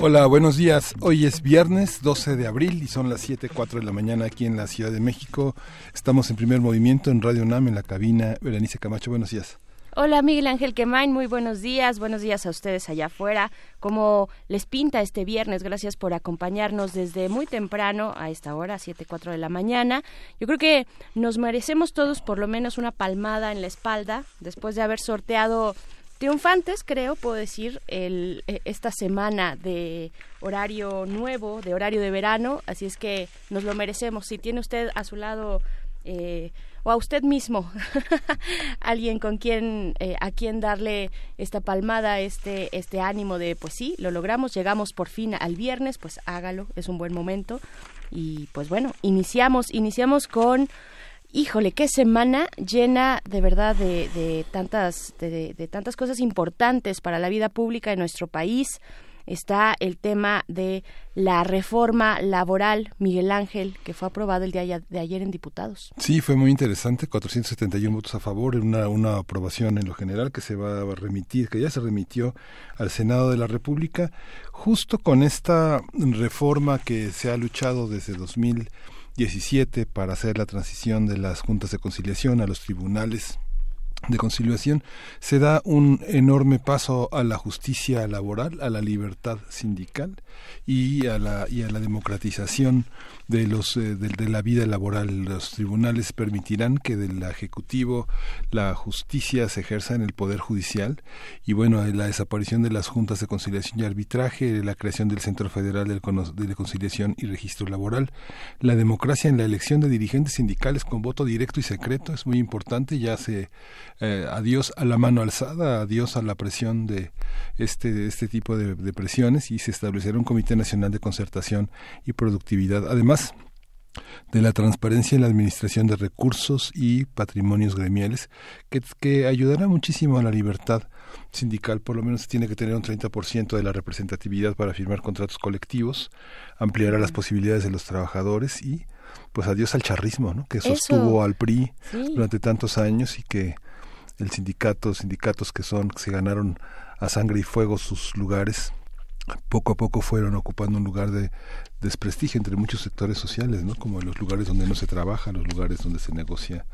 Hola, buenos días. Hoy es viernes 12 de abril y son las 7.04 de la mañana aquí en la Ciudad de México. Estamos en primer movimiento en Radio UNAM en la cabina. Berenice Camacho, buenos días. Hola Miguel Ángel Quemain, muy buenos días, buenos días a ustedes allá afuera. ¿Cómo les pinta este viernes? Gracias por acompañarnos desde muy temprano a esta hora, 7.04 de la mañana. Yo creo que nos merecemos todos por lo menos una palmada en la espalda después de haber sorteado triunfantes, creo, puedo decir, el, e, esta semana de horario nuevo, de horario de verano, así es que nos lo merecemos. Si tiene usted a su lado eh, o a usted mismo alguien con quien eh, a quien darle esta palmada, este este ánimo de pues sí, lo logramos, llegamos por fin al viernes, pues hágalo, es un buen momento y pues bueno, iniciamos iniciamos con Híjole, qué semana llena de verdad de, tantas de, tantas cosas importantes para la vida pública de nuestro país. Está el tema de la reforma laboral, Miguel Ángel, que fue aprobado el día de ayer en diputados. Sí, fue muy interesante, 471 votos a favor, una, una aprobación en lo general que se va a remitir, que ya se remitió al Senado de la República, justo con esta reforma que se ha luchado desde 2000 17 para hacer la transición de las juntas de conciliación a los tribunales de conciliación, se da un enorme paso a la justicia laboral, a la libertad sindical y a la, y a la democratización de los eh, de, la vida laboral. Los tribunales permitirán que del Ejecutivo la justicia se ejerza en el Poder Judicial y bueno, la desaparición de las juntas de conciliación y arbitraje, la creación del Centro Federal de Conciliación y Registro Laboral, la democracia en la elección de dirigentes sindicales con voto directo y secreto es muy importante, ya se eh, adiós a la mano alzada, adiós a la presión de este, este tipo de, de presiones y se establecerá un Comité Nacional de Concertación y Productividad. Además, de la transparencia en la administración de recursos y patrimonios gremiales, que, que ayudará muchísimo a la libertad sindical, por lo menos tiene que tener un 30% de la representatividad para firmar contratos colectivos, ampliará las posibilidades de los trabajadores y pues adiós al charrismo, ¿no? que sostuvo al PRI durante tantos años y que el sindicato, sindicatos que son, que se ganaron a sangre y fuego sus lugares, poco a poco fueron ocupando un lugar de desprestigio entre muchos sectores sociales, ¿no? Como los lugares donde no se trabaja, los lugares donde se negocia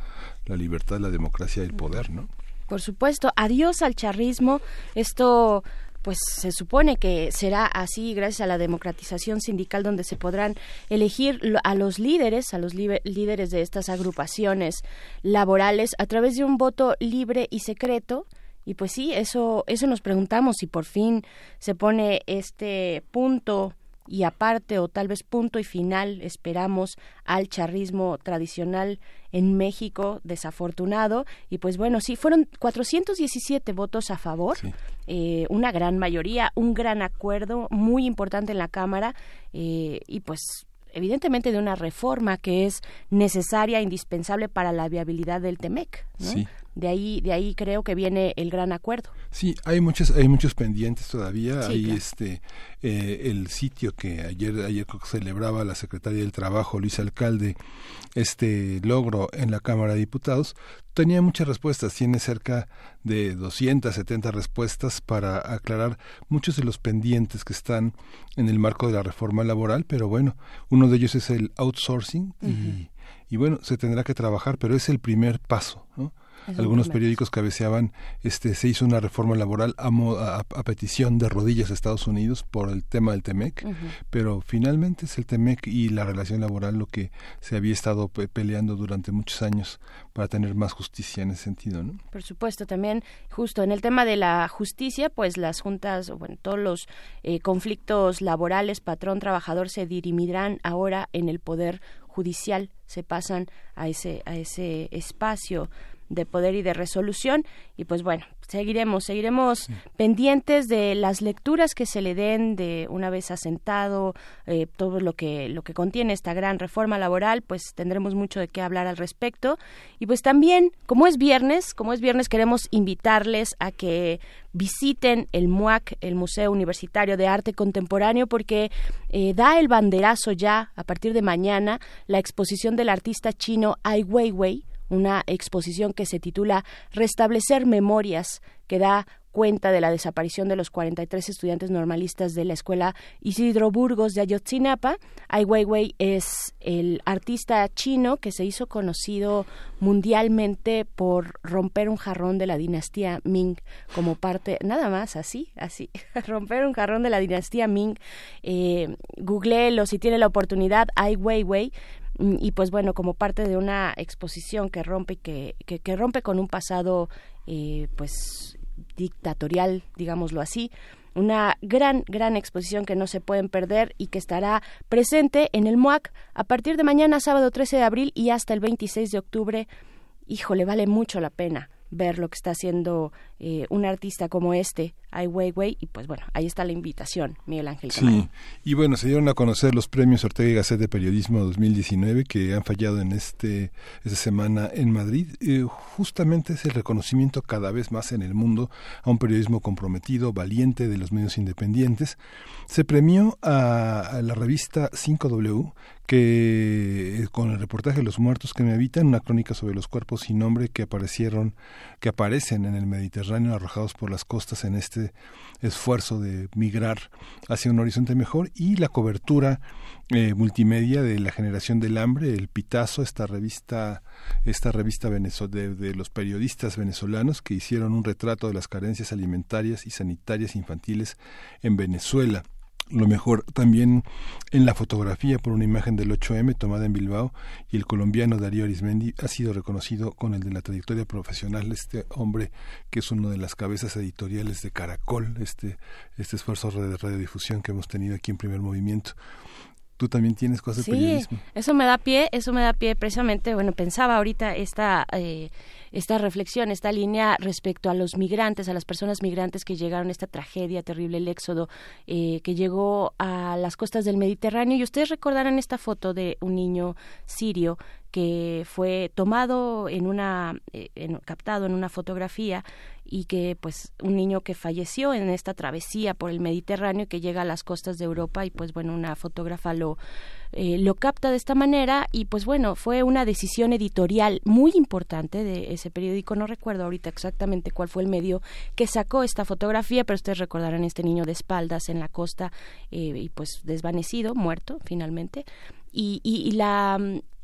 la libertad, la democracia y el poder, ¿no? Por supuesto, adiós al charrismo. Esto pues se supone que será así gracias a la democratización sindical donde se podrán elegir a los líderes, a los líderes de estas agrupaciones laborales a través de un voto libre y secreto y pues sí, eso, eso nos preguntamos si por fin se pone este punto y aparte o tal vez punto y final esperamos al charrismo tradicional en México desafortunado. Y pues bueno sí fueron 417 votos a favor eh, una gran mayoría un gran acuerdo muy importante en la cámara eh, y pues evidentemente de una reforma que es necesaria indispensable para la viabilidad del Temec ¿no? De ahí de ahí creo que viene el gran acuerdo. Sí hay muchos hay muchos pendientes todavía. Hay este eh, el sitio que ayer ayer celebraba la secretaria del trabajo Luis Alcalde este logro en la Cámara de Diputados. Tenía muchas respuestas tiene cerca de 270 respuestas para aclarar muchos de los pendientes que están en el marco de la reforma laboral pero bueno uno de ellos es el outsourcing y y bueno, se tendrá que trabajar, pero es el primer paso, ¿no? Algunos periódicos cabeceaban, este, se hizo una reforma laboral a, a, petición de rodillas de Estados Unidos por el tema del TEMEC, pero finalmente es el TEMEC y la relación laboral lo que se había estado peleando durante muchos años para tener más justicia en ese sentido, ¿no? Por supuesto, también justo en el tema de la justicia, pues las juntas, bueno, todos los eh, conflictos laborales, patrón-trabajador, se dirimirán ahora en el poder judicial, se pasan a ese, a ese espacio de poder y de resolución. Y pues bueno, seguiremos, seguiremos pendientes de las lecturas que se le den de una vez asentado eh, todo lo que, lo que contiene esta gran reforma laboral, pues tendremos mucho de qué hablar al respecto. Y pues también, como es viernes, como es viernes, queremos invitarles a que visiten el MUAC, el Museo Universitario de Arte Contemporáneo, porque eh, da el banderazo ya a partir de mañana la exposición del artista chino Ai Weiwei, una exposición que se titula Restablecer Memorias, que da cuenta de la desaparición de los 43 estudiantes normalistas de la escuela Isidro Burgos de Ayotzinapa. Ai Weiwei es el artista chino que se hizo conocido mundialmente por romper un jarrón de la dinastía Ming como parte, nada más así, así, romper un jarrón de la dinastía Ming. Eh, si tiene la oportunidad, Ai Weiwei y pues bueno como parte de una exposición que rompe que, que, rompe con un pasado eh, pues dictatorial digámoslo así una gran, gran exposición que no se pueden perder y que estará presente en el MOAC a partir de mañana, sábado 13 de abril y hasta el 26 de octubre. Híjole, vale mucho la pena ver lo que está haciendo eh, un artista como este, Ai Weiwei, y pues bueno, ahí está la invitación, Miguel Ángel Sí, y bueno, se dieron a conocer los premios Ortega y Gasset de Periodismo 2019 que han fallado en este esta semana en Madrid. Eh, justamente es el reconocimiento cada vez más en el mundo a un periodismo comprometido, valiente de los medios independientes. Se premió a, la revista 5W que eh, con el reportaje de los muertos que me habitan, una crónica sobre los cuerpos sin nombre que aparecieron, que aparecen en el Mediterráneo arrojados por las costas en este esfuerzo de migrar hacia un horizonte mejor y la cobertura eh, multimedia de la generación del hambre, el Pitazo, esta revista, esta revista de, de los periodistas venezolanos que hicieron un retrato de las carencias alimentarias y sanitarias infantiles en Venezuela lo mejor también en la fotografía por una imagen del 8M tomada en Bilbao y el colombiano Darío Arismendi ha sido reconocido con el de la trayectoria profesional este hombre que es uno de las cabezas editoriales de Caracol este este esfuerzo de radiodifusión que hemos tenido aquí en Primer Movimiento tú también tienes cosas de periodismo. Eso me da pie, eso me da pie precisamente, bueno, pensaba ahorita esta eh, esta reflexión, esta línea respecto a los migrantes, a las personas migrantes que llegaron a esta tragedia terrible, el éxodo eh, que llegó a las costas del Mediterráneo. Y ustedes recordarán esta foto de un niño sirio que fue tomado en una, eh, captado en una fotografía y que pues un niño que falleció en esta travesía por el Mediterráneo que llega a las costas de Europa y pues bueno una fotógrafa lo eh, lo capta de esta manera y pues bueno fue una decisión editorial muy importante de ese periódico. No recuerdo ahorita exactamente cuál fue el medio que sacó esta fotografía pero ustedes recordarán este niño de espaldas en la costa eh, y pues desvanecido muerto finalmente. Y, y, la,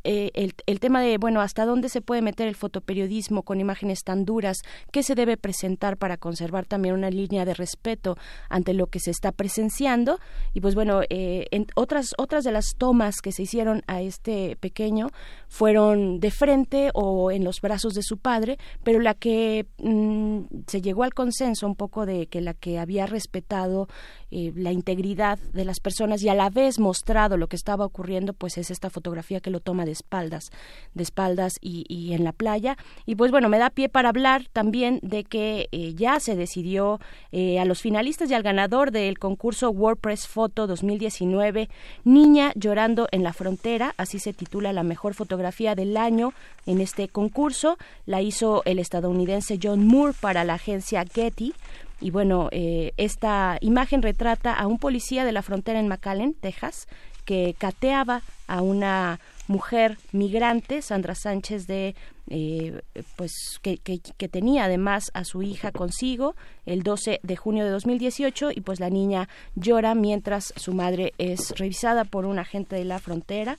eh, el, tema de, bueno, hasta dónde se puede meter el fotoperiodismo con imágenes tan duras, qué se debe presentar para conservar también una línea de respeto ante lo que se está presenciando. Y pues bueno, eh, en otras, otras de las tomas que se hicieron a este pequeño fueron de frente o en los brazos de su padre, pero la que mm, se llegó al consenso un poco de que la que había respetado eh, la integridad de las personas y a la vez mostrado lo que estaba ocurriendo, pues es esta fotografía que lo toma de espaldas, de espaldas y, en la playa. Y pues bueno, me da pie para hablar también de que eh, ya se decidió eh, a los finalistas y al ganador del concurso WordPress Photo 2019, Niña llorando en la frontera, así se titula la mejor fotografía del año en este concurso. La hizo el estadounidense John Moore para la agencia Getty. Y bueno, eh, esta imagen retrata a un policía de la frontera en McAllen, Texas, que cateaba a una mujer migrante, Sandra Sánchez, de eh, pues que, que, tenía además a su hija consigo el 12 de junio de 2018 y pues la niña llora mientras su madre es revisada por un agente de la frontera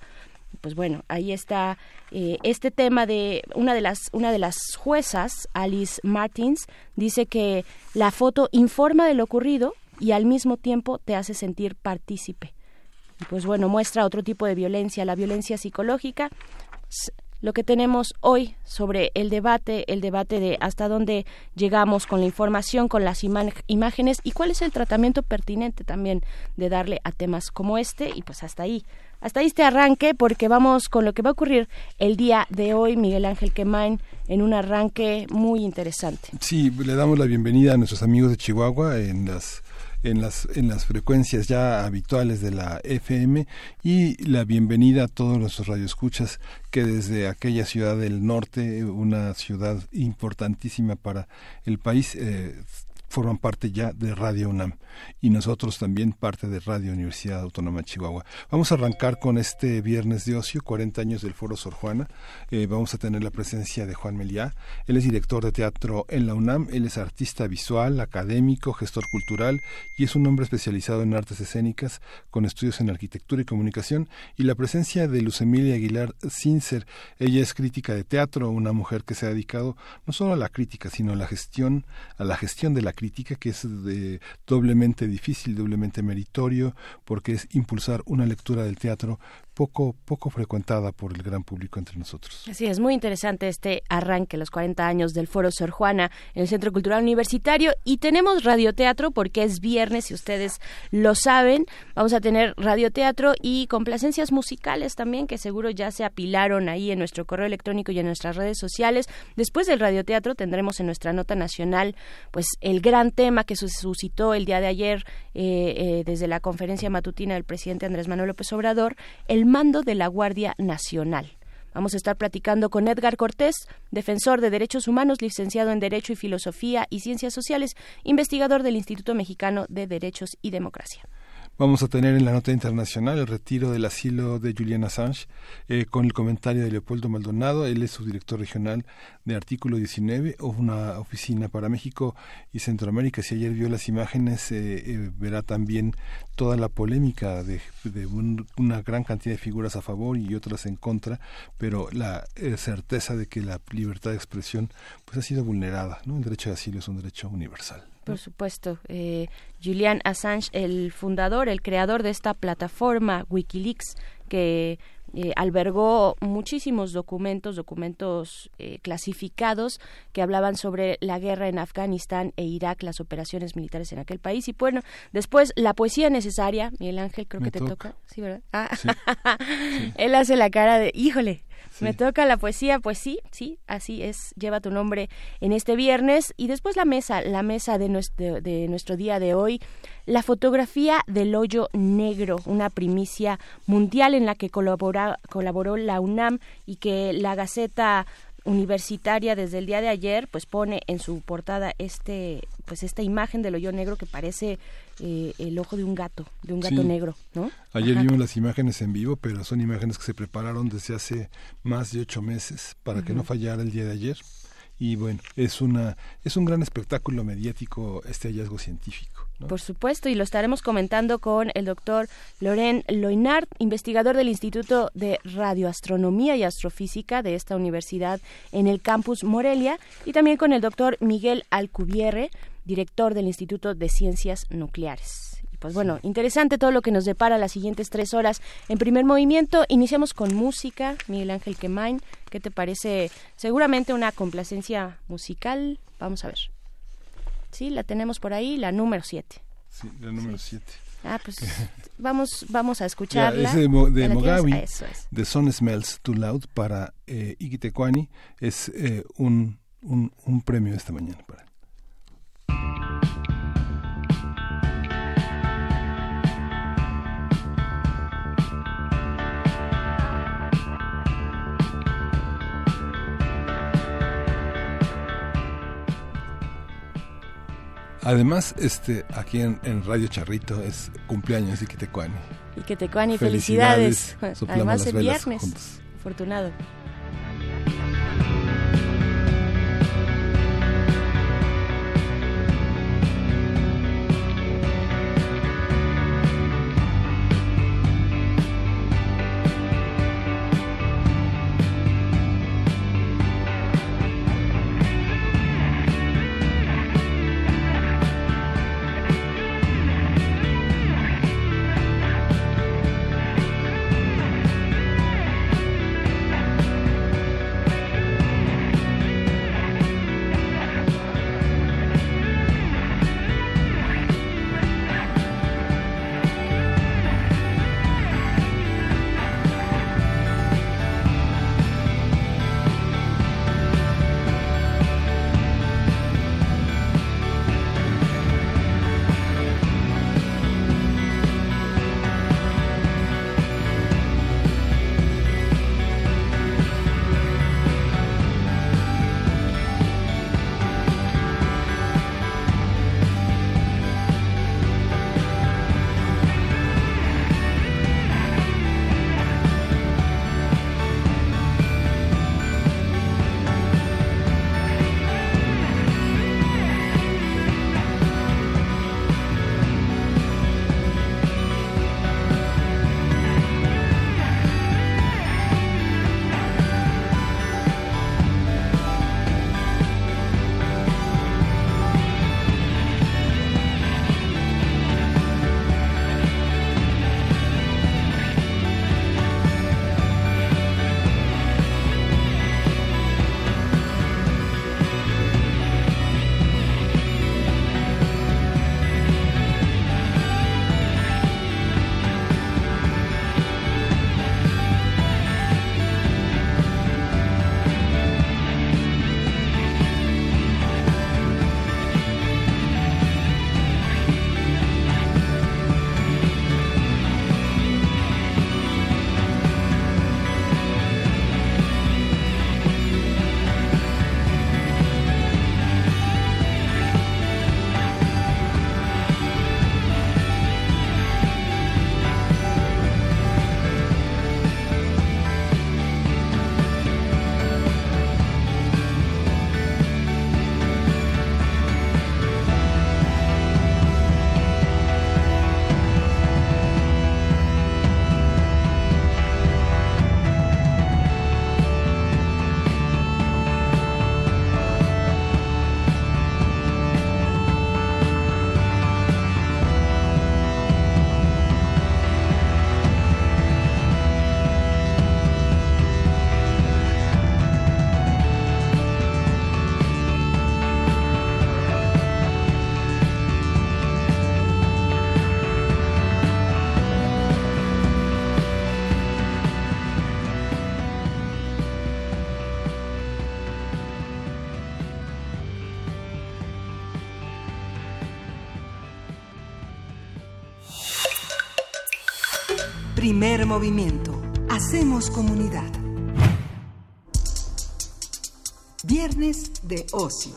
pues bueno, ahí está eh, este tema de una de las una de las juezas, Alice Martins, dice que la foto informa de lo ocurrido y al mismo tiempo te hace sentir partícipe. Y pues bueno, muestra otro tipo de violencia, la violencia psicológica. Lo que tenemos hoy sobre el debate, el debate de hasta dónde llegamos con la información, con las imágenes y cuál es el tratamiento pertinente también de darle a temas como este y pues hasta ahí hasta ahí este arranque porque vamos con lo que va a ocurrir el día de hoy, Miguel Ángel Quemain, en un arranque muy interesante. Sí, le damos la bienvenida a nuestros amigos de Chihuahua en las en las, en las frecuencias ya habituales de la FM y la bienvenida a todos nuestros radioescuchas que desde aquella ciudad del norte, una ciudad importantísima para el país, eh, forman parte ya de Radio UNAM y nosotros también parte de Radio Universidad Autónoma de Chihuahua. Vamos a arrancar con este viernes de ocio, 40 años del Foro Sor Juana. Eh, vamos a tener la presencia de Juan Meliá. Él es director de teatro en la UNAM, él es artista visual, académico, gestor cultural y es un hombre especializado en artes escénicas con estudios en arquitectura y comunicación. Y la presencia de Luz Emilia Aguilar Sincer, ella es crítica de teatro, una mujer que se ha dedicado no solo a la crítica, sino a la gestión, a la gestión de la crítica, que es de, doblemente difícil, doblemente meritorio, porque es impulsar una lectura del teatro poco, poco frecuentada por el gran público entre nosotros. Así es, muy interesante este arranque, los 40 años del Foro Sor Juana en el Centro Cultural Universitario. Y tenemos radioteatro porque es viernes, si ustedes lo saben. Vamos a tener radioteatro y complacencias musicales también, que seguro ya se apilaron ahí en nuestro correo electrónico y en nuestras redes sociales. Después del radioteatro tendremos en nuestra nota nacional, pues el gran tema que suscitó el día de ayer eh, eh, desde la conferencia matutina del presidente Andrés Manuel López Obrador, el mando de la Guardia Nacional. Vamos a estar platicando con Edgar Cortés, defensor de derechos humanos, licenciado en Derecho y Filosofía y Ciencias Sociales, investigador del Instituto Mexicano de Derechos y Democracia. Vamos a tener en la nota internacional el retiro del asilo de Julian Assange eh, con el comentario de Leopoldo Maldonado. Él es su director regional de Artículo 19 o una oficina para México y Centroamérica. Si ayer vio las imágenes, eh, eh, verá también toda la polémica de, una gran cantidad de figuras a favor y otras en contra, pero la certeza de que la libertad de expresión pues ha sido vulnerada. ¿no? El derecho de asilo es un derecho universal. Por supuesto. Eh, Julian Assange, el fundador, el creador de esta plataforma Wikileaks, que eh, albergó muchísimos documentos, documentos eh, clasificados que hablaban sobre la guerra en Afganistán e Irak, las operaciones militares en aquel país. Y bueno, después la poesía necesaria, Miguel Ángel, creo que te toca. Sí, ¿verdad? Ah. Él hace la cara de, híjole, me toca la poesía, pues sí, sí, así es, lleva tu nombre en este viernes. Y después la mesa, la mesa de nuestro, de nuestro día de hoy, la fotografía del hoyo negro, una primicia mundial en la que colaboró la UNAM y que la Gaceta universitaria desde el día de ayer pues pone en su portada este pues esta imagen del hoyo negro que parece eh, el ojo de un gato de un gato negro no ayer vimos las imágenes en vivo pero son imágenes que se prepararon desde hace más de ocho meses para que no fallara el día de ayer. Y bueno es una es un gran espectáculo mediático este hallazgo científico por supuesto, y lo estaremos comentando con el doctor Loren Loinard, investigador del Instituto de Radioastronomía y Astrofísica de esta universidad en el campus Morelia, y también con el doctor Miguel Alcubierre, director del Instituto de Ciencias Nucleares. pues bueno, interesante todo lo que nos depara las siguientes tres horas en primer movimiento. Iniciamos con música, Miguel Ángel Quemain. ¿Qué te parece? Seguramente una complacencia musical. Vamos a ver. Sí, la tenemos por ahí, la número 7. Sí, la número 7. Ah, pues vamos, vamos a escucharla. es de, de Mogawi, es. The Sun Smells Too Loud para eh, Tecuani. Es eh, un, un, un premio esta mañana para Además, este, aquí en, Radio Charrito es cumpleaños Iquitecuani. Iquitecuani, felicidades. felicidades. Además, el viernes. Afortunado. Primer movimiento. Hacemos comunidad. Viernes de ocio.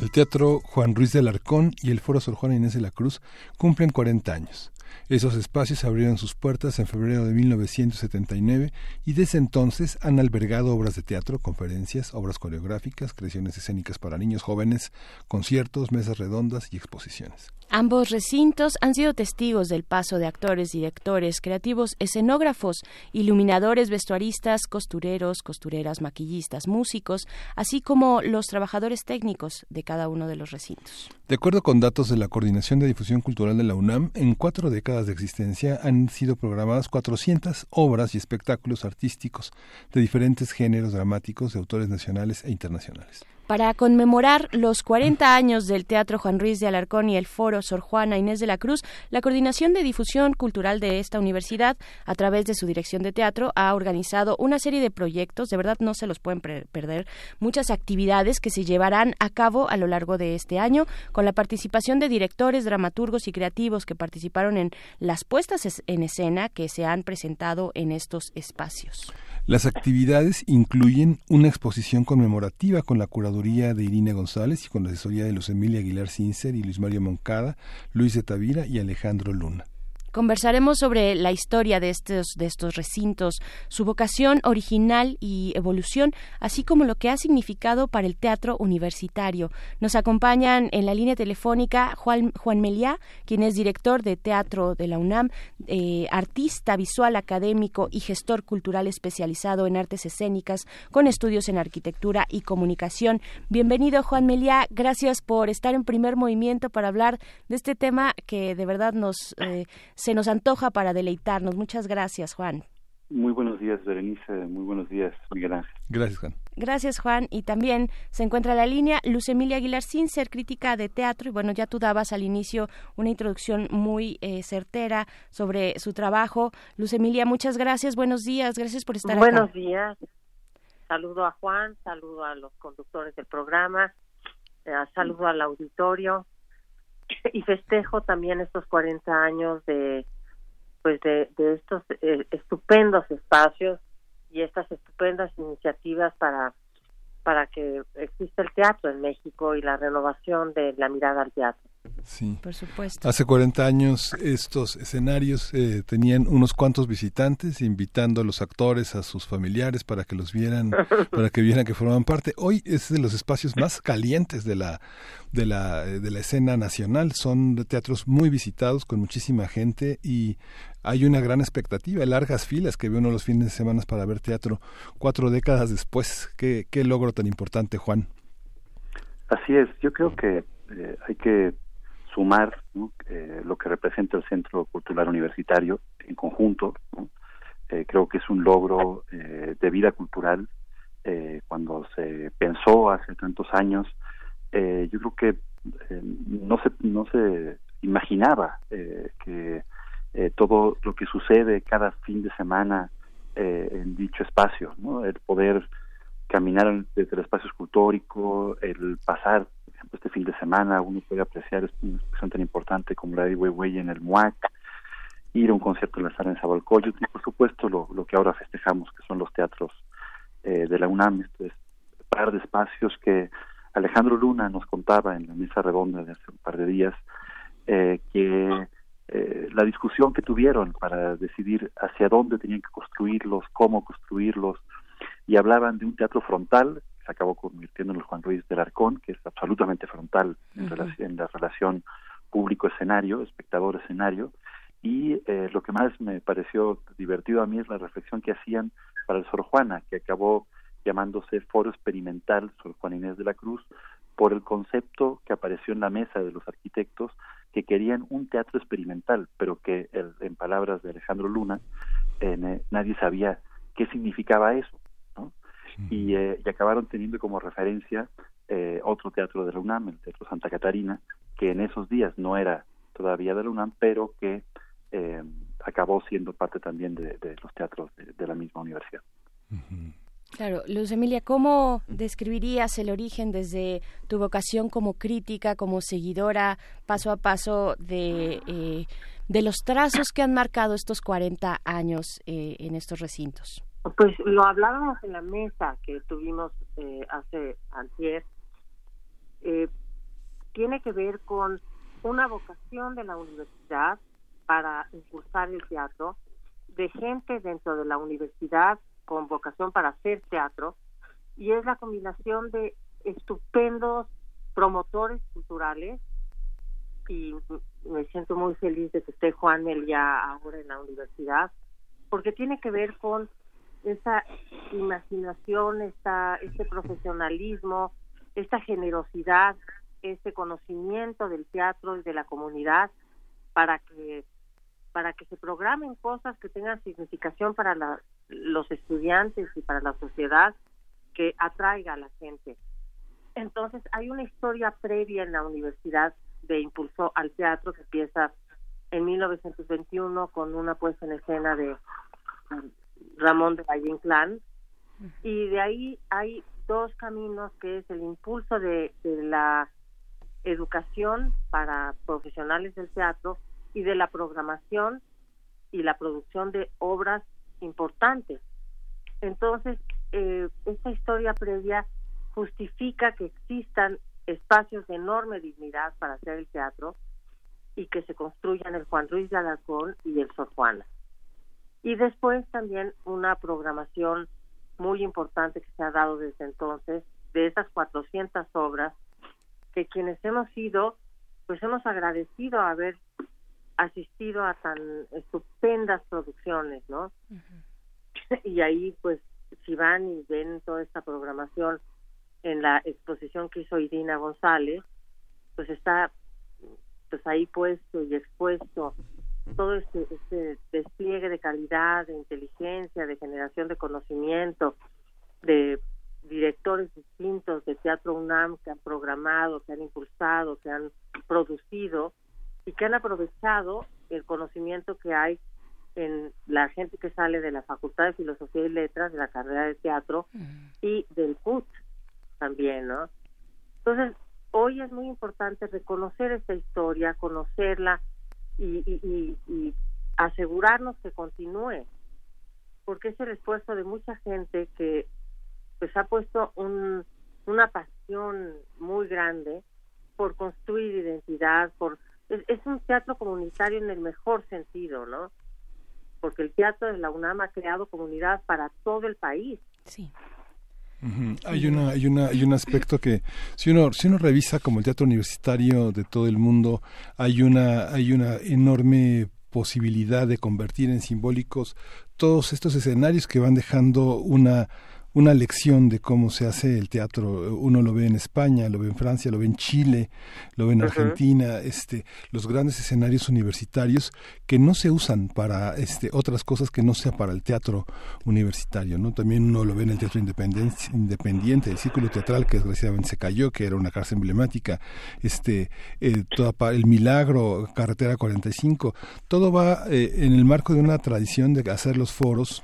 El Teatro Juan Ruiz de Alarcón y el Foro Sor Juana Inés de la Cruz cumplen 40 años. Esos espacios abrieron sus puertas en febrero de 1979 y desde entonces han albergado obras de teatro, conferencias, obras coreográficas, creaciones escénicas para niños jóvenes, conciertos, mesas redondas y exposiciones. Ambos recintos han sido testigos del paso de actores, directores, creativos, escenógrafos, iluminadores, vestuaristas, costureros, costureras, maquillistas, músicos, así como los trabajadores técnicos de cada uno de los recintos. De acuerdo con datos de la Coordinación de Difusión Cultural de la UNAM, en cuatro décadas de existencia han sido programadas 400 obras y espectáculos artísticos de diferentes géneros dramáticos de autores nacionales e internacionales. Para conmemorar los 40 años del Teatro Juan Ruiz de Alarcón y el Foro Sor Juana Inés de la Cruz, la Coordinación de Difusión Cultural de esta universidad, a través de su dirección de teatro, ha organizado una serie de proyectos, de verdad no se los pueden perder, muchas actividades que se llevarán a cabo a lo largo de este año, con la participación de directores, dramaturgos y creativos que participaron en las puestas en escena que se han presentado en estos espacios. Las actividades incluyen una exposición conmemorativa con la curaduría de Irina González y con la asesoría de Luz Emilia Aguilar Cincer y Luis Mario Moncada, Luis de Tavira y Alejandro Luna. Conversaremos sobre la historia de estos, de estos recintos, su vocación original y evolución, así como lo que ha significado para el teatro universitario. Nos acompañan en la línea telefónica Juan, Juan Meliá, quien es director de teatro de la UNAM, eh, artista visual académico y gestor cultural especializado en artes escénicas, con estudios en arquitectura y comunicación. Bienvenido, Juan Meliá. Gracias por estar en primer movimiento para hablar de este tema que de verdad nos eh, se nos antoja para deleitarnos. Muchas gracias, Juan. Muy buenos días, Berenice. Muy buenos días, Miguel Ángel. Gracias, Juan. Gracias, Juan. Y también se encuentra la línea Luz Emilia Aguilar sin ser crítica de teatro. Y bueno, ya tú dabas al inicio una introducción muy eh, certera sobre su trabajo. Luz Emilia, muchas gracias. Buenos días. Gracias por estar aquí. Buenos días. Saludo a Juan, saludo a los conductores del programa, eh, saludo al auditorio y festejo también estos 40 años de pues de, de estos eh, estupendos espacios y estas estupendas iniciativas para para que exista el teatro en México y la renovación de la mirada al teatro. Sí. Por supuesto. Hace 40 años estos escenarios eh, tenían unos cuantos visitantes invitando a los actores, a sus familiares para que los vieran, para que vieran que formaban parte. Hoy es de los espacios más calientes de la de la de la escena nacional. Son teatros muy visitados con muchísima gente y hay una gran expectativa, largas filas que ve uno los fines de semana para ver teatro cuatro décadas después. Qué, qué logro tan importante, Juan. Así es, yo creo que eh, hay que sumar eh, lo que representa el Centro Cultural Universitario en conjunto. Eh, creo que es un logro eh, de vida cultural. cuando se pensó hace tantos años, yo creo que no se no se imaginaba que todo lo que sucede cada fin de semana en dicho espacio, el poder caminar desde el espacio escultórico, el pasar este fin de semana uno puede apreciar una exposición tan importante como la de Huehue en el MUAC, ir a un concierto en la sala en Zabalcoyot y por supuesto lo, lo que ahora festejamos que son los teatros eh, de la UNAM, este par de espacios que Alejandro Luna nos contaba en la mesa redonda de hace un par de días eh, que eh, la discusión que tuvieron para decidir hacia dónde tenían que construirlos, cómo construirlos, y hablaban de un teatro frontal se acabó convirtiendo en el Juan Ruiz del Arcón, que es absolutamente frontal en, en la relación público-escenario, espectador-escenario, y eh, lo que más me pareció divertido a mí es la reflexión que hacían para el Sor Juana, que acabó llamándose Foro Experimental Sor Juan Inés de la Cruz, por el concepto que apareció en la mesa de los arquitectos que querían un teatro experimental, pero que en palabras de Alejandro Luna, eh, nadie sabía qué significaba eso y, eh, y, acabaron teniendo como referencia eh, otro teatro de la UNAM, el Teatro Santa Catarina, que en esos días no era todavía de la UNAM, pero que eh, acabó siendo parte también de, los teatros de, la misma universidad. Claro, Luz Emilia, ¿cómo describirías el origen desde tu vocación como crítica, como seguidora, paso a paso de, eh, de los trazos que han marcado estos 40 años eh, en estos recintos? Pues lo hablábamos en la mesa que tuvimos eh, hace antier. tiene que ver con una vocación de la universidad para impulsar el teatro, de gente dentro de la universidad con vocación para hacer teatro, y es la combinación de estupendos promotores culturales, y me siento muy feliz de que esté Juan ya ahora en la universidad, porque tiene que ver con esa imaginación, esta, este profesionalismo, esta generosidad, este conocimiento del teatro y de la comunidad para que para que se programen cosas que tengan significación para los estudiantes y para la sociedad que atraiga a la gente. Entonces, hay una historia previa en la universidad de impulso al teatro que empieza en 1921 con una puesta en escena de Ramón de Valle Inclán y de ahí hay dos caminos que es el impulso de la educación para profesionales del teatro y de la programación y la producción de obras importantes. Entonces, eh, esta historia previa justifica que existan espacios de enorme dignidad para hacer el teatro y que se construyan el Juan Ruiz de Alarcón y el Sor Juana. Y después también una programación muy importante que se ha dado desde entonces de esas 400 obras que quienes hemos ido, pues hemos agradecido haber asistido a tan estupendas producciones, ¿no? Y ahí, pues, si van y ven toda esta programación en la exposición que hizo Irina González, pues está pues ahí puesto y expuesto todo este, este despliegue de calidad, de inteligencia, de generación de conocimiento, de directores distintos de Teatro UNAM que han programado, que han impulsado, que han producido y que han aprovechado el conocimiento que hay en la gente que sale de la Facultad de Filosofía y Letras, de la carrera de teatro y del CUT también, ¿no? Entonces, hoy es muy importante reconocer esta historia, conocerla y, y, y, asegurarnos que continúe, porque es el esfuerzo de mucha gente que pues ha puesto un, una pasión muy grande por construir identidad, por es, un teatro comunitario en el mejor sentido, ¿no? Porque el teatro de la UNAM ha creado comunidad para todo el país. Sí. Hay una, hay una, hay un aspecto que si uno, si uno revisa como el teatro universitario de todo el mundo, hay una, hay una enorme posibilidad de convertir en simbólicos todos estos escenarios que van dejando una una lección de cómo se hace el teatro. Uno lo ve en España, lo ve en Francia, lo ve en Chile, lo ve en Argentina, este, los grandes escenarios universitarios que no se usan para este, otras cosas que no sea para el teatro universitario. ¿no? También uno lo ve en el teatro independiente, el círculo teatral que desgraciadamente se cayó, que era una casa emblemática, este, eh, toda, el milagro, carretera 45, todo va eh, en el marco de una tradición de hacer los foros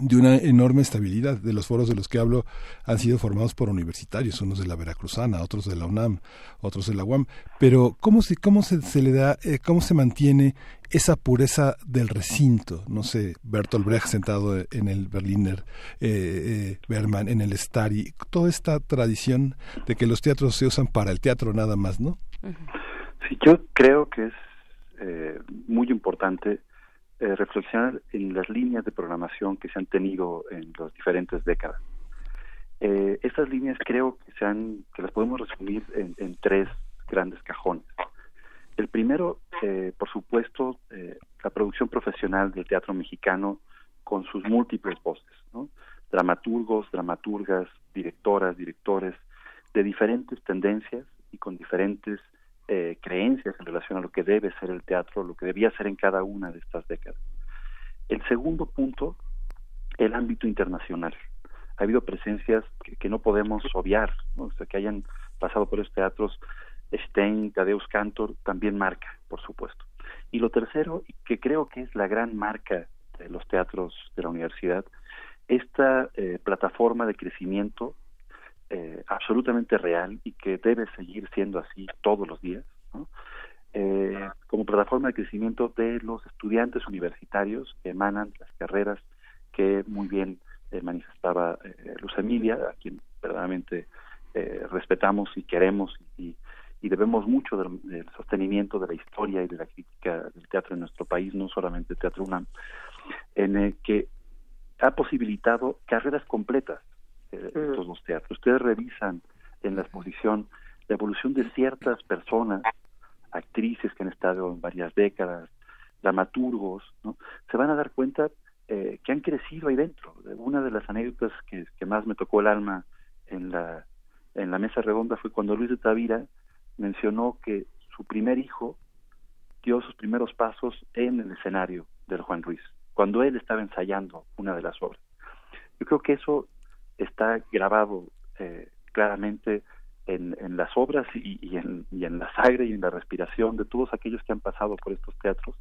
de una enorme estabilidad. De los foros de los que hablo han sido formados por universitarios, unos de la Veracruzana, otros de la UNAM, otros de la UAM. Pero ¿cómo se, cómo se, se le da, eh, cómo se mantiene esa pureza del recinto? No sé, Bertolt Brecht sentado en el Berliner eh, eh, Berman, en el Stari, toda esta tradición de que los teatros se usan para el teatro nada más, ¿no? Sí, yo creo que es muy importante eh, reflexionar en las líneas de programación que se han tenido en las diferentes décadas. Eh, estas líneas creo que, se han, que las podemos resumir en, tres grandes cajones. El primero, eh, por supuesto, eh, la producción profesional del teatro mexicano con sus múltiples voces, dramaturgos, dramaturgas, directoras, directores de diferentes tendencias y con diferentes eh, creencias en relación a lo que debe ser el teatro, lo que debía ser en cada una de estas décadas. El segundo punto, el ámbito internacional. Ha habido presencias que, no podemos obviar, o sea, que hayan pasado por los teatros, Stein, Tadeusz Cantor, también marca, por supuesto. Y lo tercero, que creo que es la gran marca de los teatros de la universidad, esta eh, plataforma de crecimiento eh, absolutamente real y que debe seguir siendo así todos los días, como plataforma de crecimiento de los estudiantes universitarios que emanan las carreras que muy bien manifestaba Luz Emilia, a quien verdaderamente respetamos y queremos y, y debemos mucho del, sostenimiento de la historia y de la crítica del teatro en nuestro país, no solamente Teatro UNAM, en el que ha posibilitado carreras completas eh, en todos los teatros. Ustedes revisan en la exposición la evolución de ciertas personas, actrices que han estado en varias décadas, dramaturgos, ¿no? se van a dar cuenta eh, que han crecido ahí dentro. Una de las anécdotas que, que más me tocó el alma en la, en la mesa redonda fue cuando Luis de Tavira mencionó que su primer hijo dio sus primeros pasos en el escenario del Juan Ruiz, cuando él estaba ensayando una de las obras. Yo creo que eso está grabado eh, claramente en, en, las obras y, y, en, y, en, la sangre y en la respiración de todos aquellos que han pasado por estos teatros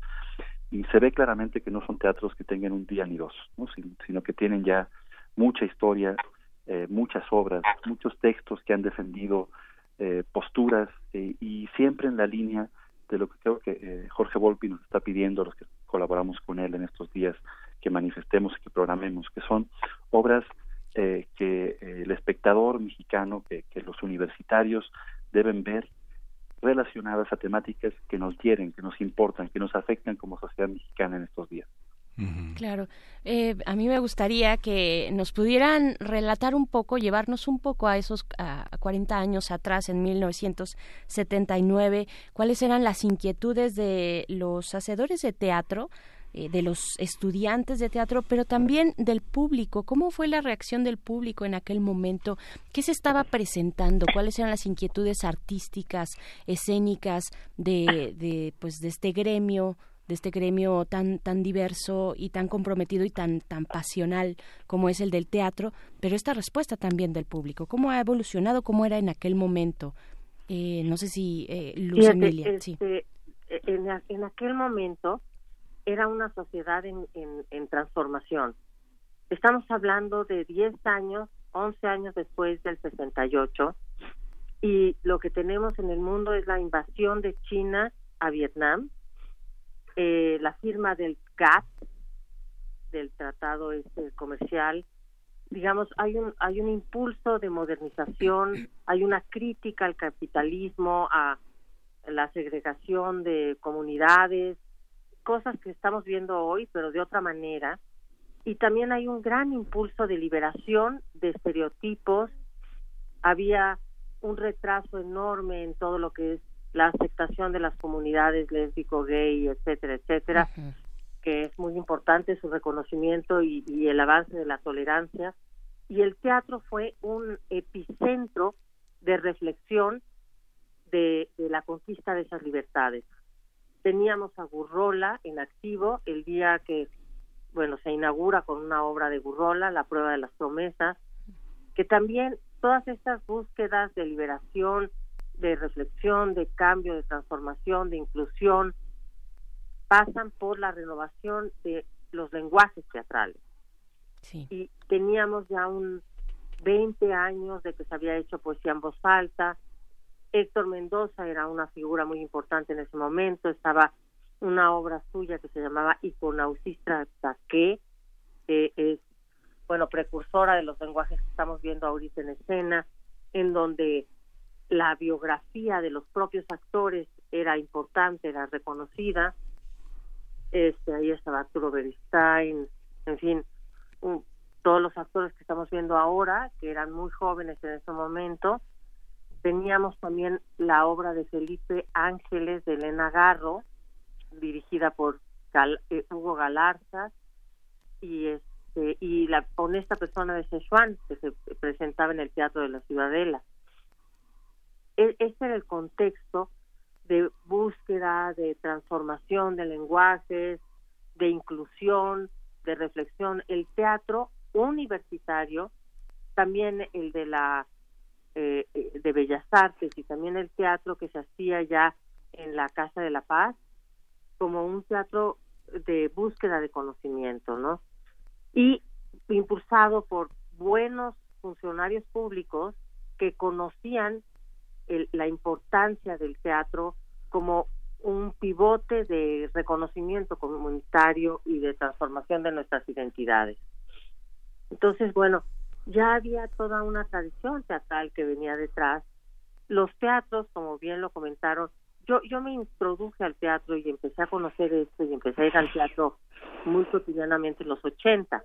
y se ve claramente que no son teatros que tengan un día ni dos, ¿no? sino, que tienen ya mucha historia, eh, muchas obras, muchos textos que han defendido eh, posturas eh, y siempre en la línea de lo que creo que eh, Jorge Volpi nos está pidiendo a los que colaboramos con él en estos días que manifestemos y que programemos, que son obras que el espectador mexicano, que, que los universitarios deben ver relacionadas a temáticas que nos quieren, que nos importan, que nos afectan como sociedad mexicana en estos días. Claro. Eh, a mí me gustaría que nos pudieran relatar un poco, llevarnos un poco a esos a 40 años atrás, en 1979, cuáles eran las inquietudes de los hacedores de teatro, eh, de los estudiantes de teatro, pero también del público. ¿Cómo fue la reacción del público en aquel momento? ¿Qué se estaba presentando? ¿Cuáles eran las inquietudes artísticas, escénicas de, de, pues, de este gremio? de este gremio tan tan diverso y tan comprometido y tan tan pasional como es el del teatro, pero esta respuesta también del público, cómo ha evolucionado, cómo era en aquel momento. Eh, no sé si eh, Luz Emilia. Este, en, en, aquel momento era una sociedad en, en, transformación. Estamos hablando de 10 años, 11 años después del 68, y lo que tenemos en el mundo es la invasión de China a Vietnam, eh, la firma del GATT, del Tratado este Comercial, digamos, hay un, hay un impulso de modernización, hay una crítica al capitalismo, a la segregación de comunidades, cosas que estamos viendo hoy, pero de otra manera. Y también hay un gran impulso de liberación de estereotipos. Había un retraso enorme en todo lo que es la aceptación de las comunidades lésbico, gay, etcétera, etcétera, que es muy importante su reconocimiento y, el avance de la tolerancia. Y el teatro fue un epicentro de reflexión de, la conquista de esas libertades. Teníamos a Gurrola en activo el día que, bueno, se inaugura con una obra de Gurrola, La prueba de las promesas, que también todas estas búsquedas de liberación, de reflexión, de cambio, de transformación, de inclusión, pasan por la renovación de los lenguajes teatrales. Y teníamos ya un 20 años de que se había hecho poesía en voz alta. Héctor Mendoza era una figura muy importante en ese momento. Estaba una obra suya que se llamaba Iconausistra que es, bueno, precursora de los lenguajes que estamos viendo ahorita en escena, en donde la biografía de los propios actores era importante, era reconocida. Este, ahí estaba Arturo Beristain, en fin, todos los actores que estamos viendo ahora, que eran muy jóvenes en ese momento. Teníamos también la obra de Felipe Ángeles de Elena Garro, dirigida por eh, Hugo Galarza, y este y la honesta persona de Sichuan, que se presentaba en el Teatro de la Ciudadela. E, este era el contexto de búsqueda, de transformación de lenguajes, de inclusión, de reflexión. El teatro universitario, también el de la eh, de Bellas Artes y también el teatro que se hacía ya en la Casa de la Paz, como un teatro de búsqueda de conocimiento, ¿no? Y impulsado por buenos funcionarios públicos que conocían la importancia del teatro como un pivote de reconocimiento comunitario y de transformación de nuestras identidades. Entonces, bueno, ya había toda una tradición teatral que venía detrás. Los teatros, como bien lo comentaron, yo, yo me introduje al teatro y empecé a conocer esto y empecé a ir al teatro muy cotidianamente en los 80,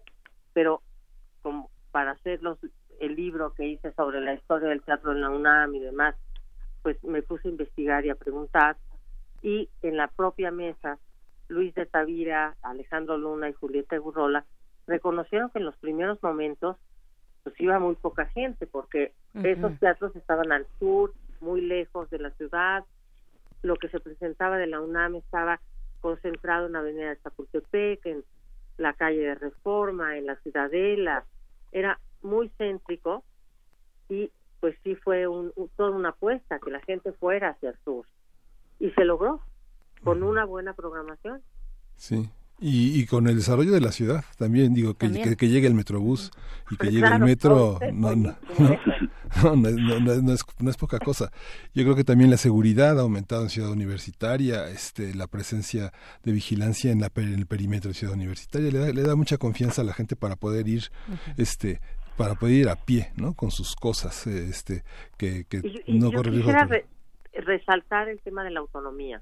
pero como para hacer los, el libro que hice sobre la historia del teatro en la UNAM y demás, pues me puse a investigar y a preguntar y en la propia mesa Luis de Tavira, Alejandro Luna y Julieta Gurrola reconocieron que en los primeros momentos pues iba muy poca gente porque esos teatros estaban al sur, muy lejos de la ciudad, lo que se presentaba de la UNAM estaba concentrado en la avenida de Chapultepec, en la calle de Reforma, en la Ciudadela, era muy céntrico y pues sí fue un, toda una apuesta que la gente fuera hacia el sur. Y se logró con una buena programación. Sí. Y, y, con el desarrollo de la ciudad también, digo, que, que, llegue el metrobús y que llegue el metro, no, no, no, es, no es poca cosa. Yo creo que también la seguridad ha aumentado en Ciudad Universitaria, este, la presencia de vigilancia en, la, en el perímetro de Ciudad Universitaria le da, le da mucha confianza a la gente para poder ir este, para poder ir a pie, ¿no? Con sus cosas, este, que, que no corre resaltar el tema de la autonomía.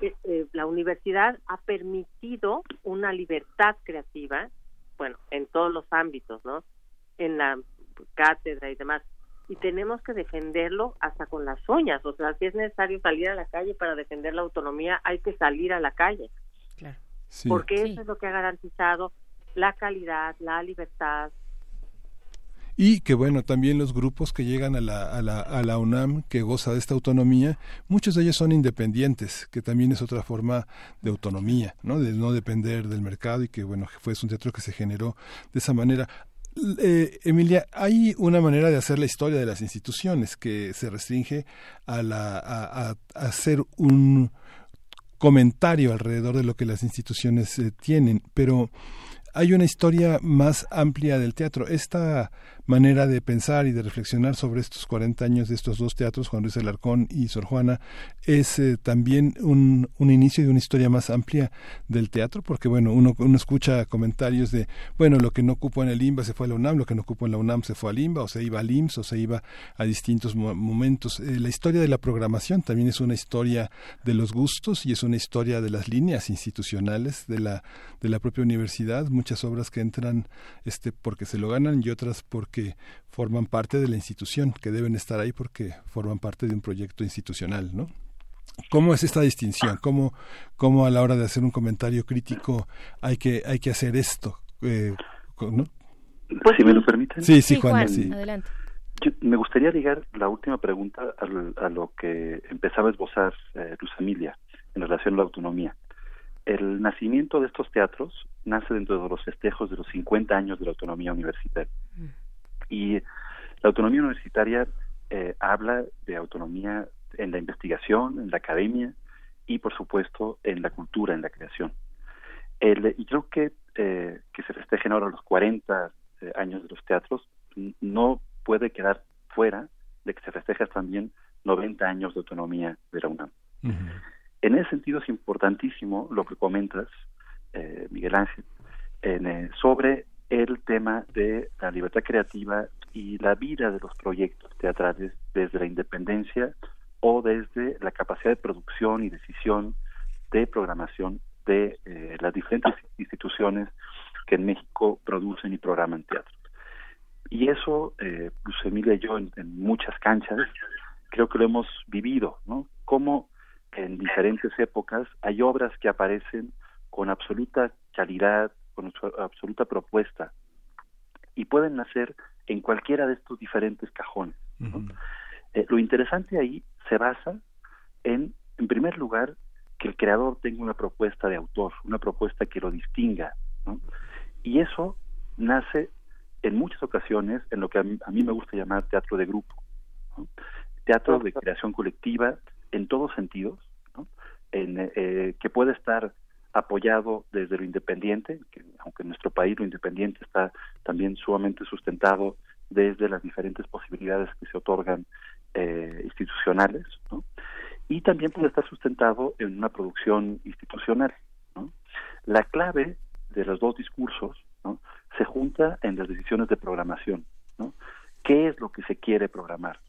Eh, eh, la universidad ha permitido una libertad creativa, bueno, en todos los ámbitos, ¿no? En la cátedra y demás. Y tenemos que defenderlo hasta con las uñas. O sea, si es necesario salir a la calle para defender la autonomía, hay que salir a la calle. Claro. Porque eso es lo que ha garantizado la calidad, la libertad, y que bueno, también los grupos que llegan a la, a la, a la UNAM, que goza de esta autonomía, muchos de ellos son independientes, que también es otra forma de autonomía, ¿no? de no depender del mercado y que bueno, fue un teatro que se generó de esa manera. Eh, Emilia, hay una manera de hacer la historia de las instituciones que se restringe a, la, a, hacer un comentario alrededor de lo que las instituciones eh, tienen, pero hay una historia más amplia del teatro. Esta manera de pensar y de reflexionar sobre estos 40 años de estos dos teatros, Juan Luis Alarcón y Sor Juana, es eh, también un, un, inicio de una historia más amplia del teatro, porque bueno, uno, uno escucha comentarios de, bueno, lo que no ocupó en el IMBA se fue a la UNAM, lo que no ocupó en la UNAM se fue al IMBA, o se iba al IMSS, o se iba a distintos momentos. Eh, la historia de la programación también es una historia de los gustos y es una historia de las líneas institucionales de la, de la propia universidad, muchas obras que entran este, porque se lo ganan y otras porque forman parte de la institución, que deben estar ahí porque forman parte de un proyecto institucional, ¿no? ¿Cómo es esta distinción? ¿Cómo, ¿Cómo a la hora de hacer un comentario crítico hay que, hay que hacer esto? Eh, ¿no? Pues si me lo permiten. Sí, sí, Juan, sí. Adelante. me gustaría ligar la última pregunta a, lo que empezaba a esbozar eh, Luz Emilia en relación a la autonomía. El nacimiento de estos teatros nace dentro de los festejos de los 50 años de la autonomía universitaria. Y la autonomía universitaria eh, habla de autonomía en la investigación, en la academia y, por supuesto, en la cultura, en la creación. y creo que eh, que se festejen ahora los 40 eh, años de los teatros no puede quedar fuera de que se festejen también 90 años de autonomía de la UNAM. En ese sentido es importantísimo lo que comentas, Miguel Ángel, en, sobre el tema de la libertad creativa y la vida de los proyectos teatrales desde la independencia o desde la capacidad de producción y decisión de programación de eh, las diferentes instituciones que en México producen y programan teatro. Y eso, eh, Luz Emilia y yo, en, muchas canchas, creo que lo hemos vivido, ¿no? Como en diferentes épocas hay obras que aparecen con absoluta calidad, con su absoluta propuesta y pueden nacer en cualquiera de estos diferentes cajones. Eh, lo interesante ahí se basa en, en primer lugar, que el creador tenga una propuesta de autor, una propuesta que lo distinga. Y eso nace en muchas ocasiones en lo que a mí, me gusta llamar teatro de grupo, teatro de creación colectiva en todos sentidos, en, eh, que puede estar apoyado desde lo independiente, que aunque en nuestro país lo independiente está también sumamente sustentado desde las diferentes posibilidades que se otorgan eh, institucionales, y también puede estar sustentado en una producción institucional. La clave de los dos discursos se junta en las decisiones de programación. ¿no? ¿Qué es lo que se quiere programar?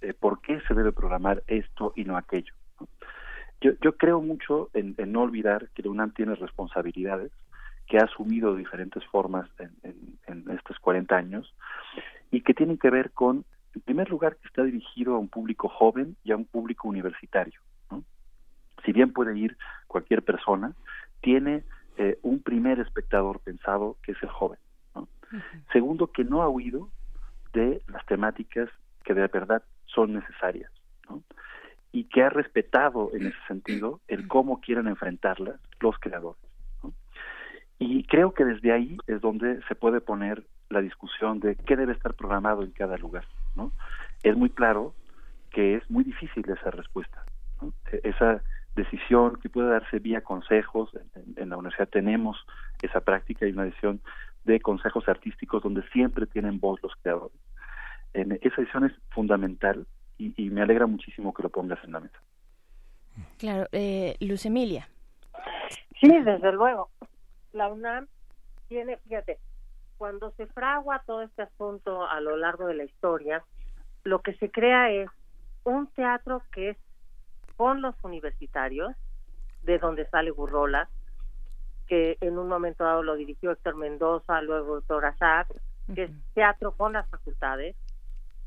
Eh, ¿Por qué se debe programar esto y no aquello? Yo, yo creo mucho en, en, no olvidar que la UNAM tiene responsabilidades que ha asumido de diferentes formas en, en, en estos 40 años y que tienen que ver con en primer lugar, que está dirigido a un público joven y a un público universitario. ¿no? Si bien puede ir cualquier persona, tiene eh, un primer espectador pensado que es el joven. ¿no? Segundo, que no ha huido de las temáticas que de verdad son necesarias. ¿no? Y que ha respetado en ese sentido el cómo quieren enfrentarlas los creadores. ¿no? Y creo que desde ahí es donde se puede poner la discusión de qué debe estar programado en cada lugar. ¿no? Es muy claro que es muy difícil esa respuesta. ¿no? Esa decisión que puede darse vía consejos, en, en, la universidad tenemos esa práctica y una decisión de consejos artísticos donde siempre tienen voz los creadores. En, esa decisión es fundamental y, y, me alegra muchísimo que lo pongas en la mesa. Claro, eh, Luz Emilia. Sí, desde luego. La UNAM tiene, fíjate, cuando se fragua todo este asunto a lo largo de la historia, lo que se crea es un teatro que es con los universitarios, de donde sale Burrola, que en un momento dado lo dirigió Héctor Mendoza, luego Héctor Azar, que es teatro con las facultades,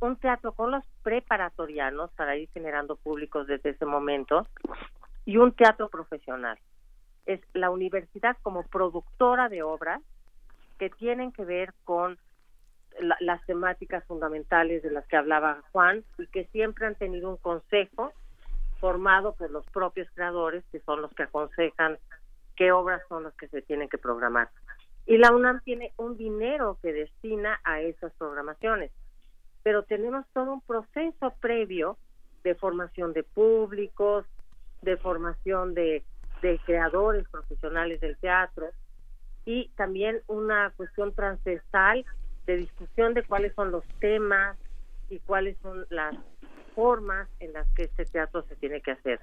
un teatro con los preparatorianos para ir generando públicos desde ese momento, y un teatro profesional. Es la universidad como productora de obras que tienen que ver con la, las temáticas fundamentales de las que hablaba Juan y que siempre han tenido un consejo formado por los propios creadores, que son los que aconsejan qué obras son las que se tienen que programar. Y la UNAM tiene un dinero que destina a esas programaciones, pero tenemos todo un proceso previo de formación de públicos, de formación de, creadores profesionales del teatro, y también una cuestión transversal de discusión de cuáles son los temas y cuáles son las formas en las que este teatro se tiene que hacer.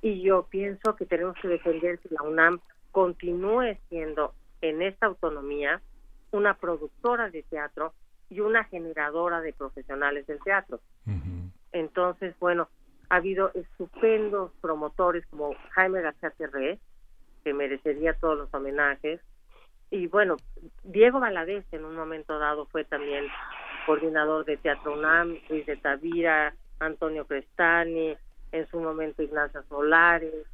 Y yo pienso que tenemos que defender que la UNAM continúe siendo en esta autonomía una productora de teatro y una generadora de profesionales del teatro. Entonces, bueno, ha habido estupendos promotores como Jaime García Terré, que merecería todos los homenajes, y bueno, Diego Valadez en un momento dado fue también coordinador de Teatro UNAM, Luis de Tavira, Antonio Crestani, en su momento Ignacia Solares,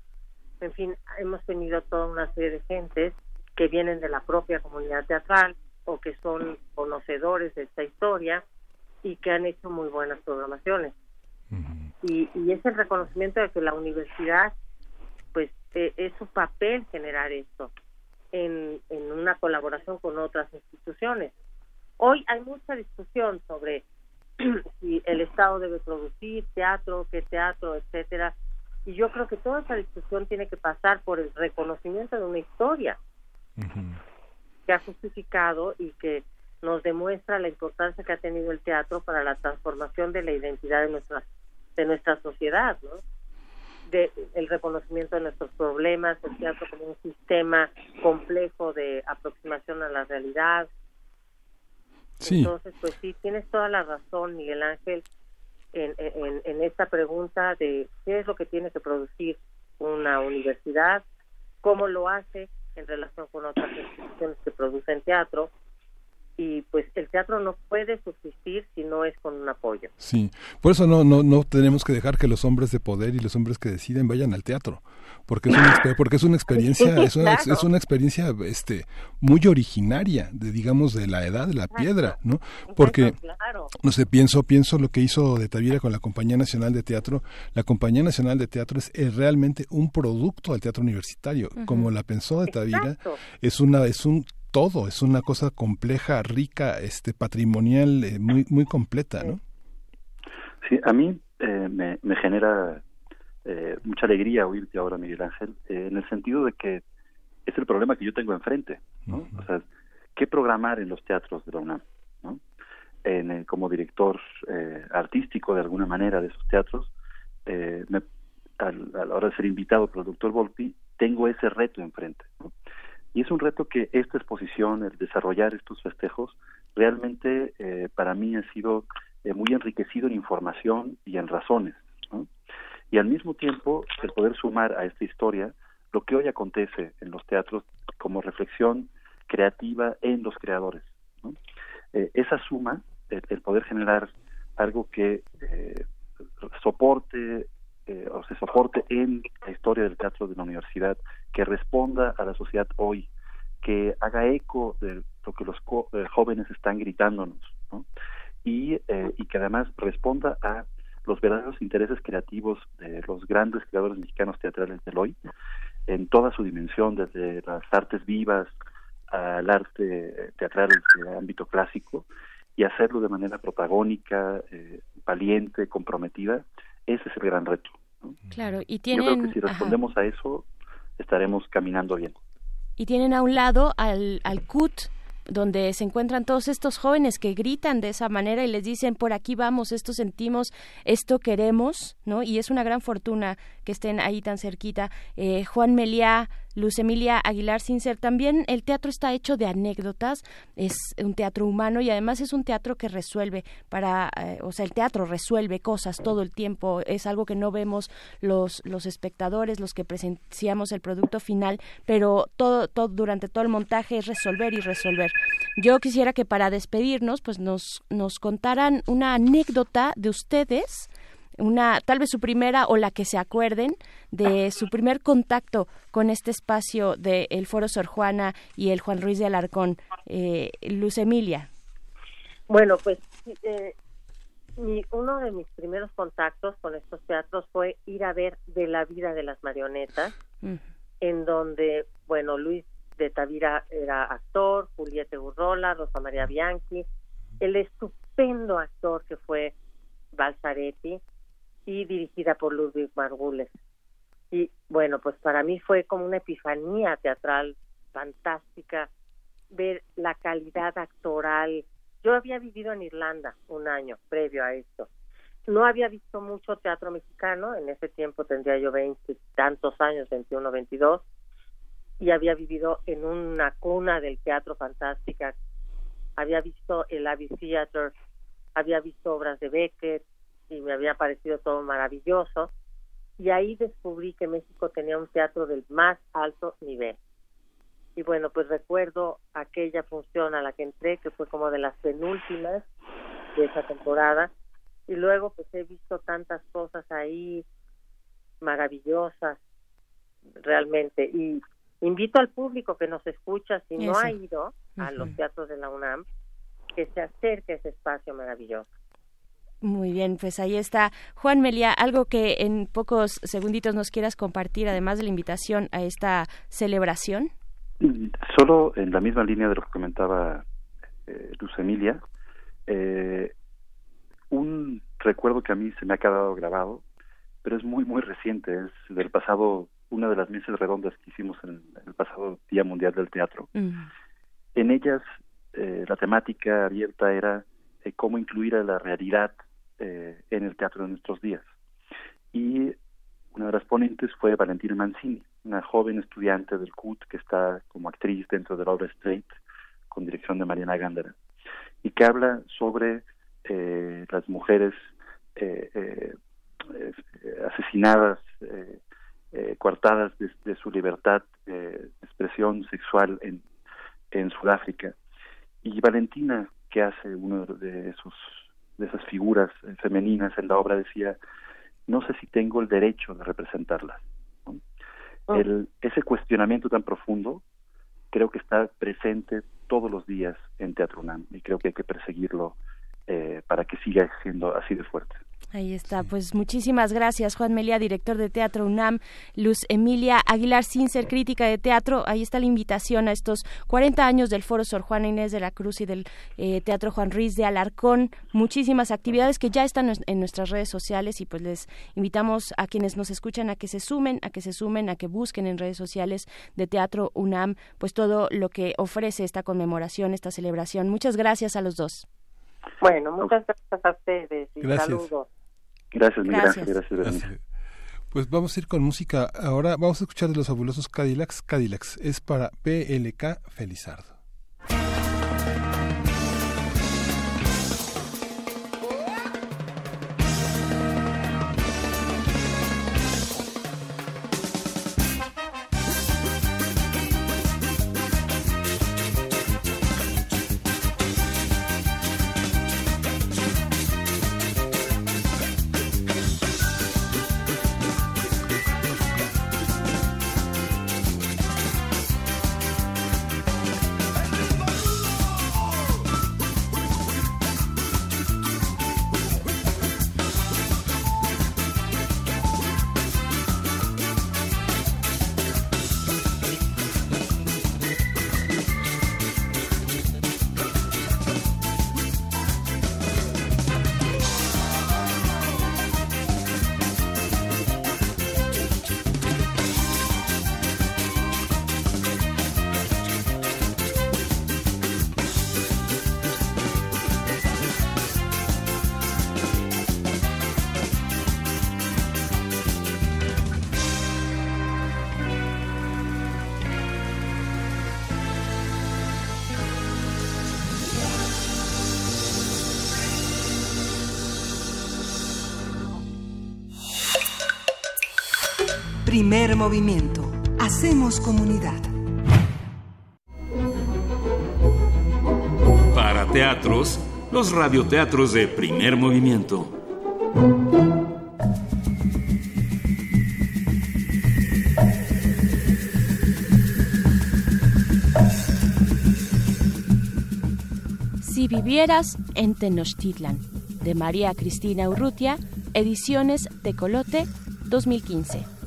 en fin, hemos tenido toda una serie de gentes que vienen de la propia comunidad teatral o que son conocedores de esta historia y que han hecho muy buenas programaciones. Uh -huh. y, y, es el reconocimiento de que la universidad, pues, eh, es su papel generar esto en, en una colaboración con otras instituciones. Hoy hay mucha discusión sobre si el Estado debe producir teatro, qué teatro, etcétera. Y yo creo que toda esa discusión tiene que pasar por el reconocimiento de una historia uh -huh. Que ha justificado y que nos demuestra la importancia que ha tenido el teatro para la transformación de la identidad de nuestra de nuestra sociedad, ¿no? de el reconocimiento de nuestros problemas, el teatro como un sistema complejo de aproximación a la realidad. Sí. Entonces, pues sí, tienes toda la razón, Miguel Ángel, en, en, en esta pregunta de qué es lo que tiene que producir una universidad, cómo lo hace en relación con otras instituciones que producen teatro, y pues el teatro no puede subsistir si no es con un apoyo. Sí, por eso no no no tenemos que dejar que los hombres de poder y los hombres que deciden vayan al teatro, porque es una porque es una experiencia es una, claro. es una experiencia este muy originaria de digamos de la edad de la piedra, ¿no? Porque claro. no sé, pienso pienso lo que hizo de Tavira con la Compañía Nacional de Teatro, la Compañía Nacional de Teatro es, es realmente un producto del teatro universitario, uh -huh. como la pensó de Tavira, Exacto. es una es un todo, es una cosa compleja, rica, este patrimonial, eh, muy muy completa, ¿no? Sí, a mí eh, me, me, genera eh, mucha alegría oírte ahora, Miguel Ángel, en el sentido de que es el problema que yo tengo enfrente, ¿no? O sea, ¿qué programar en los teatros de la UNAM? ¿no? En, como director eh, artístico de alguna manera de esos teatros, eh, a la hora de ser invitado por el doctor Volpi, tengo ese reto enfrente. ¿no? Y es un reto que esta exposición, el desarrollar estos festejos, realmente eh, para mí ha sido eh, muy enriquecido en información y en razones. Y al mismo tiempo, el poder sumar a esta historia lo que hoy acontece en los teatros como reflexión creativa en los creadores. Eh, esa suma, el, poder generar algo que soporte eh, o se soporte en la historia del teatro de la universidad, que responda a la sociedad hoy, que haga eco de lo que los jóvenes están gritándonos, ¿no? y, y que además responda a los verdaderos intereses creativos de los grandes creadores mexicanos teatrales del hoy, en toda su dimensión, desde las artes vivas al arte teatral de ámbito clásico, y hacerlo de manera protagónica, eh, valiente, comprometida, ese es el gran reto. Claro, y tienen... Yo creo que si respondemos a eso, estaremos caminando bien. Y tienen a un lado al, al CUT, donde se encuentran todos estos jóvenes que gritan de esa manera y les dicen por aquí vamos, esto sentimos, esto queremos, ¿no? Y es una gran fortuna que estén ahí tan cerquita. Eh, Juan Meliá, Luz Emilia Aguilar Sincer, también el teatro está hecho de anécdotas, es un teatro humano y además es un teatro que resuelve para, eh, o sea, el teatro resuelve cosas todo el tiempo, es algo que no vemos los, los espectadores, los que presenciamos el producto final, pero todo, todo durante todo el montaje es resolver y resolver. Yo quisiera que para despedirnos, pues nos, nos contaran una anécdota de ustedes una tal vez su primera o la que se acuerden de su primer contacto con este espacio del Foro Sor Juana y el Juan Ruiz de Alarcón. Eh, Luz Emilia. Bueno, pues eh, uno de mis primeros contactos con estos teatros fue ir a ver de la vida de las marionetas, en donde, bueno, Luis de Tavira era actor, Juliette Burrola, Rosa María Bianchi, el estupendo actor que fue Balsaretti, y dirigida por Ludwig Margules. Y bueno, pues para mí fue como una epifanía teatral fantástica ver la calidad actoral. Yo había vivido en Irlanda un año previo a esto. No había visto mucho teatro mexicano, en ese tiempo tendría yo veinte tantos años, 21, 22, y había vivido en una cuna del teatro fantástica. Había visto el Abbey Theater, había visto obras de Beckett, y me había parecido todo maravilloso. Y ahí descubrí que México tenía un teatro del más alto nivel. Y bueno, pues recuerdo aquella función a la que entré, que fue como de las penúltimas de esa temporada. Y luego pues he visto tantas cosas ahí maravillosas, realmente. Y invito al público que nos escucha, si no ha ido a los teatros de la UNAM, que se acerque a ese espacio maravilloso. Muy bien, pues ahí está. Juan Melia, algo que en pocos segunditos nos quieras compartir, además de la invitación a esta celebración. Solo en la misma línea de lo que comentaba eh, Luz Emilia, eh, un recuerdo que a mí se me ha quedado grabado, pero es muy, muy reciente, es del pasado, una de las mesas redondas que hicimos en el pasado Día Mundial del Teatro. En ellas, eh, la temática abierta era cómo incluir a la realidad eh, en el teatro de nuestros días. Y una de las ponentes fue Valentina Mancini, una joven estudiante del CUT que está como actriz dentro de la obra Straight, con dirección de Mariana Gándara, y que habla sobre eh, las mujeres eh, asesinadas, coartadas de, su libertad de expresión sexual en, en Sudáfrica. Y Valentina, que hace uno de esos de esas figuras femeninas en la obra decía, no sé si tengo el derecho de representarlas. Oh. El, ese cuestionamiento tan profundo creo que está presente todos los días en Teatro UNAM y creo que hay que perseguirlo eh, para que siga siendo así de fuerte. Ahí está, pues muchísimas gracias Juan Melia, director de Teatro UNAM, Luz Emilia Aguilar Sincer, crítica de teatro, ahí está la invitación a estos 40 años del Foro Sor Juana Inés de la Cruz y del eh, Teatro Juan Ruiz de Alarcón, muchísimas actividades que ya están en nuestras redes sociales y pues les invitamos a quienes nos escuchan a que se sumen, a que se sumen, a que busquen en redes sociales de Teatro UNAM, pues todo lo que ofrece esta conmemoración, esta celebración. Muchas gracias a los dos. Bueno, muchas gracias a ustedes y saludos. Gracias, gracias. gracias, Pues vamos a ir con música. Ahora vamos a escuchar de los fabulosos Cadillacs. Cadillacs es para PLK Felizardo. Primer movimiento. Hacemos comunidad. Para teatros, los radioteatros de primer movimiento. Si vivieras en Tenochtitlan, de María Cristina Urrutia, ediciones Tecolote 2015.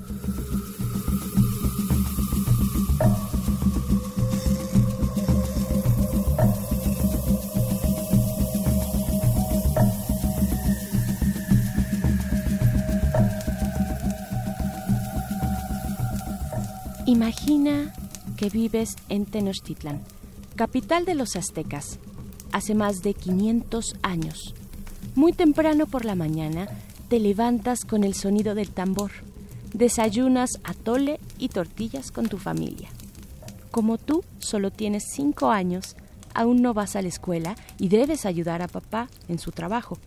Imagina que vives en Tenochtitlan, capital de los aztecas, hace más de 500 años. Muy temprano por la mañana te levantas con el sonido del tambor, desayunas atole y tortillas con tu familia. Como tú solo tienes 5 años, aún no vas a la escuela y debes ayudar a papá en su trabajo.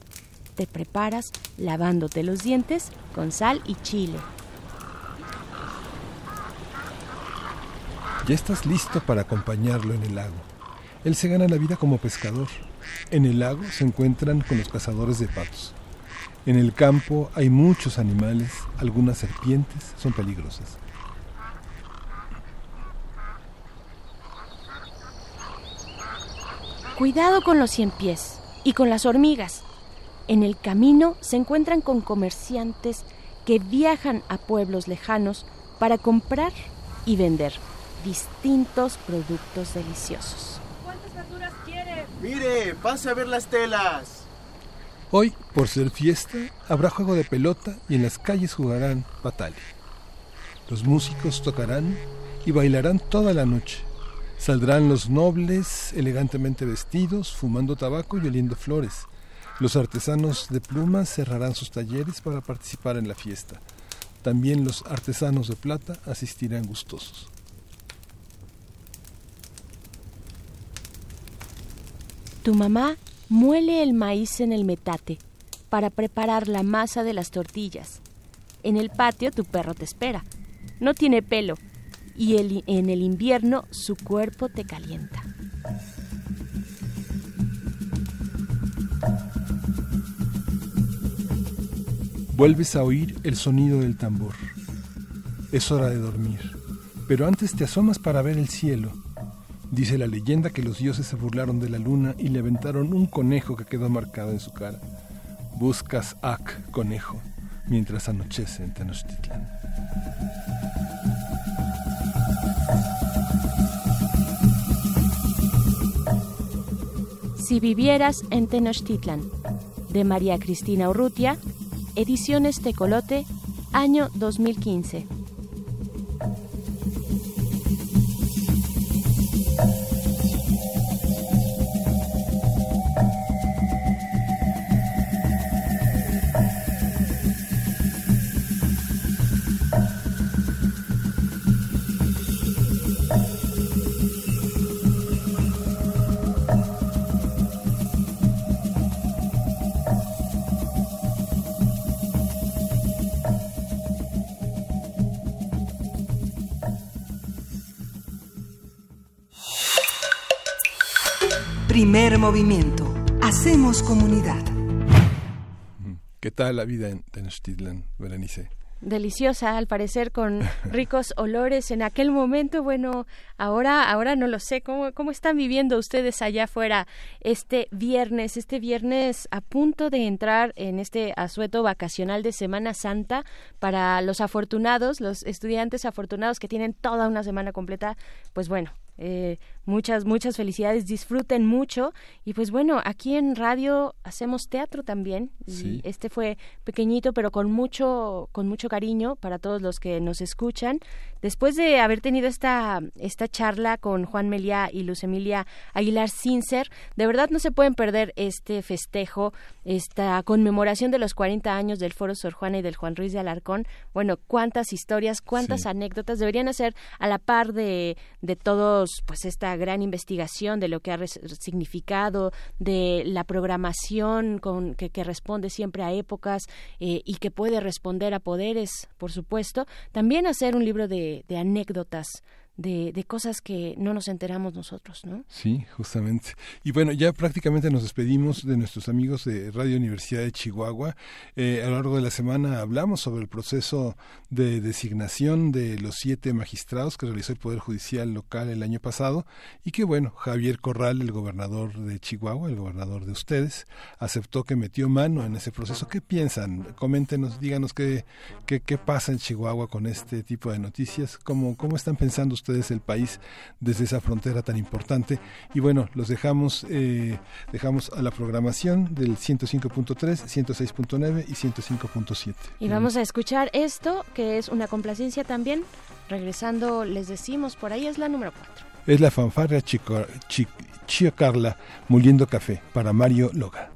Te preparas lavándote los dientes con sal y chile Ya estás listo para acompañarlo en el lago. Él se gana la vida como pescador. En el lago se encuentran con los cazadores de patos. En el campo hay muchos animales, algunas serpientes son peligrosas. Cuidado con los cien pies y con las hormigas. En el camino se encuentran con comerciantes que viajan a pueblos lejanos para comprar y vender distintos productos deliciosos. ¿Cuántas verduras quiere? Mire, pase a ver las telas. Hoy, por ser fiesta, habrá juego de pelota y en las calles jugarán batalla. Los músicos tocarán y bailarán toda la noche. Saldrán los nobles elegantemente vestidos, fumando tabaco y oliendo flores. Los artesanos de plumas cerrarán sus talleres para participar en la fiesta. También los artesanos de plata asistirán gustosos. Tu mamá muele el maíz en el metate para preparar la masa de las tortillas. En el patio tu perro te espera. No tiene pelo y en el invierno su cuerpo te calienta. Vuelves a oír el sonido del tambor. Es hora de dormir, pero antes te asomas para ver el cielo Dice la leyenda que los dioses se burlaron de la luna y le aventaron un conejo que quedó marcado en su cara. buscas ac conejo mientras anochece en Tenochtitlan. Si vivieras en Tenochtitlan, de María Cristina Urrutia, Ediciones Tecolote, año 2015. Movimiento. Hacemos comunidad. ¿Qué tal la vida en Tenochtitlan, Berenice? deliciosa al parecer con ricos olores en aquel momento bueno ahora ahora no lo sé cómo cómo están viviendo ustedes allá afuera este viernes este viernes a punto de entrar en este asueto vacacional de Semana Santa para los afortunados los estudiantes afortunados que tienen toda una semana completa pues bueno eh, muchas, muchas felicidades, disfruten mucho. Y pues bueno, aquí en radio hacemos teatro también. Y este fue pequeñito, pero con mucho, con mucho cariño para todos los que nos escuchan. Después de haber tenido esta, esta charla con Juan Meliá y Luz Emilia Aguilar Sincer, de verdad no se pueden perder este festejo, esta conmemoración de los 40 años del Foro Sor Juana y del Juan Ruiz de Alarcón. Bueno, cuántas historias, cuántas anécdotas deberían hacer a la par de, de todos, pues esta gran investigación de lo que ha significado, de la programación con, que, que responde siempre a épocas eh, y que puede responder a poderes, por supuesto. También hacer un libro de, de anécdotas de, de, cosas que no nos enteramos nosotros, ¿no? Sí, justamente. Y bueno, ya prácticamente nos despedimos de nuestros amigos de Radio Universidad de Chihuahua. Eh, a lo largo de la semana hablamos sobre el proceso de designación de los siete magistrados que realizó el Poder Judicial local el año pasado y que, bueno, Javier Corral, el gobernador de Chihuahua, el gobernador de ustedes, aceptó que metió mano en ese proceso. ¿Qué piensan? Coméntenos, díganos qué, qué, qué pasa en Chihuahua con este tipo de noticias, cómo, cómo están pensando ustedes ustedes el país desde esa frontera tan importante. Y bueno, los dejamos, eh, dejamos a la programación del 105.3, 106.9 y 105.7. Y vamos a escuchar esto, que es una complacencia también. Regresando, les decimos, por ahí es la número 4. Es la fanfarria Chico, Chio Carla moliendo café para Mario Loga.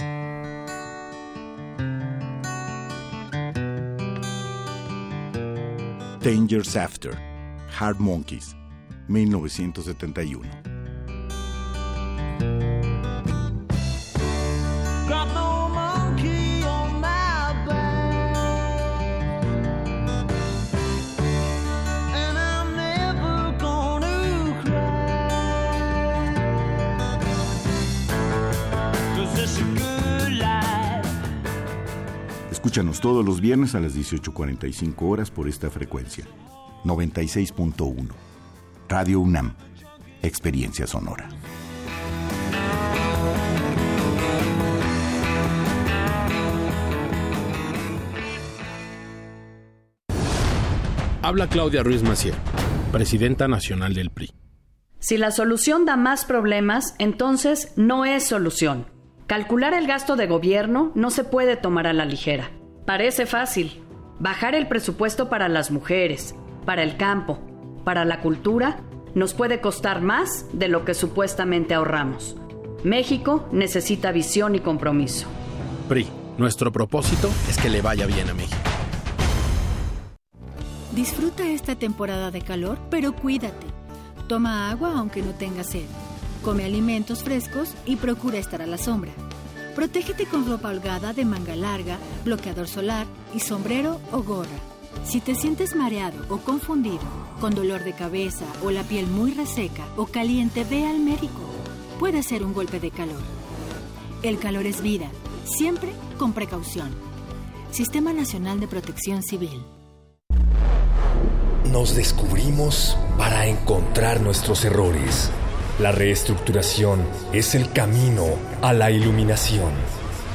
Dangers After, Hard Monkeys, 1971. Escúchanos todos los viernes a las 18.45 horas por esta frecuencia. 96.1. Radio UNAM. Experiencia sonora. Habla Claudia Ruiz Macier, presidenta nacional del PRI. Si la solución da más problemas, entonces no es solución. Calcular el gasto de gobierno no se puede tomar a la ligera. Parece fácil. Bajar el presupuesto para las mujeres, para el campo, para la cultura, nos puede costar más de lo que supuestamente ahorramos. México necesita visión y compromiso. PRI, nuestro propósito es que le vaya bien a México. Disfruta esta temporada de calor, pero cuídate. Toma agua aunque no tengas sed. Come alimentos frescos y procura estar a la sombra. Protégete con ropa holgada de manga larga, bloqueador solar y sombrero o gorra. Si te sientes mareado o confundido, con dolor de cabeza o la piel muy reseca o caliente, ve al médico. Puede ser un golpe de calor. El calor es vida, siempre con precaución. Sistema Nacional de Protección Civil. Nos descubrimos para encontrar nuestros errores la reestructuración es el camino a la iluminación.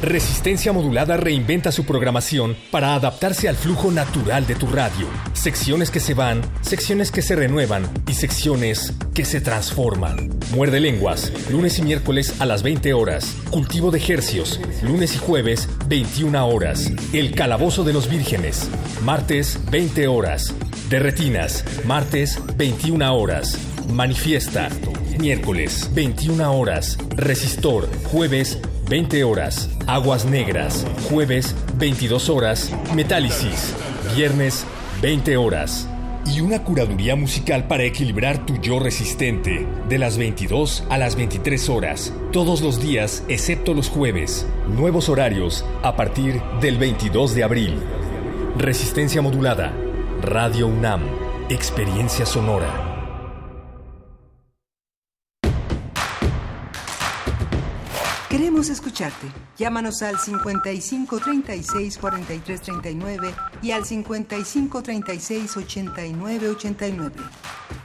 Resistencia Modulada reinventa su programación para adaptarse al flujo natural de tu radio. Secciones que se van, secciones que se renuevan y secciones que se transforman. Muerde lenguas, lunes y miércoles a las 20 horas. Cultivo de hercios, lunes y jueves, 21 horas. El Calabozo de los Vírgenes, martes, 20 horas. De retinas, martes, 21 horas. Manifiesta, miércoles, 21 horas. Resistor, jueves, 20 horas. Aguas Negras, jueves, 22 horas. Metálisis, viernes, 20 horas. Y una curaduría musical para equilibrar tu yo resistente, de las 22 a las 23 horas, todos los días excepto los jueves. Nuevos horarios a partir del 22 de abril. Resistencia modulada. Radio UNAM. Experiencia sonora. Escucharte. Llámanos al 55 36 43 39 y al 55 36 89 89.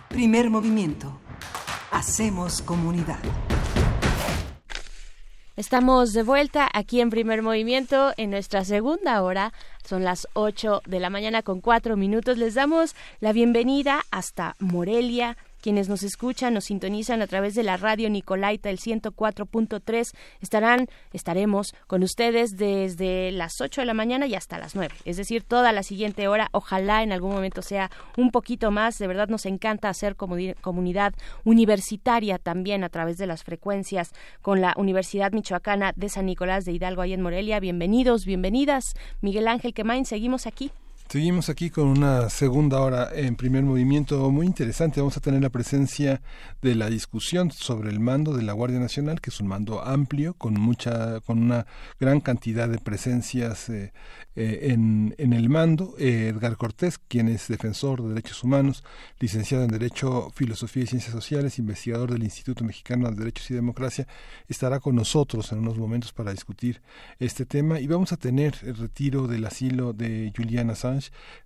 Primer movimiento. Hacemos comunidad. Estamos de vuelta aquí en Primer Movimiento en nuestra segunda hora. Son las 8 de la mañana con 4 minutos. Les damos la bienvenida hasta Morelia, quienes nos escuchan, nos sintonizan a través de la radio Nicolaita, el 104.3, estarán, estaremos con ustedes desde las 8 de la mañana y hasta las 9, es decir, toda la siguiente hora. Ojalá en algún momento sea un poquito más. De verdad nos encanta hacer comunidad universitaria también a través de las frecuencias con la Universidad Michoacana de San Nicolás de Hidalgo, ahí en Morelia. Bienvenidos, bienvenidas. Miguel Ángel Quemain, seguimos aquí. Seguimos aquí con una segunda hora en primer movimiento muy interesante. Vamos a tener la presencia de la discusión sobre el mando de la Guardia Nacional, que es un mando amplio, con mucha, con una gran cantidad de presencias eh, eh, en, el mando. Eh, Edgar Cortés, quien es defensor de derechos humanos, licenciado en Derecho, Filosofía y Ciencias Sociales, investigador del Instituto Mexicano de Derechos y Democracia, estará con nosotros en unos momentos para discutir este tema. Y vamos a tener el retiro del asilo de Julian Assange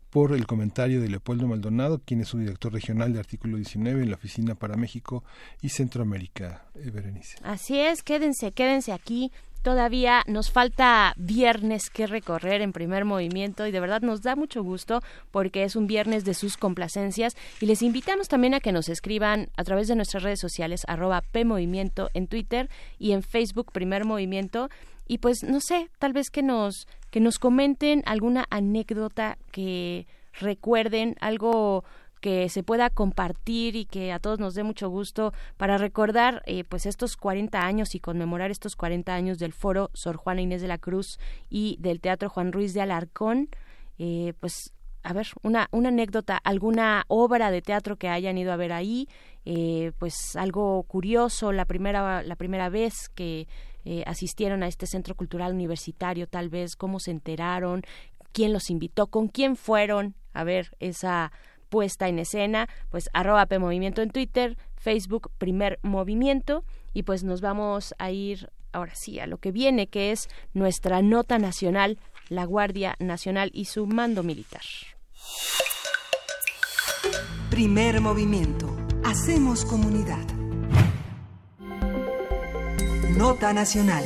Por el comentario de Leopoldo Maldonado, quien es su director regional de Artículo 19 en la Oficina para México y Centroamérica. Eh, Berenice. Así es, quédense, quédense aquí. Todavía nos falta viernes que recorrer en primer movimiento y de verdad nos da mucho gusto porque es un viernes de sus complacencias y les invitamos también a que nos escriban a través de nuestras redes sociales arroba PMovimiento en Twitter y en Facebook Primer Movimiento y pues no sé, tal vez que nos que nos comenten alguna anécdota que recuerden, algo que se pueda compartir y que a todos nos dé mucho gusto para recordar eh, pues estos 40 años y conmemorar estos 40 años del foro Sor Juana Inés de la Cruz y del Teatro Juan Ruiz de Alarcón. Eh, pues a ver, una, una anécdota, alguna obra de teatro que hayan ido a ver ahí, eh, pues algo curioso, la primera, la primera vez que eh, asistieron a este centro cultural universitario, tal vez, cómo se enteraron, quién los invitó, con quién fueron a ver esa puesta en escena, pues arroba P Movimiento en Twitter, Facebook Primer Movimiento y pues nos vamos a ir ahora sí a lo que viene, que es nuestra nota nacional, la Guardia Nacional y su mando militar. Primer movimiento. Hacemos comunidad. Nota Nacional.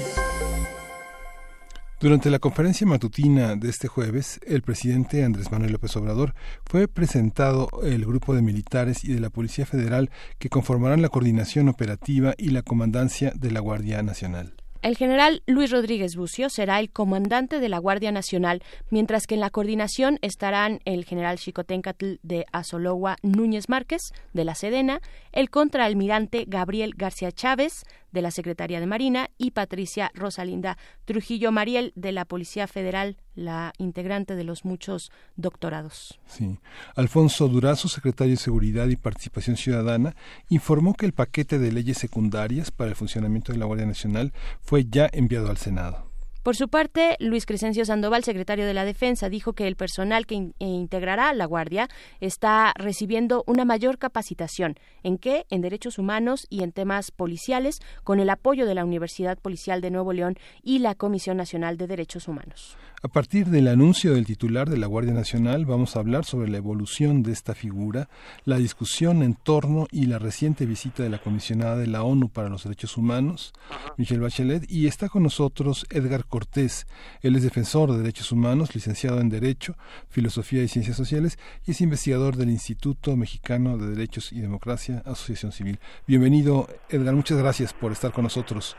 Durante la conferencia matutina de este jueves, el presidente Andrés Manuel López Obrador fue presentado el grupo de militares y de la Policía Federal que conformarán la coordinación operativa y la comandancia de la Guardia Nacional. El general Luis Rodríguez Bucio será el comandante de la Guardia Nacional, mientras que en la coordinación estarán el general Chicotencatl de Azologua Núñez Márquez, de la Sedena, el contraalmirante Gabriel García Chávez, de la Secretaría de Marina, y Patricia Rosalinda Trujillo Mariel, de la Policía Federal, la integrante de los muchos doctorados. Sí. Alfonso Durazo, secretario de Seguridad y Participación Ciudadana, informó que el paquete de leyes secundarias para el funcionamiento de la Guardia Nacional fue ya enviado al Senado. Por su parte, Luis Crescencio Sandoval, secretario de la Defensa, dijo que el personal que eh, integrará la Guardia está recibiendo una mayor capacitación. ¿En qué? En derechos humanos y en temas policiales, con el apoyo de la Universidad Policial de Nuevo León y la Comisión Nacional de Derechos Humanos. A partir del anuncio del titular de la Guardia Nacional, vamos a hablar sobre la evolución de esta figura, la discusión en torno y la reciente visita de la comisionada de la ONU para los Derechos Humanos, Michelle Bachelet, y está con nosotros Edgar Cortés. Él es defensor de derechos humanos, licenciado en Derecho, Filosofía y Ciencias Sociales y es investigador del Instituto Mexicano de Derechos y Democracia, Asociación Civil. Bienvenido, Edgar, muchas gracias por estar con nosotros.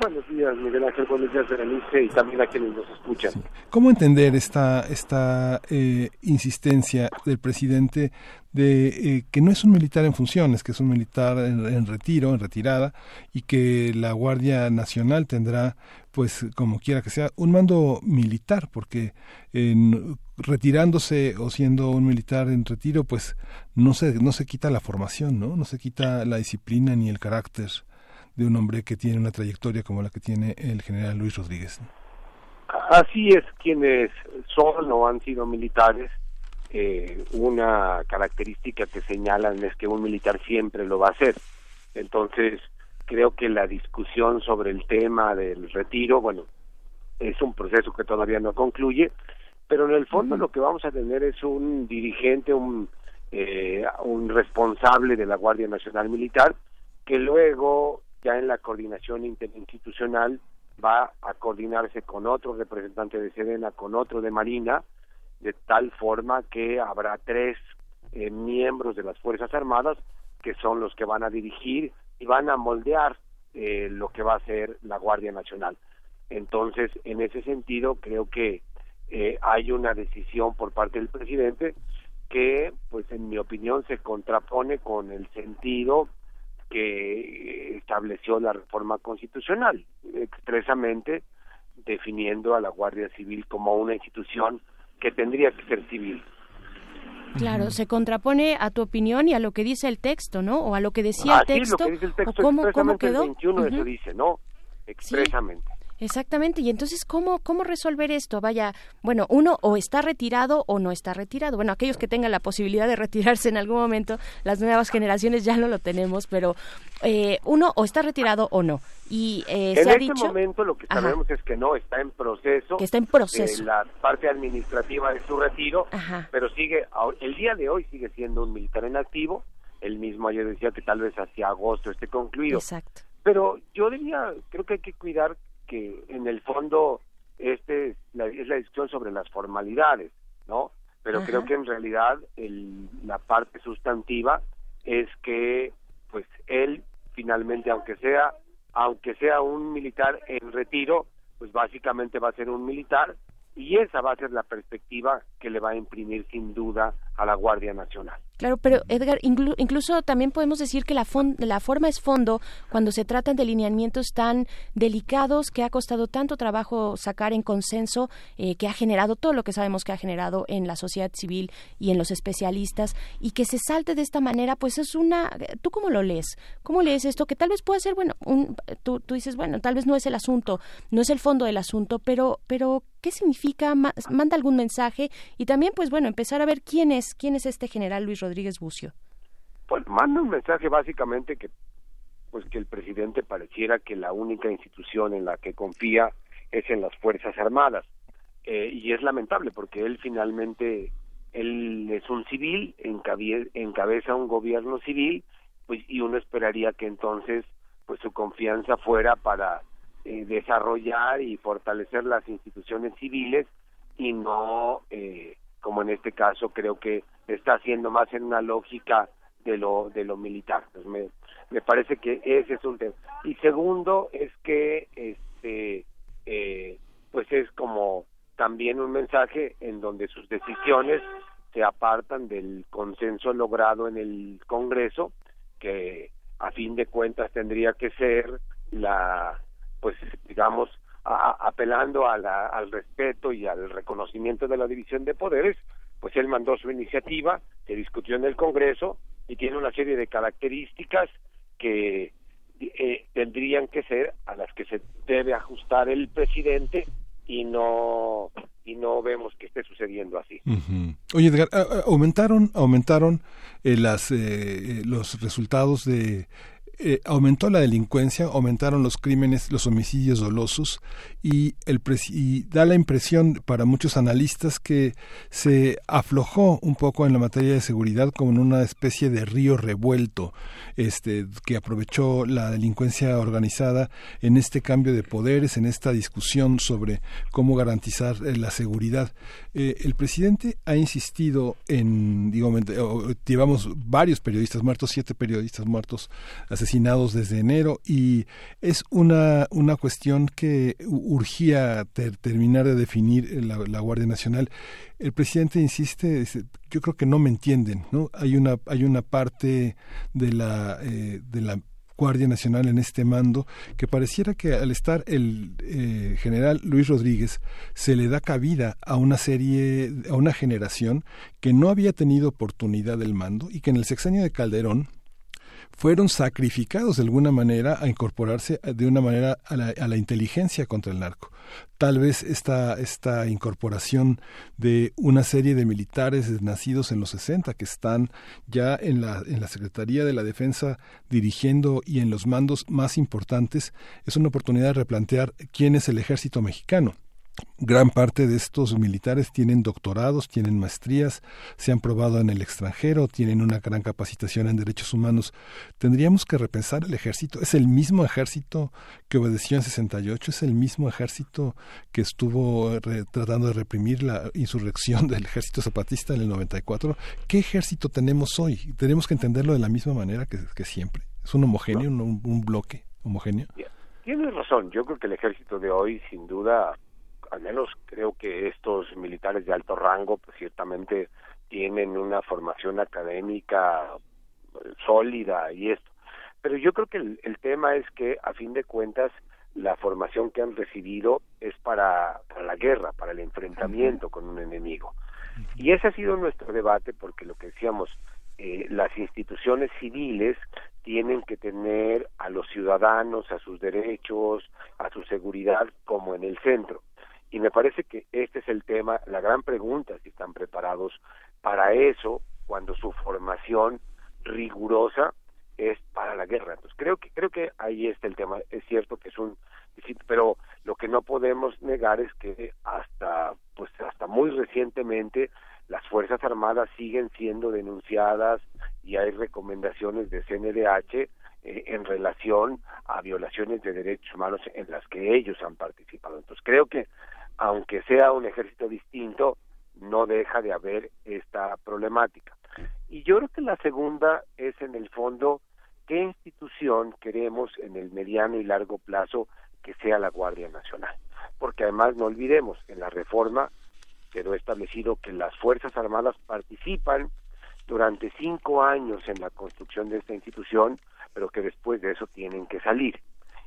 Buenos días, Miguel Ángel. Buenos días, Berenice, y también a quienes nos escuchan. ¿Cómo entender esta, esta eh, insistencia del presidente de eh, que no es un militar en funciones, que es un militar en, en retiro, en retirada, y que la Guardia Nacional tendrá, pues como quiera que sea, un mando militar, porque en- retirándose o siendo un militar en retiro, pues no se, no se quita la formación, ¿no? No se quita la disciplina ni el carácter de un hombre que tiene una trayectoria como la que tiene el general Luis Rodríguez. Así es, quienes son o han sido militares, eh, una característica que señalan es que un militar siempre lo va a hacer. Entonces, creo que la discusión sobre el tema del retiro, bueno, es un proceso que todavía no concluye, pero en el fondo lo que vamos a tener es un dirigente, un, eh, un responsable de la Guardia Nacional Militar, que luego, ya en la coordinación interinstitucional, va a coordinarse con otro representante de Sedena, con otro de Marina, de tal forma que habrá tres eh, miembros de las Fuerzas Armadas que son los que van a dirigir y van a moldear eh, lo que va a ser la Guardia Nacional. Entonces, en ese sentido, creo que eh, hay una decisión por parte del presidente que, pues, en mi opinión, se contrapone con el sentido que estableció la reforma constitucional, expresamente definiendo a la Guardia Civil como una institución que tendría que ser civil. Claro, se contrapone a tu opinión y a lo que dice el texto, ¿no? O a lo que decía Ah, el sí, texto. lo que dice el texto ¿O cómo, cómo expresamente quedó? el 21 eso dice, ¿no? Expresamente. Exactamente, y entonces, ¿cómo, ¿cómo resolver esto? Vaya, bueno, uno o está retirado o no está retirado. Bueno, aquellos que tengan la posibilidad de retirarse en algún momento, las nuevas generaciones ya no lo tenemos, pero eh, uno o está retirado o no. Y eh, en se ha este dicho... momento lo que Ajá. sabemos es que no, está en proceso. Que está en proceso. de la parte administrativa de su retiro, Ajá. pero sigue, el día de hoy sigue siendo un militar en activo. El mismo ayer decía que tal vez hacia agosto esté concluido. Exacto. Pero yo diría, creo que hay que cuidar que en el fondo este es la, es la discusión sobre las formalidades, ¿no? Pero Ajá. creo que en realidad el, la parte sustantiva es que pues él finalmente aunque sea aunque sea un militar en retiro, pues básicamente va a ser un militar y esa va a ser la perspectiva que le va a imprimir sin duda a la Guardia Nacional. Claro, pero Edgar, inclu- incluso también podemos decir que la, la forma es fondo cuando se tratan de lineamientos tan delicados que ha costado tanto trabajo sacar en consenso, eh, que ha generado todo lo que sabemos que ha generado en la sociedad civil y en los especialistas, y que se salte de esta manera, pues es una... ¿Tú cómo lo lees? ¿Cómo lees esto? Que tal vez pueda ser, bueno, un, tú, tú dices, bueno, tal vez no es el asunto, no es el fondo del asunto, pero, pero ¿qué significa? Ma- manda algún mensaje y también, pues bueno, empezar a ver quién es, quién es este general Luis Rodríguez Bucio. Pues manda un mensaje básicamente que pues que el presidente pareciera que la única institución en la que confía es en las Fuerzas Armadas. Eh, y es lamentable porque él finalmente, él es un civil, encabeza un gobierno civil, pues y uno esperaría que entonces pues su confianza fuera para eh, desarrollar y fortalecer las instituciones civiles y no eh, como en este caso creo que está haciendo más en una lógica de lo de lo militar. Pues me, me parece que ese es un tema. Y segundo es que este eh, pues es como también un mensaje en donde sus decisiones se apartan del consenso logrado en el Congreso que a fin de cuentas tendría que ser la pues digamos a- apelando a la- al respeto y al reconocimiento de la división de poderes pues él mandó su iniciativa se discutió en el Congreso y tiene una serie de características que eh, tendrían que ser a las que se debe ajustar el presidente y no y no vemos que esté sucediendo así. Oye, Edgar, aumentaron, aumentaron eh, las, eh, los resultados de... eh, aumentó la delincuencia, aumentaron los crímenes, los homicidios dolosos y, el y da la impresión para muchos analistas que se aflojó un poco en la materia de seguridad como en una especie de río revuelto este, que aprovechó la delincuencia organizada en este cambio de poderes, en esta discusión sobre cómo garantizar eh, la seguridad. Eh, el presidente ha insistido en, o- llevamos varios periodistas muertos, siete periodistas muertos, asesinados desde enero, y es una, una cuestión que urgía ter- terminar de definir la, la Guardia Nacional. El presidente insiste, dice, yo creo que no me entienden, ¿no? Hay una, hay una parte de la, eh, de la Guardia Nacional en este mando, que pareciera que al estar el eh, general Luis Rodríguez se le da cabida a una serie, a una generación que no había tenido oportunidad del mando y que en el sexenio de Calderón fueron sacrificados de alguna manera a incorporarse de una manera a la, a la inteligencia contra el narco. Tal vez esta, esta incorporación de una serie de militares nacidos en los 60 que están ya en la, en la Secretaría de la Defensa dirigiendo y en los mandos más importantes es una oportunidad de replantear quién es el ejército mexicano. Gran parte de estos militares tienen doctorados, tienen maestrías, se han probado en el extranjero, tienen una gran capacitación en derechos humanos. Tendríamos que repensar el ejército. Es el mismo ejército que obedeció en 68, es el mismo ejército que estuvo re- tratando de reprimir la insurrección del ejército zapatista en el 94. ¿Qué ejército tenemos hoy? Tenemos que entenderlo de la misma manera que, que siempre. Es un homogéneo, un, un bloque homogéneo. Tienes razón, yo creo que el ejército de hoy sin duda al menos creo que estos militares de alto rango pues ciertamente tienen una formación académica eh, sólida y esto. Pero yo creo que el, el tema es que a fin de cuentas la formación que han recibido es para, para la guerra, para el enfrentamiento con un enemigo. Y ese ha sido nuestro debate porque lo que decíamos, eh, las instituciones civiles tienen que tener a los ciudadanos, a sus derechos, a su seguridad como en el centro. Y me parece que este es el tema, la gran pregunta, si están preparados para eso, cuando su formación rigurosa es para la guerra. Entonces creo que creo que ahí está el tema. Es cierto que es un pero lo que no podemos negar es que hasta pues hasta muy recientemente las fuerzas armadas siguen siendo denunciadas y hay recomendaciones de CNDH eh, en relación a violaciones de derechos humanos en las que ellos han participado. Entonces creo que aunque sea un ejército distinto, no deja de haber esta problemática. Y yo creo que la segunda es en el fondo qué institución queremos en el mediano y largo plazo que sea la Guardia Nacional. Porque además no olvidemos, en la reforma quedó establecido que las Fuerzas Armadas participan durante cinco años en la construcción de esta institución, pero que después de eso tienen que salir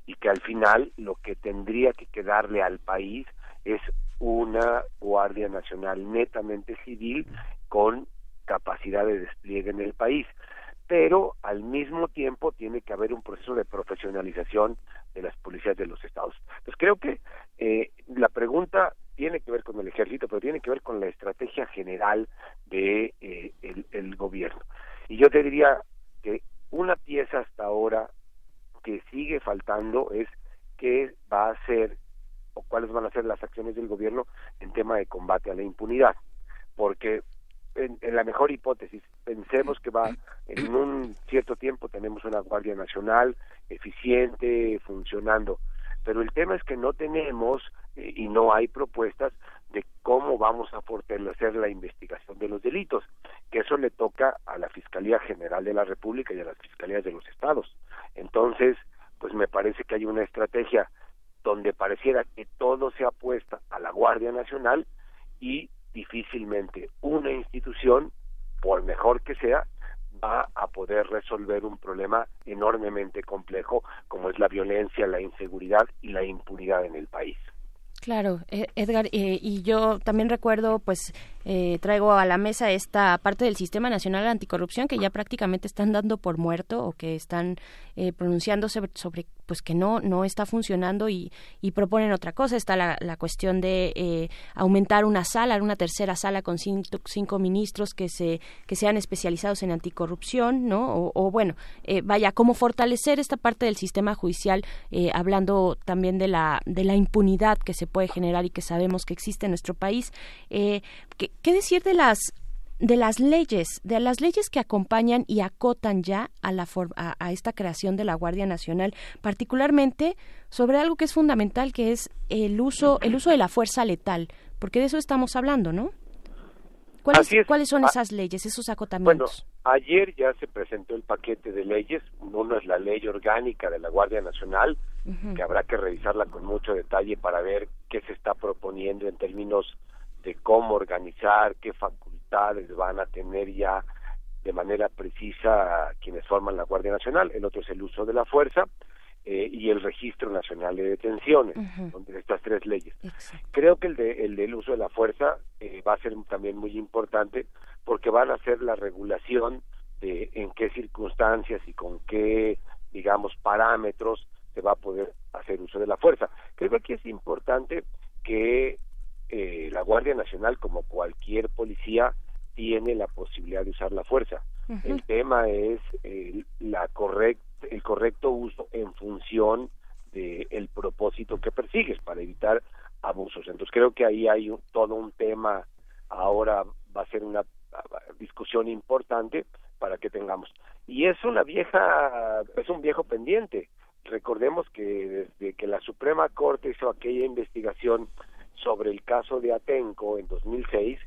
y que al final lo que tendría que quedarle al país es una Guardia Nacional netamente civil con capacidad de despliegue en el país pero al mismo tiempo tiene que haber un proceso de profesionalización de las policías de los estados. Entonces creo que eh, la pregunta tiene que ver con el ejército, pero tiene que ver con la estrategia general de eh, el, gobierno. Y yo te diría que una pieza hasta ahora que sigue faltando es qué va a hacer o cuáles van a ser las acciones del gobierno en tema de combate a la impunidad, porque en, la mejor hipótesis, pensemos que va en un cierto tiempo tenemos una Guardia Nacional eficiente, funcionando, pero el tema es que no tenemos eh, y no hay propuestas de cómo vamos a fortalecer la investigación de los delitos, que eso le toca a la Fiscalía General de la República y a las Fiscalías de los Estados. Entonces, pues me parece que hay una estrategia donde pareciera que todo se apuesta a la Guardia Nacional y difícilmente una institución, por mejor que sea, va a poder resolver un problema enormemente complejo como es la violencia, la inseguridad y la impunidad en el país. Claro, e-, Edgar, eh, y yo también recuerdo, pues, eh, traigo a la mesa esta parte del Sistema Nacional Anticorrupción que ya prácticamente están dando por muerto o que están eh, pronunciándose sobre, pues que no no está funcionando y, y proponen otra cosa. Está la, la cuestión de eh, aumentar una sala, una tercera sala con cinco, ministros que se que sean especializados en anticorrupción, ¿no? O, o bueno, eh, vaya, cómo fortalecer esta parte del sistema judicial, eh, hablando también de la de la impunidad que se puede generar y que sabemos que existe en nuestro país. Eh, ¿Qué decir de las de las leyes, de las leyes que acompañan y acotan ya a, la a, esta creación de la Guardia Nacional, particularmente sobre algo que es fundamental, que es el uso, el uso de la fuerza letal, porque de eso estamos hablando, ¿no? ¿Cuáles, ¿cuáles son ah, esas leyes, esos acotamientos? Bueno, ayer ya se presentó el paquete de leyes. Uno es la ley orgánica de la Guardia Nacional, que habrá que revisarla con mucho detalle para ver qué se está proponiendo en términos de cómo organizar, qué facultades van a tener ya de manera precisa quienes forman la Guardia Nacional, el otro es el uso de la fuerza eh, y el Registro Nacional de Detenciones, donde estas tres leyes. Creo que el, de, el del uso de la fuerza eh, va a ser también muy importante porque van a ser la regulación de en qué circunstancias y con qué, digamos, parámetros se va a poder hacer uso de la fuerza. Creo que aquí es importante que eh, la Guardia Nacional, como cualquier policía, tiene la posibilidad de usar la fuerza. El tema es la correct, el correcto uso en función del el propósito que persigues para evitar abusos. Entonces creo que ahí hay todo un tema, ahora va a ser una discusión importante para que tengamos. Y es una vieja, es un viejo pendiente. Recordemos que desde que la Suprema Corte hizo aquella investigación sobre el caso de Atenco en 2006,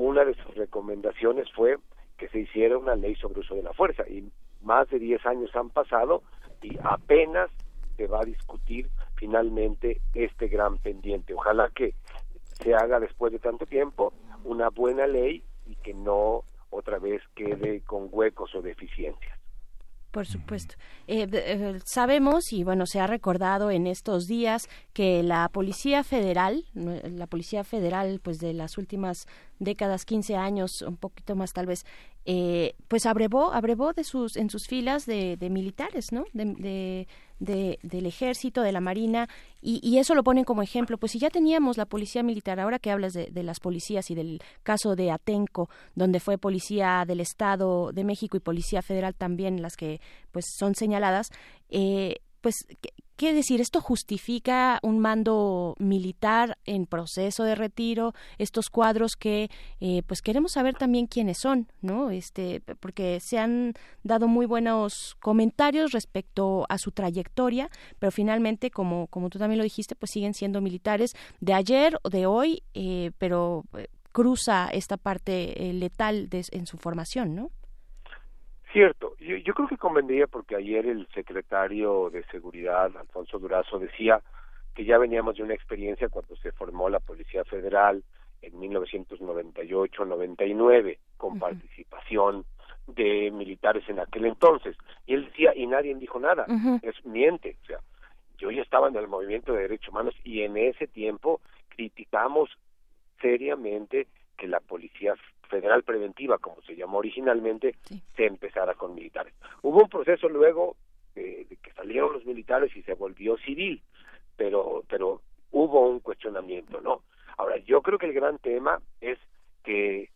una de sus recomendaciones fue que se hiciera una ley sobre uso de la fuerza y más de 10 años han pasado y apenas se va a discutir finalmente este gran pendiente. Ojalá que se haga después de tanto tiempo una buena ley y que no otra vez quede con huecos o deficiencias. Por supuesto. Eh, eh, sabemos, y bueno, se ha recordado en estos días, que la Policía Federal, la Policía Federal, pues de las últimas décadas, 15 años, un poquito más tal vez, eh, pues abrevó, abrevó de sus, en sus filas de, militares, ¿no? De, del ejército, de la marina, y, eso lo ponen como ejemplo. Pues si ya teníamos la policía militar, ahora que hablas de, las policías y del caso de Atenco, donde fue policía del Estado de México y policía federal también, las que pues son señaladas, eh, pues ¿Qué decir? ¿Esto justifica un mando militar en proceso de retiro? Estos cuadros que, eh, pues queremos saber también quiénes son, ¿no? Este, porque se han dado muy buenos comentarios respecto a su trayectoria, pero finalmente, como, como tú también lo dijiste, pues siguen siendo militares de ayer o de hoy, eh, pero eh, cruza esta parte letal en su formación, ¿no? Cierto, yo, creo que convendría porque ayer el secretario de Seguridad, Alfonso Durazo, decía que ya veníamos de una experiencia cuando se formó la Policía Federal en 1998-99 con participación de militares en aquel entonces. Y él decía, y nadie dijo nada, es miente. O sea, yo ya estaba en el movimiento de derechos humanos y en ese tiempo criticamos seriamente que la Policía federal preventiva, como se llamó originalmente, se empezara con militares. Hubo un proceso luego de, que salieron los militares y se volvió civil, pero, pero hubo un cuestionamiento, ¿no? Ahora, yo creo que el gran tema es que,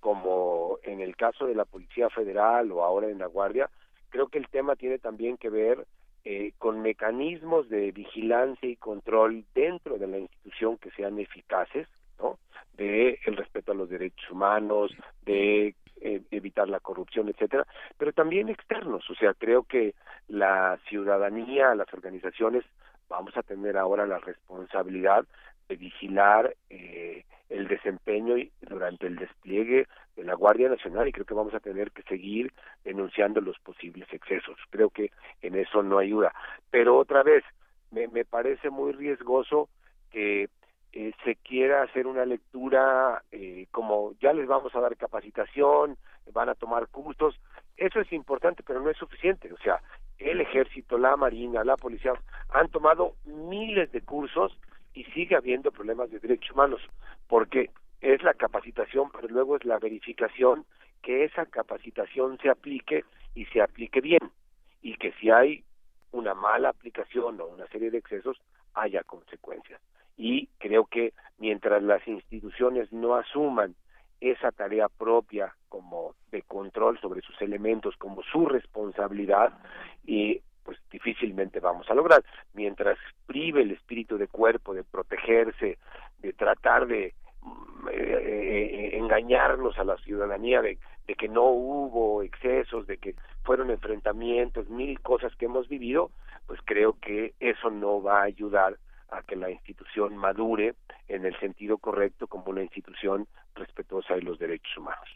como en el caso de la Policía Federal o ahora en la Guardia, creo que el tema tiene también que ver eh, con mecanismos de vigilancia y control dentro de la institución que sean eficaces, ¿no? de el respeto a los derechos humanos, de eh, evitar la corrupción, etcétera, pero también externos. O sea, creo que la ciudadanía, las organizaciones, vamos a tener ahora la responsabilidad de vigilar eh, el desempeño y durante el despliegue de la Guardia Nacional y creo que vamos a tener que seguir denunciando los posibles excesos. Creo que en eso no ayuda. Pero otra vez, me, me parece muy riesgoso que eh, se quiera hacer una lectura eh, como ya les vamos a dar capacitación, van a tomar cursos, eso es importante, pero no es suficiente. O sea, el ejército, la marina, la policía han tomado miles de cursos y sigue habiendo problemas de derechos humanos, porque es la capacitación, pero luego es la verificación que esa capacitación se aplique y se aplique bien, y que si hay una mala aplicación o una serie de excesos, haya consecuencias y creo que mientras las instituciones no asuman esa tarea propia como de control sobre sus elementos como su responsabilidad y pues difícilmente vamos a lograr. Mientras prive el espíritu de cuerpo de protegerse de tratar de mm, eh, eh, engañarnos a la ciudadanía de, de que no hubo excesos de que fueron enfrentamientos mil cosas que hemos vivido pues creo que eso no va a ayudar a que la institución madure en el sentido correcto como una institución respetuosa de los derechos humanos.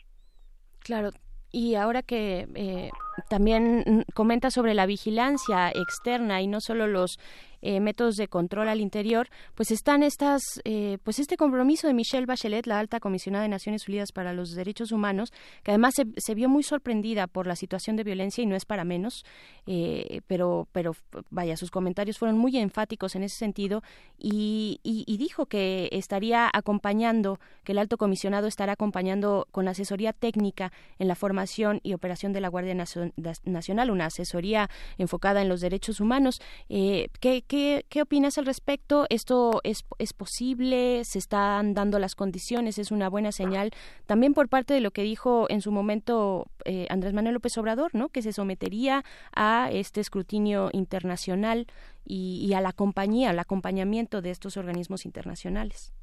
Claro, y ahora que eh, también comenta sobre la vigilancia externa y no solo los eh, métodos de control al interior, pues están estas, eh, pues este compromiso de Michelle Bachelet, la alta comisionada de Naciones Unidas para los Derechos Humanos, que además se, vio muy sorprendida por la situación de violencia y no es para menos, eh, pero, pero vaya, sus comentarios fueron muy enfáticos en ese sentido y, y, dijo que estaría acompañando, que el alto comisionado estará acompañando con asesoría técnica en la formación y operación de la Guardia Nacional, una asesoría enfocada en los derechos humanos. Eh, ¿qué, ¿Qué, qué opinas al respecto? ¿Esto es, es posible? ¿Se están dando las condiciones? ¿Es una buena señal? También por parte de lo que dijo en su momento eh, Andrés Manuel López Obrador, ¿no? Que se sometería a este escrutinio internacional y, a la compañía, al acompañamiento de estos organismos internacionales.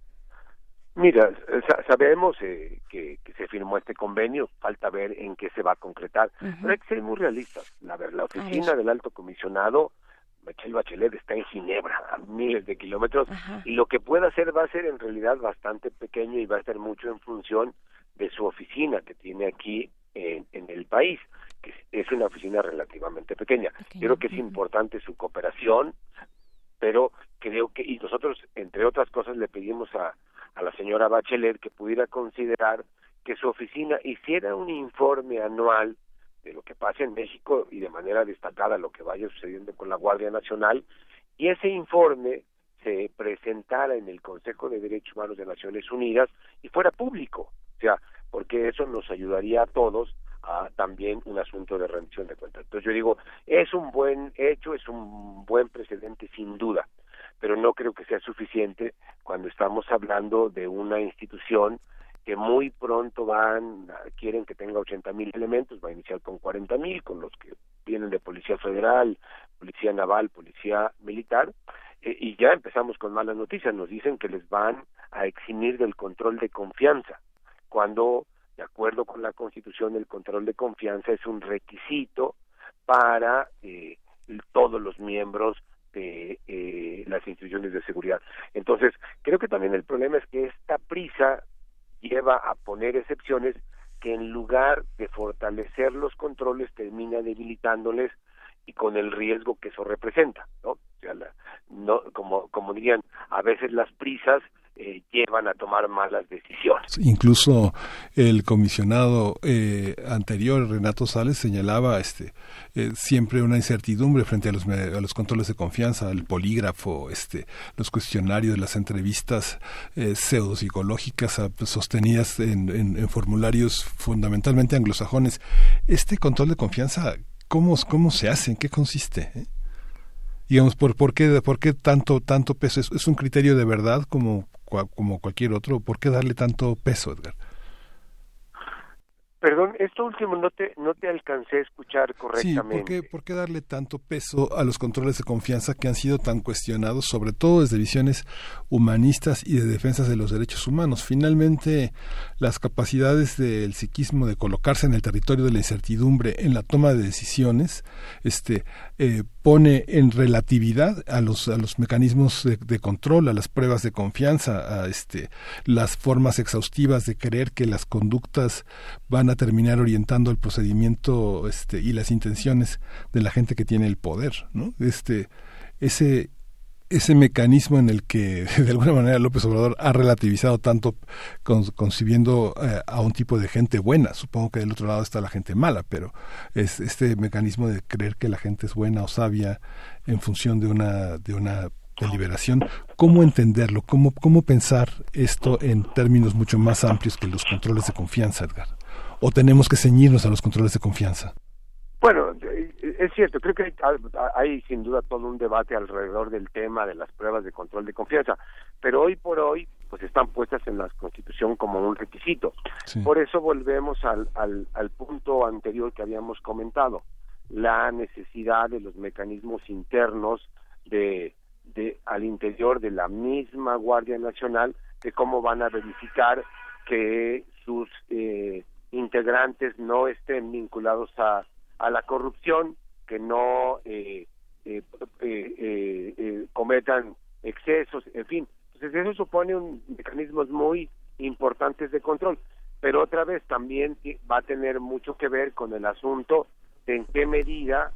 Mira, sabemos eh, que, se firmó este convenio, falta ver en qué se va a concretar, pero hay que ser muy realistas. La, la oficina del alto comisionado Michelle Bachelet está en Ginebra, a miles de kilómetros, y lo que pueda hacer va a ser en realidad bastante pequeño y va a estar mucho en función de su oficina que tiene aquí en, el país, que es una oficina relativamente pequeña. Yo creo que es importante su cooperación, pero creo que, y nosotros, entre otras cosas, le pedimos a, a la señora Bachelet que pudiera considerar que su oficina hiciera un informe anual de lo que pasa en México y de manera destacada lo que vaya sucediendo con la Guardia Nacional y ese informe se presentara en el Consejo de Derechos Humanos de Naciones Unidas y fuera público, o sea, porque eso nos ayudaría a todos también un asunto de rendición de cuentas. Entonces yo digo, es un buen hecho, es un buen precedente sin duda, pero no creo que sea suficiente cuando estamos hablando de una institución que muy pronto van, quieren que tenga 80 mil elementos, va a iniciar con 40 mil, con los que vienen de Policía Federal, Policía Naval, Policía Militar, eh, y ya empezamos con malas noticias, nos dicen que les van a eximir del control de confianza, cuando de acuerdo con la Constitución, el control de confianza es un requisito para eh, todos los miembros de eh, las instituciones de seguridad. Entonces, creo que también el problema es que esta prisa lleva a poner excepciones que en lugar de fortalecer los controles termina debilitándoles y con el riesgo que eso representa, ¿no? O sea, no como como dirían, a veces las prisas eh, llevan a tomar malas decisiones. Incluso el comisionado eh, anterior, Renato Sales, señalaba este eh, siempre una incertidumbre frente a los, controles de confianza, el polígrafo, este, los cuestionarios, las entrevistas pseudopsicológicas sostenidas en, en, formularios fundamentalmente anglosajones. Este control de confianza, ¿cómo, cómo se hace? ¿En qué consiste? Digamos por por qué por qué tanto tanto peso es, un criterio de verdad como como cualquier otro, ¿por qué darle tanto peso, Edgar? Perdón, esto último no te, no te alcancé a escuchar correctamente. Sí, ¿por qué, darle tanto peso a los controles de confianza que han sido tan cuestionados, sobre todo desde visiones humanistas y de defensa de los derechos humanos? Finalmente, las capacidades del psiquismo de colocarse en el territorio de la incertidumbre en la toma de decisiones, este, eh, pone en relatividad a los, a los mecanismos de, control, a las pruebas de confianza, a este, las formas exhaustivas de creer que las conductas van a terminar orientando el procedimiento este, y las intenciones de la gente que tiene el poder. ¿no? Este, ese, ese mecanismo en el que de alguna manera López Obrador ha relativizado tanto concibiendo eh, a un tipo de gente buena. Supongo que del otro lado está la gente mala, pero es este mecanismo de creer que la gente es buena o sabia en función de una de una deliberación. ¿Cómo entenderlo? ¿Cómo, cómo pensar esto en términos mucho más amplios que los controles de confianza, Edgar? ¿O tenemos que ceñirnos a los controles de confianza? Bueno, es cierto, creo que hay, sin duda todo un debate alrededor del tema de las pruebas de control de confianza, pero hoy por hoy pues están puestas en la Constitución como un requisito. Por eso volvemos al, al, al punto anterior que habíamos comentado, la necesidad de los mecanismos internos de, de al interior de la misma Guardia Nacional de cómo van a verificar que sus eh, integrantes no estén vinculados a a la corrupción, que no eh, eh, eh, cometan excesos, en fin. Entonces eso supone un mecanismos muy importantes de control, pero otra vez también va a tener mucho que ver con el asunto de en qué medida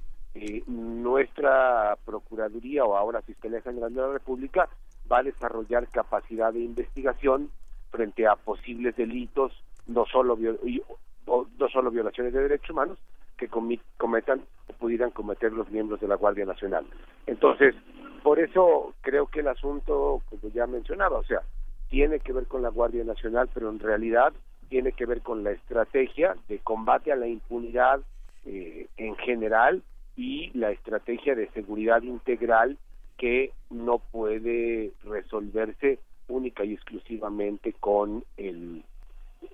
nuestra Procuraduría o ahora Fiscalía General de la República va a desarrollar capacidad de investigación frente a posibles delitos, no solo, no solo violaciones de derechos humanos, que cometan o pudieran cometer los miembros de la Guardia Nacional. Entonces, por eso creo que el asunto, como ya mencionaba, o sea, tiene que ver con la Guardia Nacional, pero en realidad tiene que ver con la estrategia de combate a la impunidad eh, en general y la estrategia de seguridad integral que no puede resolverse única y exclusivamente con el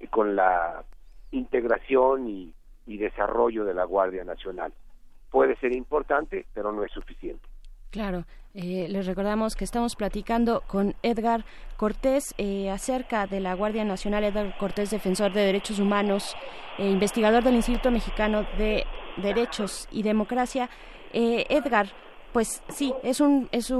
con la integración y y desarrollo de la Guardia Nacional. Puede ser importante, pero no es suficiente. Claro, eh, les recordamos que estamos platicando con Edgar Cortés eh, acerca de la Guardia Nacional, Edgar Cortés, defensor de derechos humanos, e investigador del Instituto Mexicano de Derechos y Democracia. Eh, Edgar, pues sí, es, un, es,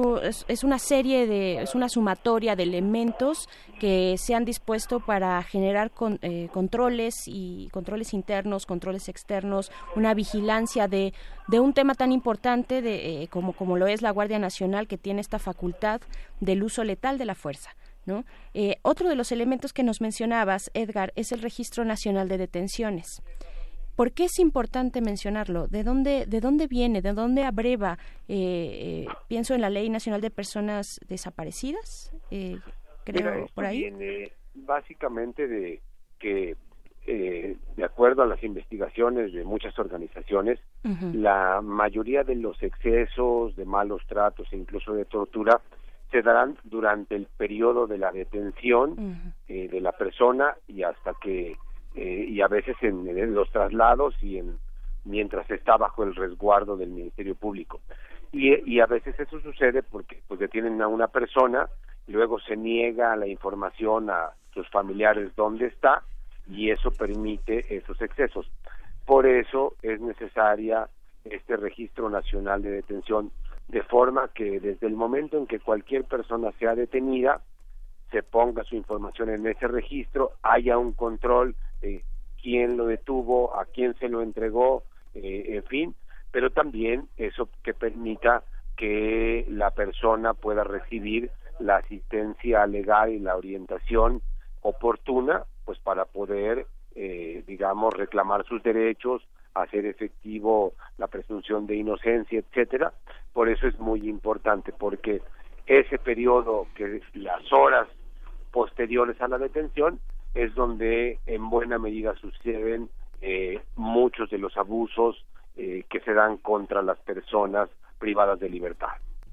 es, una serie de, es una sumatoria de elementos que se han dispuesto para generar eh, controles y controles internos, controles externos, una vigilancia de, de un tema tan importante de, eh, como, como lo es la Guardia Nacional que tiene esta facultad del uso letal de la fuerza. ¿no? Eh, otro de los elementos que nos mencionabas, Edgar, es el Registro Nacional de Detenciones. ¿Por qué es importante mencionarlo? ¿De dónde, de dónde viene? ¿De dónde abreva? Eh, eh, pienso en la Ley Nacional de Personas Desaparecidas, eh, creo, por ahí. Viene básicamente de que eh, de acuerdo a las investigaciones de muchas organizaciones, la mayoría de los excesos, de malos tratos e incluso de tortura se darán durante el periodo de la detención eh, de la persona y hasta que eh, y a veces en, los traslados y en mientras está bajo el resguardo del Ministerio Público y, y a veces eso sucede porque pues detienen a una persona luego se niega la información a sus familiares dónde está y eso permite esos excesos. Por eso es necesaria este registro nacional de detención, de forma que desde el momento en que cualquier persona sea detenida, se ponga su información en ese registro, haya un control de quién lo detuvo, a quién se lo entregó, eh, en fin, pero también eso que permita que la persona pueda recibir la asistencia legal y la orientación oportuna pues para poder eh, digamos reclamar sus derechos hacer efectivo la presunción de inocencia etcétera. Por eso es muy importante porque ese periodo que las horas posteriores a la detención es donde en buena medida suceden eh, muchos de los abusos eh, que se dan contra las personas privadas de libertad.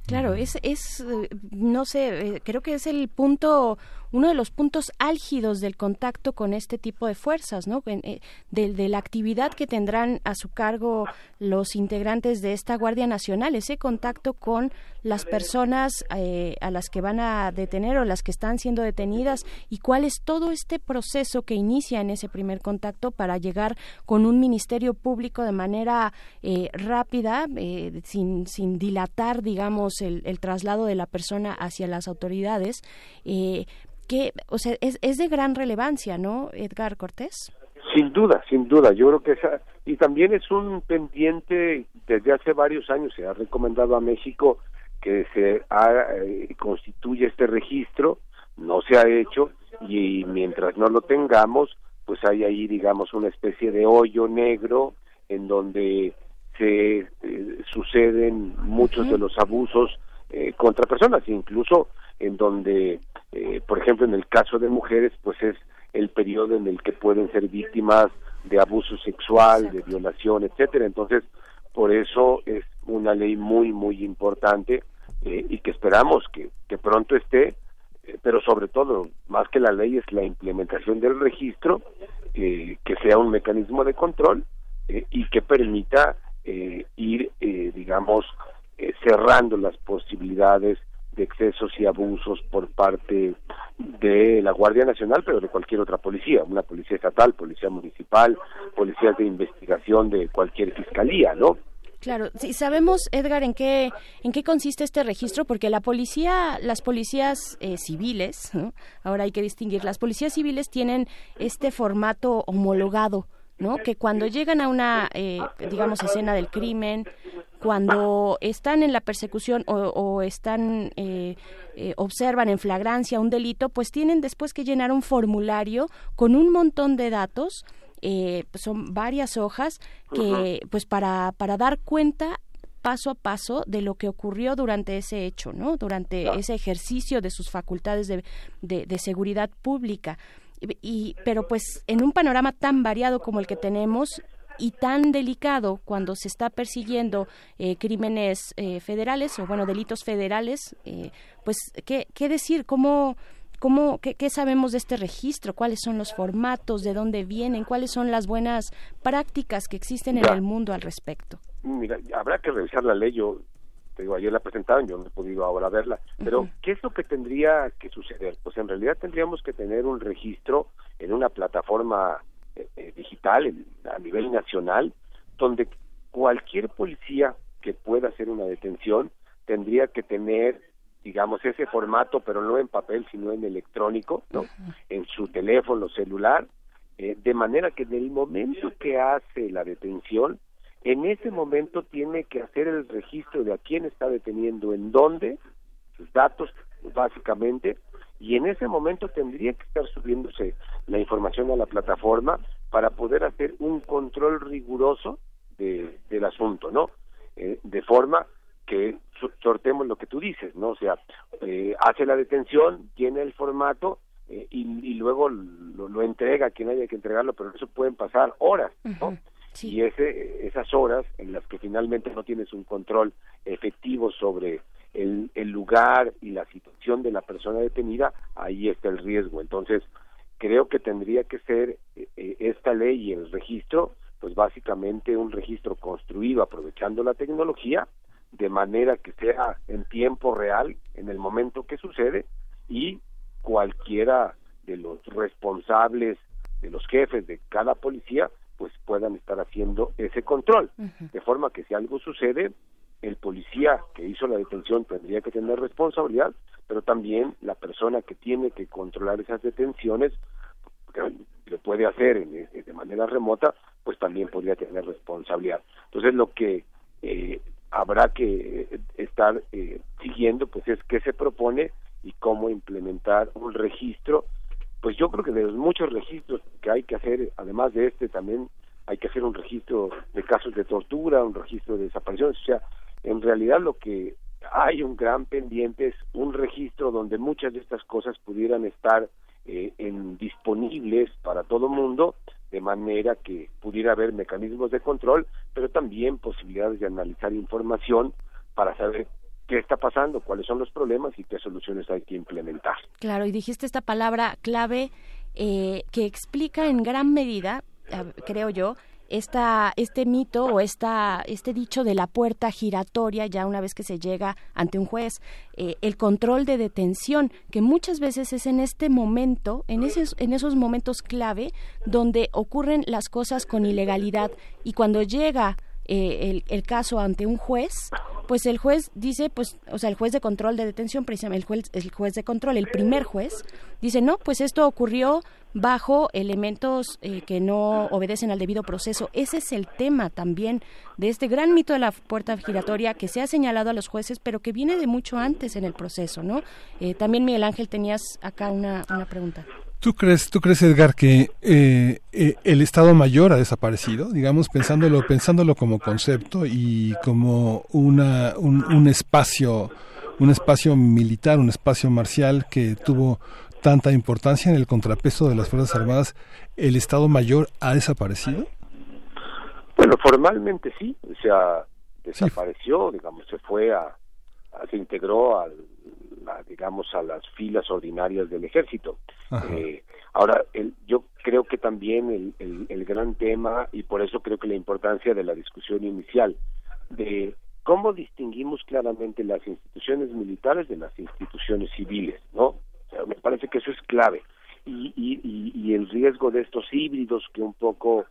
Claro, es, es no sé, creo que es el punto uno de los puntos álgidos del contacto con este tipo de fuerzas, ¿no? Eh, de, la actividad que tendrán a su cargo los integrantes de esta Guardia Nacional, ese contacto con las personas eh, a las que van a detener o las que están siendo detenidas y cuál es todo este proceso que inicia en ese primer contacto para llegar con un ministerio público de manera eh, rápida, sin, sin dilatar, digamos, el, el, traslado de la persona hacia las autoridades que, o sea, es, es de gran relevancia, ¿no, Edgar Cortés? Sin duda, sin duda. Yo creo que esa, y también es un pendiente desde hace varios años se ha recomendado a México que se haga, eh, constituya este registro, no se ha hecho y mientras no lo tengamos, pues hay ahí, digamos, una especie de hoyo negro en donde se eh, suceden muchos de los abusos eh, contra personas, incluso en donde, eh, por ejemplo, en el caso de mujeres, pues es el periodo en el que pueden ser víctimas de abuso sexual, de violación, etcétera. Entonces, por eso es una ley muy, muy importante eh, y que esperamos que, que pronto esté, eh, pero sobre todo, más que la ley, es la implementación del registro, que sea un mecanismo de control y que permita ir, digamos, cerrando las posibilidades de excesos y abusos por parte de la Guardia Nacional, pero de cualquier otra policía, una policía estatal, policía municipal, policías de investigación de cualquier fiscalía, ¿no? Claro, sí, sabemos, Edgar, en qué en qué consiste este registro, porque la policía, las policías eh, civiles, ahora hay que distinguir, las policías civiles tienen este formato homologado, ¿no? Que cuando llegan a una, eh, digamos, escena del crimen, cuando están en la persecución o, están eh, eh, observan en flagrancia un delito, pues tienen después que llenar un formulario con un montón de datos, eh, son varias hojas que, pues para para dar cuenta paso a paso de lo que ocurrió durante ese hecho, ¿no? Durante ese ejercicio de sus facultades de, de seguridad pública. Y, pero pues en un panorama tan variado como el que tenemos y tan delicado cuando se está persiguiendo eh, crímenes eh, federales o bueno delitos federales eh, pues qué, qué decir cómo ¿Cómo, qué, qué, sabemos de este registro? ¿Cuáles son los formatos? ¿De dónde vienen? ¿Cuáles son las buenas prácticas que existen en el mundo al respecto? Mira, habrá que revisar la ley. Yo, te digo, ayer la presentaron, yo no he podido ahora verla. Pero, ¿qué es lo que tendría que suceder? Pues en realidad tendríamos que tener un registro en una plataforma eh, eh, digital a nivel nacional, donde cualquier policía que pueda hacer una detención tendría que tener digamos ese formato pero no en papel sino en electrónico no en su teléfono celular eh, de manera que en el momento que hace la detención en ese momento tiene que hacer el registro de a quién está deteniendo en dónde sus datos básicamente y en ese momento tendría que estar subiéndose la información a la plataforma para poder hacer un control riguroso de, del asunto, ¿no? Eh, de forma que sortemos lo que tú dices, ¿no? O sea, eh, hace la detención, tiene el formato eh, y, luego lo, entrega a quien haya que entregarlo, pero eso pueden pasar horas, ¿no? Y ese, esas horas en las que finalmente no tienes un control efectivo sobre el, el lugar y la situación de la persona detenida, ahí está el riesgo. Entonces, creo que tendría que ser eh, eh, esta ley y el registro, pues básicamente un registro construido aprovechando la tecnología, de manera que sea en tiempo real, en el momento que sucede, y cualquiera de los responsables, de los jefes de cada policía, pues puedan estar haciendo ese control, de forma que si algo sucede, el policía que hizo la detención tendría que tener responsabilidad, pero también la persona que tiene que controlar esas detenciones, que lo puede hacer de manera remota, pues también podría tener responsabilidad. Entonces lo que eh, habrá que estar eh, siguiendo, pues es qué se propone y cómo implementar un registro. Pues yo creo que de los muchos registros que hay que hacer, además de este, también hay que hacer un registro de casos de tortura, un registro de desapariciones, o sea, en realidad lo que hay un gran pendiente es un registro donde muchas de estas cosas pudieran estar eh, en disponibles para todo mundo de manera que pudiera haber mecanismos de control, pero también posibilidades de analizar información para saber qué está pasando, cuáles son los problemas y qué soluciones hay que implementar. Claro, y dijiste esta palabra clave eh, que explica en gran medida, creo yo, esta, este mito o esta, este dicho de la puerta giratoria ya una vez que se llega ante un juez, eh, el control de detención, que muchas veces es en este momento, en esos, en esos momentos clave donde ocurren las cosas con ilegalidad y cuando llega eh, el, el, caso ante un juez, pues el juez dice, pues, o sea, el juez de control de detención, precisamente el juez, el juez de control, el primer juez, dice, no, pues esto ocurrió bajo elementos eh, que no obedecen al debido proceso. Ese es el tema también de este gran mito de la puerta giratoria que se ha señalado a los jueces, pero que viene de mucho antes en el proceso, ¿no? Eh, también Miguel Ángel tenías acá una, una pregunta. ¿Tú crees, tú crees Edgar, que eh, eh, el Estado Mayor ha desaparecido, digamos, pensándolo, pensándolo como concepto y como una, un, espacio, un espacio militar, un espacio marcial que tuvo tanta importancia en el contrapeso de las Fuerzas Armadas, ¿el Estado Mayor ha desaparecido? Bueno, formalmente sí, o sea, desapareció, digamos, se fue a, se integró al digamos, a las filas ordinarias del ejército. Eh, ahora, el, yo creo que también el, el, gran tema, y por eso creo que la importancia de la discusión inicial, de cómo distinguimos claramente las instituciones militares de las instituciones civiles, ¿no? me parece que eso es clave. Y, y, y, el riesgo de estos híbridos que un poco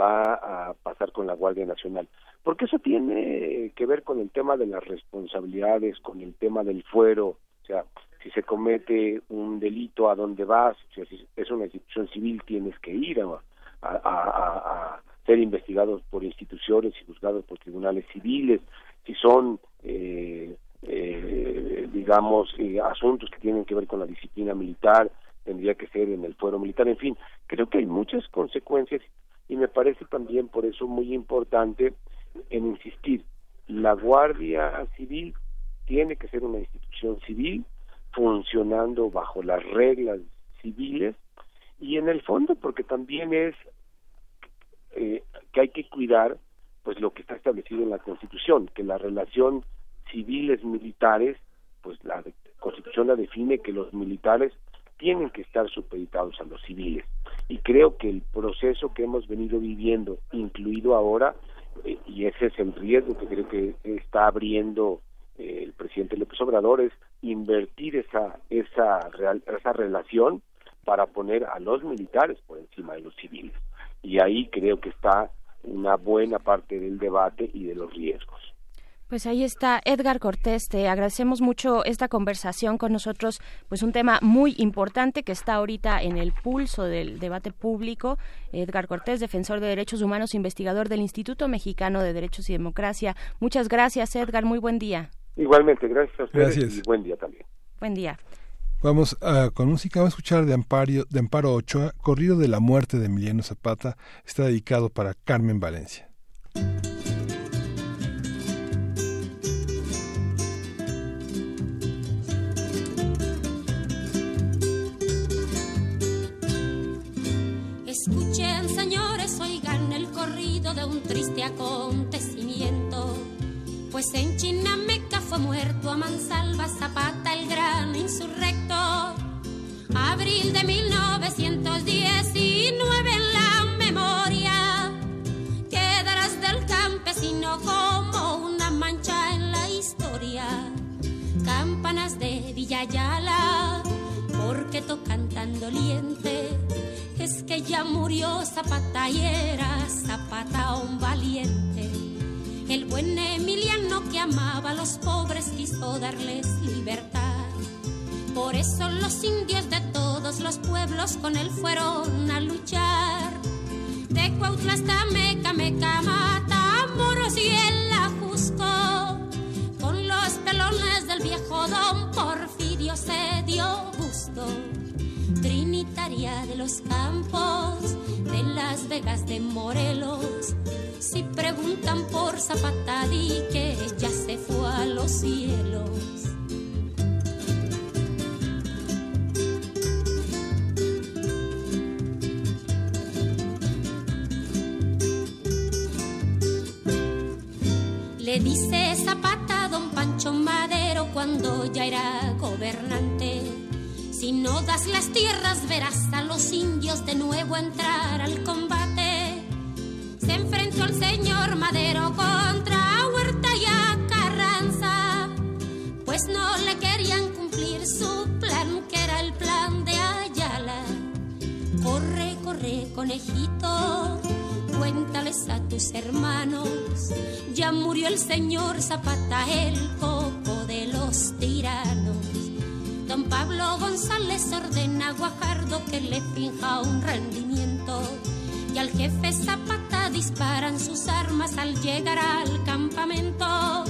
va a pasar con la Guardia Nacional. Porque eso tiene que ver con el tema de las responsabilidades, con el tema del fuero, o sea, si se comete un delito, ¿a dónde vas? Si es una institución civil, tienes que ir a, a, ser investigados por instituciones y juzgados por tribunales civiles. Si son, eh, eh, digamos, eh, asuntos que tienen que ver con la disciplina militar, tendría que ser en el fuero militar. En fin, creo que hay muchas consecuencias y me parece también por eso muy importante en insistir. La Guardia Civil tiene que ser una institución civil funcionando bajo las reglas civiles y en el fondo porque también es eh, que hay que cuidar pues lo que está establecido en la Constitución, que la relación civiles militares, pues la Constitución la define que los militares tienen que estar supeditados a los civiles. Y creo que el proceso que hemos venido viviendo, incluido ahora, eh, y ese es el riesgo que creo que está abriendo el presidente López Obrador es invertir esa esa esa relación para poner a los militares por encima de los civiles y ahí creo que está una buena parte del debate y de los riesgos. Pues ahí está Edgar Cortés, te agradecemos mucho esta conversación con nosotros, pues un tema muy importante que está ahorita en el pulso del debate público. Edgar Cortés, defensor de derechos humanos, investigador del Instituto Mexicano de Derechos y Democracia. Muchas gracias, Edgar, muy buen día. Igualmente, gracias a ustedes gracias. y buen día también. Buen día. Vamos a, con música, vamos a escuchar de Amparo, de Amparo Ochoa, Corrido de la muerte de Emiliano Zapata, está dedicado para Carmen Valencia. Escuchen, señores, oigan el corrido de un triste acontecimiento pues en Chinameca fue muerto a Mansalva Zapata, el gran insurrecto. Abril de 1919 en la memoria quedarás del campesino como una mancha en la historia. Campanas de Villayala, porque tocan tan doliente es que ya murió Zapata y era Zapata un valiente. El buen Emiliano que amaba a los pobres quiso darles libertad. Por eso los indios de todos los pueblos con él fueron a luchar. De Cuautla hasta Meca, Meca, Mata, Moros y el Ajusco. Con los pelones del viejo don Porfirio se dio gusto trinitaria de los campos, de las Vegas de Morelos. Si preguntan por Zapata, di que ya se fue a los cielos. Le dice Zapata a don Pancho Madero cuando ya era gobernante si no das las tierras, verás a los indios de nuevo entrar al combate. Se el señor Madero contra Huerta y a Carranza, pues no le querían cumplir su plan, que era el plan de Ayala. Corre, corre, conejito, cuéntales a tus hermanos. Ya murió el señor Zapata, el coco de los tiranos. Don Pablo González ordena a Guajardo que le finja un rendimiento. Y al jefe Zapata disparan sus armas al llegar al campamento.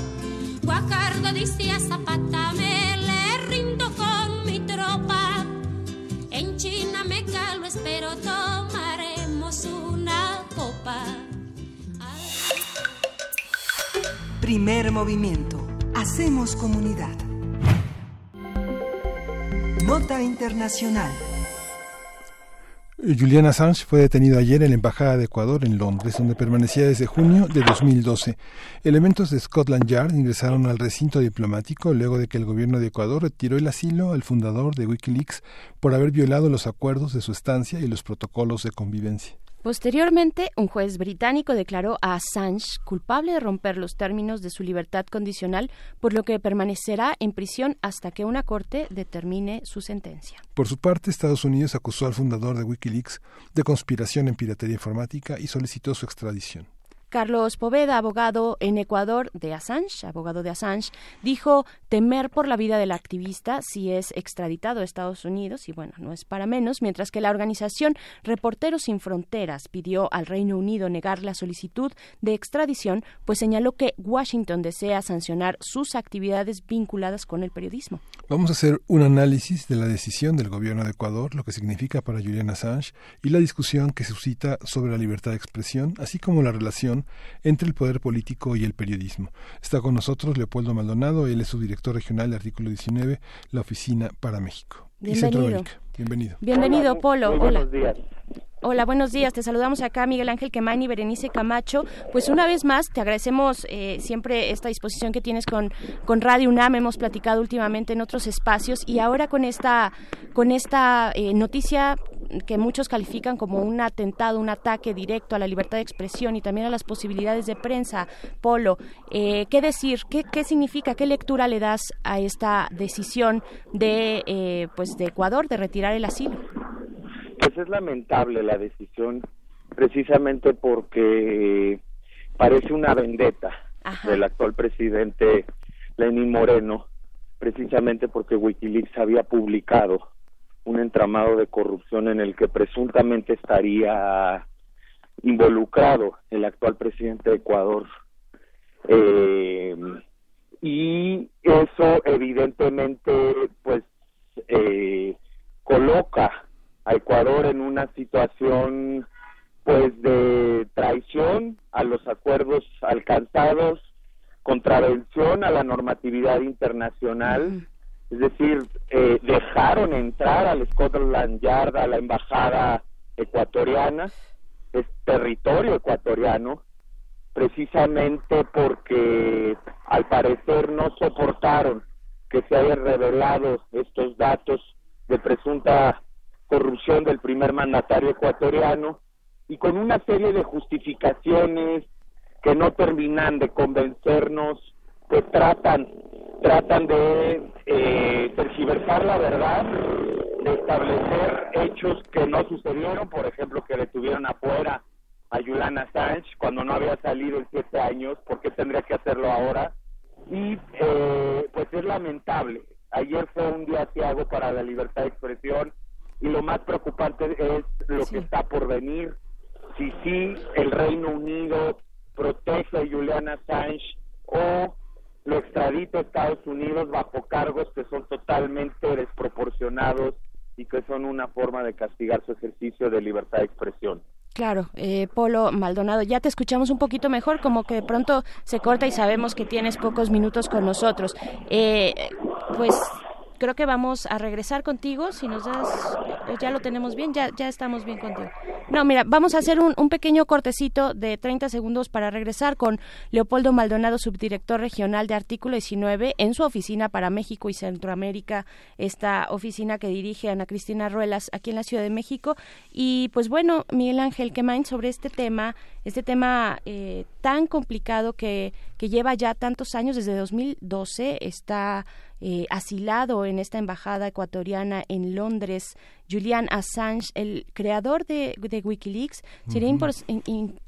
Guajardo dice a Zapata, me le rindo con mi tropa. En China me calo, espero tomaremos una copa. Primer movimiento. Hacemos comunidad. Nota Internacional. Julian Assange fue detenido ayer en la Embajada de Ecuador en Londres, donde permanecía desde junio de 2012. Elementos de Scotland Yard ingresaron al recinto diplomático luego de que el gobierno de Ecuador retiró el asilo al fundador de Wikileaks por haber violado los acuerdos de su estancia y los protocolos de convivencia. Posteriormente, un juez británico declaró a Assange culpable de romper los términos de su libertad condicional, por lo que permanecerá en prisión hasta que una corte determine su sentencia. Por su parte, Estados Unidos acusó al fundador de Wikileaks de conspiración en piratería informática y solicitó su extradición. Carlos Poveda, abogado en Ecuador de Assange, abogado de Assange, dijo temer por la vida del activista si es extraditado a Estados Unidos, y bueno, no es para menos, mientras que la organización Reporteros Sin Fronteras pidió al Reino Unido negar la solicitud de extradición, pues señaló que Washington desea sancionar sus actividades vinculadas con el periodismo. Vamos a hacer un análisis de la decisión del gobierno de Ecuador, lo que significa para Julian Assange y la discusión que suscita sobre la libertad de expresión, así como la relación entre el poder político y el periodismo. Está con nosotros Leopoldo Maldonado, él es su director regional de Artículo 19, la Oficina para México. Bienvenido. Bienvenido. Bienvenido, Polo. Hola. Buenos días. Hola, buenos días. Te saludamos acá, Miguel Ángel Quemain y Berenice Camacho. Pues una vez más, te agradecemos eh, siempre esta disposición que tienes con, con Radio UNAM. Hemos platicado últimamente en otros espacios y ahora con esta, con esta eh, noticia que muchos califican como un atentado, un ataque directo a la libertad de expresión y también a las posibilidades de prensa. Polo, eh, ¿qué decir? ¿Qué, ¿Qué significa? ¿Qué lectura le das a esta decisión de, eh, pues de Ecuador de retirar el asilo? Pues es lamentable la decisión, precisamente porque parece una vendetta del actual presidente Lenín Moreno, precisamente porque Wikileaks había publicado un entramado de corrupción en el que presuntamente estaría involucrado el actual presidente de Ecuador. Eh, y eso evidentemente pues eh, coloca a Ecuador en una situación pues de traición a los acuerdos alcanzados, contravención a la normatividad internacional, es decir, eh, dejaron entrar al Scotland Yard, a la embajada ecuatoriana, es territorio ecuatoriano, precisamente porque al parecer no soportaron que se hayan revelado estos datos de presunta corrupción del primer mandatario ecuatoriano y con una serie de justificaciones que no terminan de convencernos, pues tratan, tratan de eh, tergiversar la verdad, de establecer hechos que no sucedieron, por ejemplo, que detuvieron afuera a Juliana Sánchez cuando no había salido en siete años, ¿por qué tendría que hacerlo ahora? Y eh, pues es lamentable. Ayer fue un día ciago para la libertad de expresión y lo más preocupante es lo que está por venir. Si sí el Reino Unido protege a Juliana Assange o lo extradita a Estados Unidos bajo cargos que son totalmente desproporcionados y que son una forma de castigar su ejercicio de libertad de expresión. Claro, eh, Polo Maldonado, ya te escuchamos un poquito mejor, como que de pronto se corta y sabemos que tienes pocos minutos con nosotros. Eh, pues creo que vamos a regresar contigo. Si nos das, eh, ya lo tenemos bien, ya, ya estamos bien contigo. No, mira, vamos a hacer un, un pequeño cortecito de 30 segundos para regresar con Leopoldo Maldonado, subdirector regional de Artículo 19, en su oficina para México y Centroamérica, esta oficina que dirige Ana Cristina Ruelas aquí en la Ciudad de México. Y pues bueno, Miguel Ángel, ¿qué más sobre este tema? Este tema eh, tan complicado que, que lleva ya tantos años, desde 2012, está eh, asilado en esta embajada ecuatoriana en Londres, Julian Assange, el creador de, Wikileaks. Sería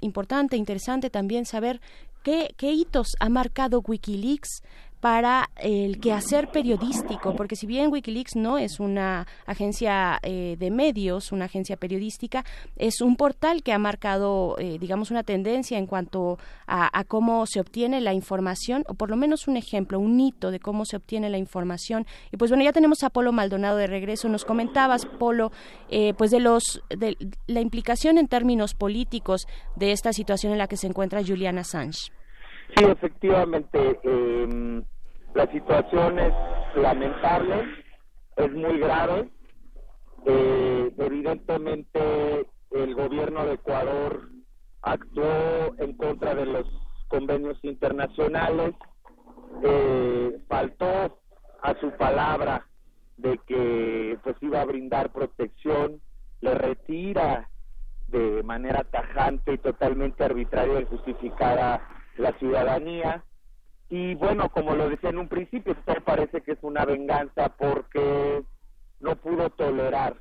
importante, interesante también saber qué, qué hitos ha marcado Wikileaks para el quehacer periodístico, porque si bien Wikileaks no es una agencia eh, de medios, una agencia periodística, es un portal que ha marcado, eh, digamos, una tendencia en cuanto a, cómo se obtiene la información, o por lo menos un ejemplo, un hito de cómo se obtiene la información. Y pues bueno, ya tenemos a Polo Maldonado de regreso. Nos comentabas, Polo, eh, pues de los de la implicación en términos políticos de esta situación en la que se encuentra Julian Assange. Sí, efectivamente. Eh la situación es lamentable, es muy grave. Eh, evidentemente el gobierno de Ecuador actuó en contra de los convenios internacionales, eh, faltó a su palabra de que pues iba a brindar protección, le retira de manera tajante y totalmente arbitraria y justificada la ciudadanía y bueno, como lo decía en un principio, esto parece que es una venganza porque no pudo tolerar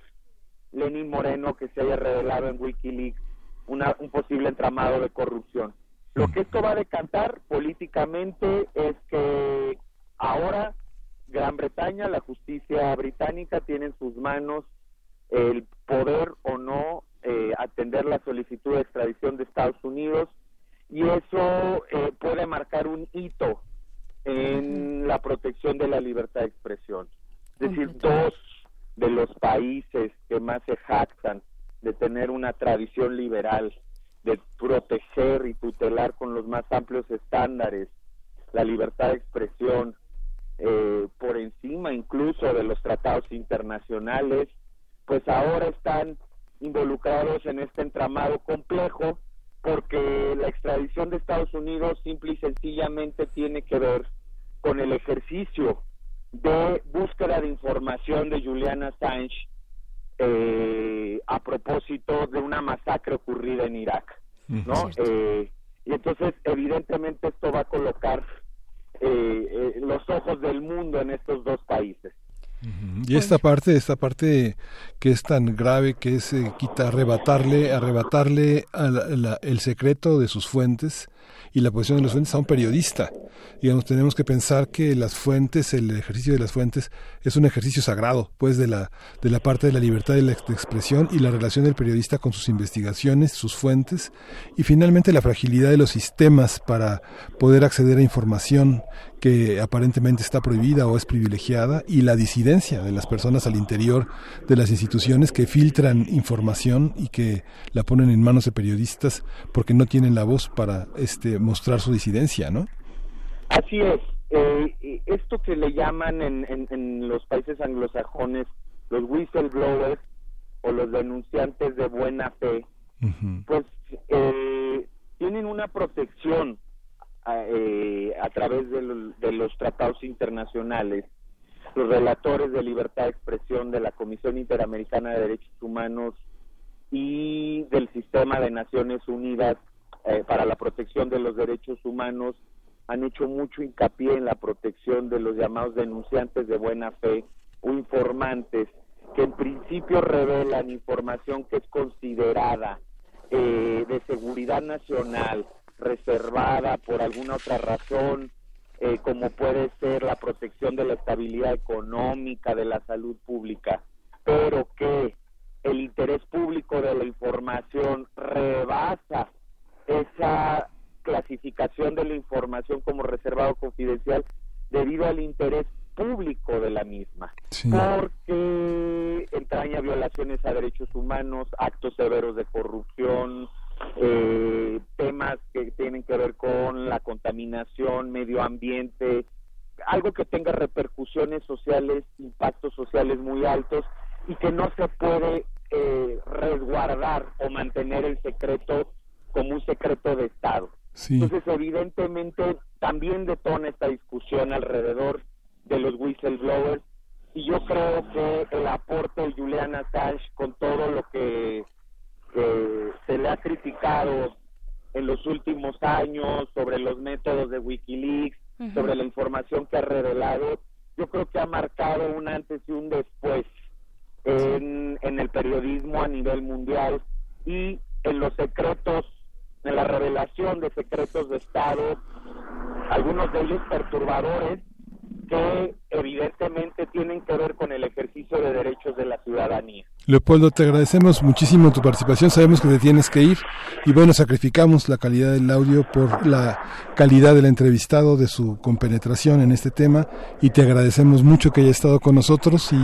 Lenín Moreno que se haya revelado en Wikileaks una, un posible entramado de corrupción. Lo que esto va a decantar políticamente es que ahora Gran Bretaña, la justicia británica, tiene en sus manos el poder o no eh, atender la solicitud de extradición de Estados Unidos y eso eh, puede marcar un hito en la protección de la libertad de expresión. Es decir, dos de los países que más se jactan de tener una tradición liberal, de proteger y tutelar con los más amplios estándares la libertad de expresión eh, por encima incluso de los tratados internacionales, pues ahora están involucrados en este entramado complejo porque la extradición de Estados Unidos simple y sencillamente tiene que ver con el ejercicio de búsqueda de información de Juliana Assange eh, a propósito de una masacre ocurrida en Irak, ¿no? Eh, y entonces, evidentemente, esto va a colocar eh, los ojos del mundo en estos dos países. Y esta parte, esta parte que es tan grave, que es eh, quita, arrebatarle, arrebatarle el secreto de sus fuentes y la posición de las fuentes a un periodista. Digamos, tenemos que pensar que las fuentes, el ejercicio de las fuentes es un ejercicio sagrado, pues de la, de la parte de la libertad de la expresión y la relación del periodista con sus investigaciones, sus fuentes y finalmente la fragilidad de los sistemas para poder acceder a información que aparentemente está prohibida o es privilegiada y la disidencia de las personas al interior de las instituciones que filtran información y que la ponen en manos de periodistas porque no tienen la voz para este mostrar su disidencia, ¿no? Así es. Eh, esto que le llaman en, en, los países anglosajones los whistleblowers o los denunciantes de buena fe, pues eh, tienen una protección eh, a través de, de los tratados internacionales. Los relatores de libertad de expresión de la Comisión Interamericana de Derechos Humanos y del Sistema de Naciones Unidas eh, para la Protección de los Derechos Humanos han hecho mucho hincapié en la protección de los llamados denunciantes de buena fe o informantes que en principio revelan información que es considerada eh, de seguridad nacional, reservada por alguna otra razón, eh, como puede ser la protección de la estabilidad económica, de la salud pública, pero que el interés público de la información rebasa esa clasificación de la información como reservado confidencial debido al interés público de la misma, porque entraña violaciones a derechos humanos, actos severos de corrupción, eh, temas que tienen que ver con la contaminación, medio ambiente, algo que tenga repercusiones sociales, impactos sociales muy altos y que no se puede eh, resguardar o mantener el secreto como un secreto de Estado. Entonces, evidentemente, también detona esta discusión alrededor de los whistleblowers y yo creo que el aporte de Julian Assange con todo lo que se le ha criticado en los últimos años sobre los métodos de Wikileaks, sobre la información que ha revelado, yo creo que ha marcado un antes y un después en, en el periodismo a nivel mundial y en los secretos, en la revelación de secretos de Estado, algunos de ellos perturbadores, que evidentemente tienen que ver con el ejercicio de derechos de la ciudadanía. Leopoldo, te agradecemos muchísimo tu participación. Sabemos que te tienes que ir y bueno, sacrificamos la calidad del audio por la calidad del entrevistado, de su compenetración en este tema y te agradecemos mucho que haya estado con nosotros y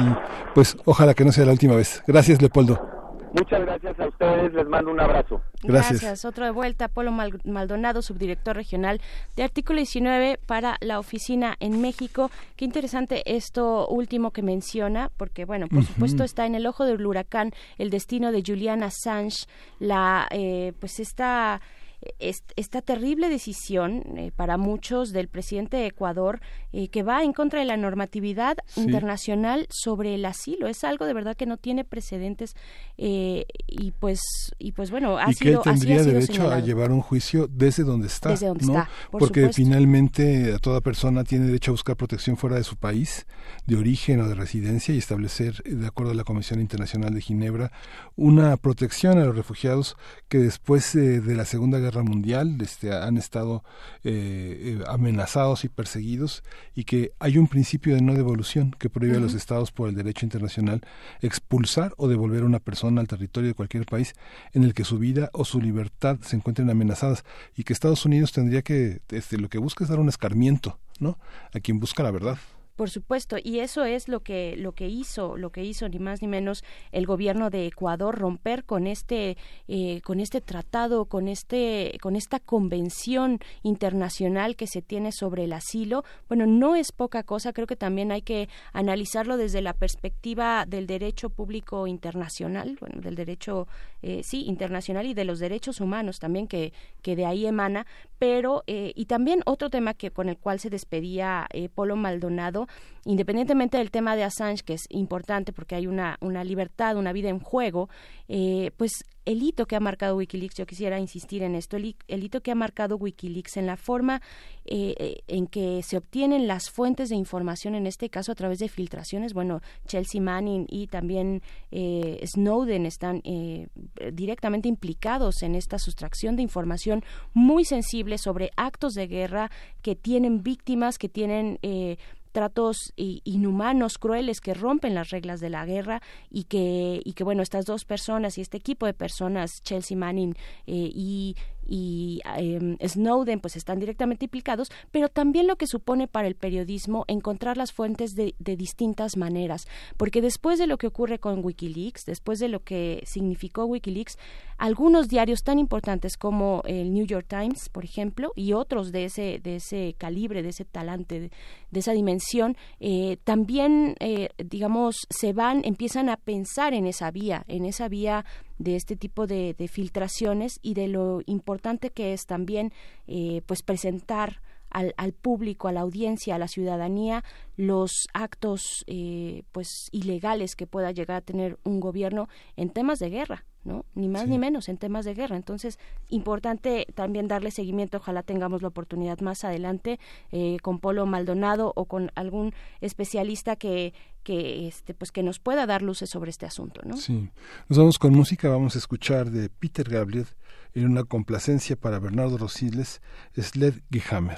pues ojalá que no sea la última vez. Gracias, Leopoldo. Muchas gracias a ustedes, les mando un abrazo. Gracias. Otro de vuelta, Polo Maldonado, subdirector regional de Artículo 19 para la oficina en México. Qué interesante esto último que menciona, porque bueno, por supuesto está en el ojo del huracán el destino de Juliana Assange, la eh, pues esta esta terrible decisión eh, para muchos del presidente de Ecuador eh, que va en contra de la normatividad internacional sobre el asilo es algo de verdad que no tiene precedentes eh, y pues y pues bueno ha y sido que él tendría derecho señalado. a llevar un juicio desde donde está, Desde donde ¿no? está, por porque supuesto. finalmente toda persona tiene derecho a buscar protección fuera de su país de origen o de residencia y establecer de acuerdo a la Comisión Internacional de Ginebra una protección a los refugiados que después eh, de la Segunda Guerra Mundial este, han estado eh, eh, amenazados y perseguidos y que hay un principio de no devolución que prohíbe a los estados por el derecho internacional expulsar o devolver a una persona al territorio de cualquier país en el que su vida o su libertad se encuentren amenazadas y que Estados Unidos tendría que este, lo que busca es dar un escarmiento no a quien busca la verdad Por supuesto, y eso es lo que lo que hizo, lo que hizo ni más ni menos el gobierno de Ecuador romper con este eh, con este tratado, con este con esta convención internacional que se tiene sobre el asilo. Bueno, no es poca cosa. Creo que también hay que analizarlo desde la perspectiva del derecho público internacional, bueno, del derecho eh, sí internacional y de los derechos humanos también que que de ahí emana. Pero eh, y también otro tema que con el cual se despedía eh, Polo Maldonado independientemente del tema de Assange, que es importante porque hay una, una libertad, una vida en juego, eh, pues el hito que ha marcado Wikileaks, yo quisiera insistir en esto, el, el hito que ha marcado Wikileaks en la forma eh, eh, en que se obtienen las fuentes de información, en este caso a través de filtraciones, bueno, Chelsea Manning y también eh, Snowden están eh, directamente implicados en esta sustracción de información muy sensible sobre actos de guerra que tienen víctimas, que tienen... Tratos inhumanos, crueles, que rompen las reglas de la guerra y que, y que bueno, estas dos personas y este equipo de personas, Chelsea Manning eh, y, y em, Snowden, pues están directamente implicados, pero también lo que supone para el periodismo encontrar las fuentes de, de distintas maneras, porque después de lo que ocurre con Wikileaks, después de lo que significó Wikileaks, algunos diarios tan importantes como el New York Times, por ejemplo, y otros de ese, de ese calibre, de ese talante, de, esa dimensión, eh, también, eh, digamos, se van, empiezan a pensar en esa vía, en esa vía de este tipo de, filtraciones y de lo importante que es también eh, pues presentar al, al, público, a la audiencia, a la ciudadanía, los actos eh, pues ilegales que pueda llegar a tener un gobierno en temas de guerra. ¿no? Ni más ni menos en temas de guerra. Entonces, importante también darle seguimiento. Ojalá tengamos la oportunidad más adelante eh, con Polo Maldonado o con algún especialista que, que, este, pues que nos pueda dar luces sobre este asunto, ¿no? Sí. Nos vamos con música. Vamos a escuchar de Peter Gabriel en una complacencia para Bernardo Rosiles, Sled Gihammer.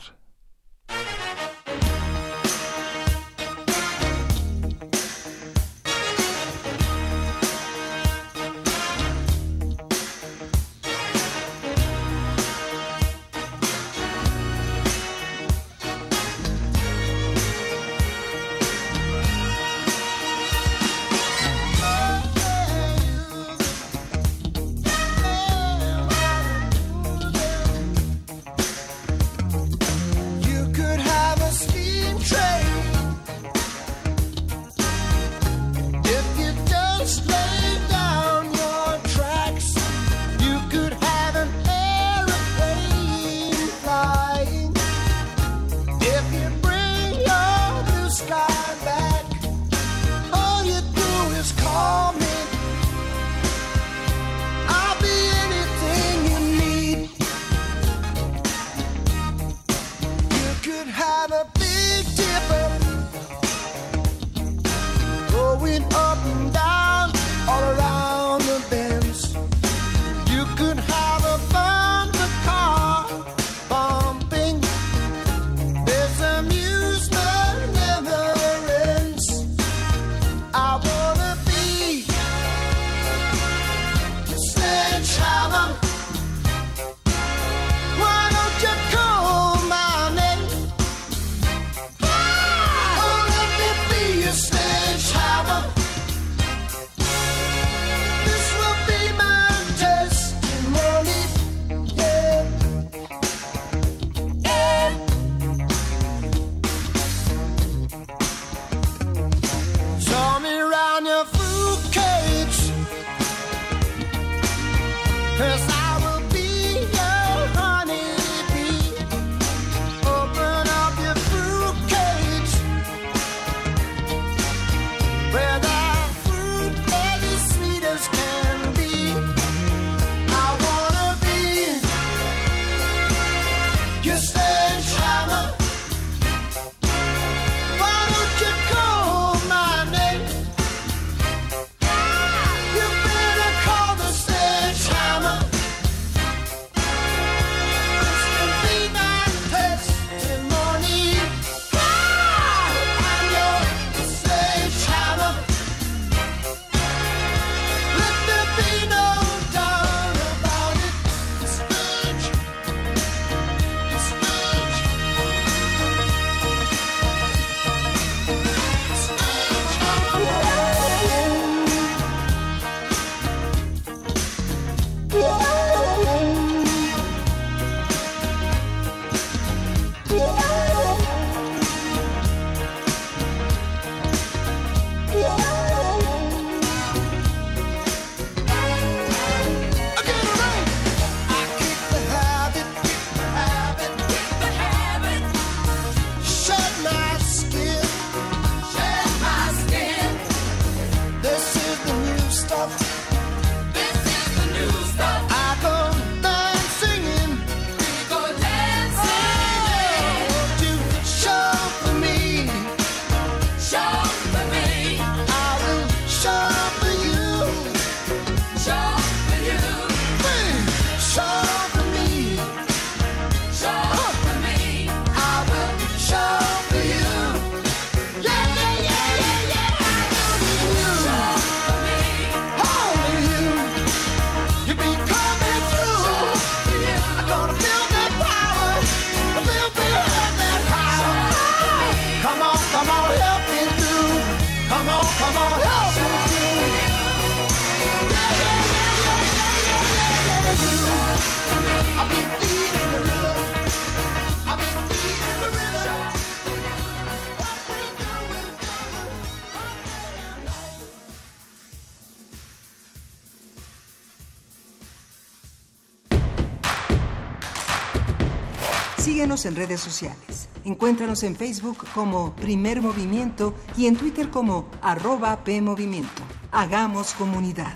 Síguenos en redes sociales. Encuéntranos en Facebook como Primer Movimiento y en Twitter como arroba PMovimiento. Hagamos comunidad.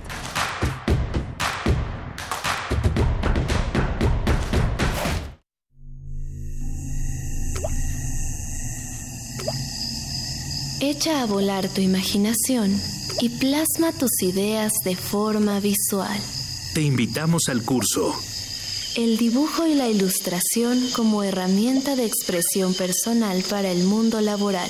Echa a volar tu imaginación y plasma tus ideas de forma visual. Te invitamos al curso El dibujo y la ilustración como herramienta de expresión personal para el mundo laboral.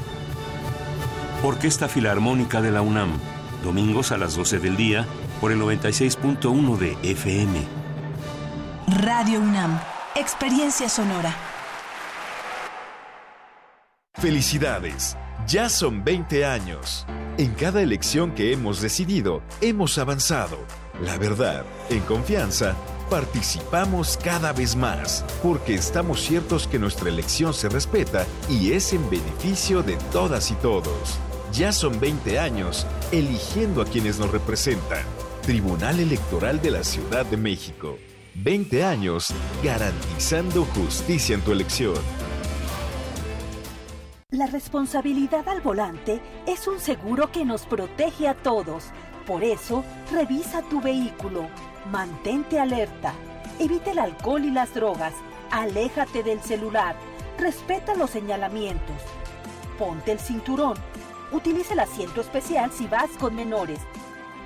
Orquesta Filarmónica de la UNAM, domingos a las 12 del día por el 96.1 de FM. Radio UNAM, experiencia sonora. Felicidades, ya son 20 años. En cada elección que hemos decidido, hemos avanzado. La verdad, en confianza, participamos cada vez más, porque estamos ciertos que nuestra elección se respeta y es en beneficio de todas y todos. Ya son 20 años eligiendo a quienes nos representan. Tribunal Electoral de la Ciudad de México. 20 años garantizando justicia en tu elección. La responsabilidad al volante es un seguro que nos protege a todos. Por eso, revisa tu vehículo, mantente alerta, evita el alcohol y las drogas, aléjate del celular, respeta los señalamientos, ponte el cinturón, utiliza el asiento especial si vas con menores.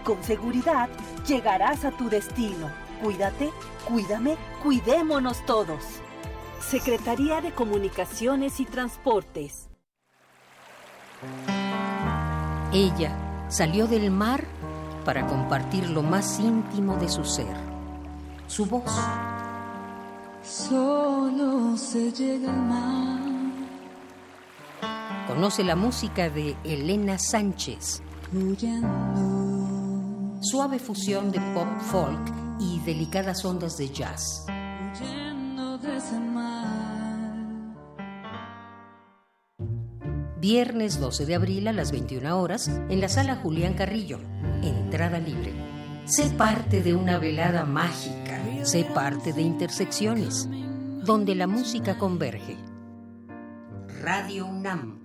Con seguridad, llegarás a tu destino. Cuídate, cuídame, cuidémonos todos. Secretaría de Comunicaciones y Transportes. Ella salió del mar para compartir lo más íntimo de su ser, su voz. Solo se llega al mar. Conoce la música de Elena Sánchez. Suave fusión de pop folk y delicadas ondas de jazz. Viernes 12 de abril a las 21 horas en la sala Julián Carrillo. Entrada libre. Sé parte de una velada mágica. Sé parte de intersecciones, donde la música converge. Radio UNAM.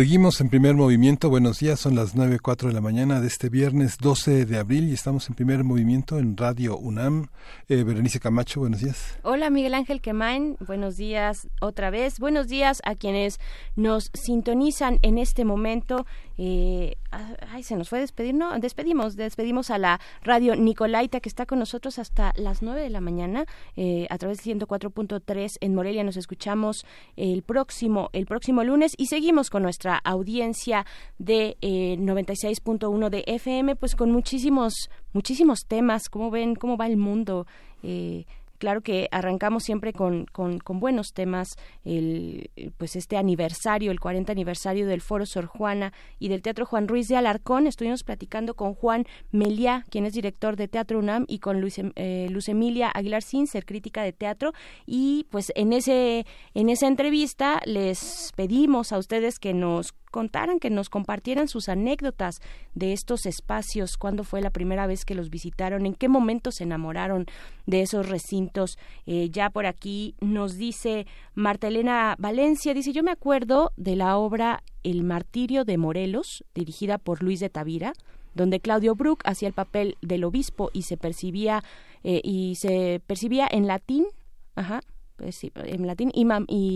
Seguimos en primer movimiento. Buenos días, son las 9.04 de la mañana de este viernes 12 de abril y estamos en primer movimiento en Radio UNAM. Eh, Berenice Camacho, buenos días. Hola Miguel Ángel Quemain, buenos días otra vez. Buenos días a quienes nos sintonizan en este momento Eh, ah, ay, se nos fue a despedir. No, despedimos, despedimos a la radio Nicolaita que está con nosotros hasta las 9 de la mañana eh, a través de 104.3 en Morelia. Nos escuchamos el próximo, el próximo lunes y seguimos con nuestra audiencia de eh, 96.1 de FM, pues con muchísimos, muchísimos temas. ¿Cómo ven? ¿Cómo va el mundo? Eh, claro que arrancamos siempre con, con, buenos temas, el, pues este aniversario, el 40 aniversario del Foro Sor Juana y del Teatro Juan Ruiz de Alarcón. Estuvimos platicando con Juan Meliá, quien es director de Teatro UNAM, y con Luis, eh, Luz Emilia Aguilar Sincer, crítica de teatro. Y pues en, ese, en esa entrevista les pedimos a ustedes que nos contaran, que nos compartieran sus anécdotas de estos espacios, cuándo fue la primera vez que los visitaron, en qué momento se enamoraron de esos recintos. Eh, ya por aquí nos dice Marta Elena Valencia, dice, yo me acuerdo de la obra El martirio de Morelos, dirigida por Luis de Tavira, donde Claudio Brook hacía el papel del obispo y se percibía eh, y se percibía en latín, ajá, pues en latín. Y,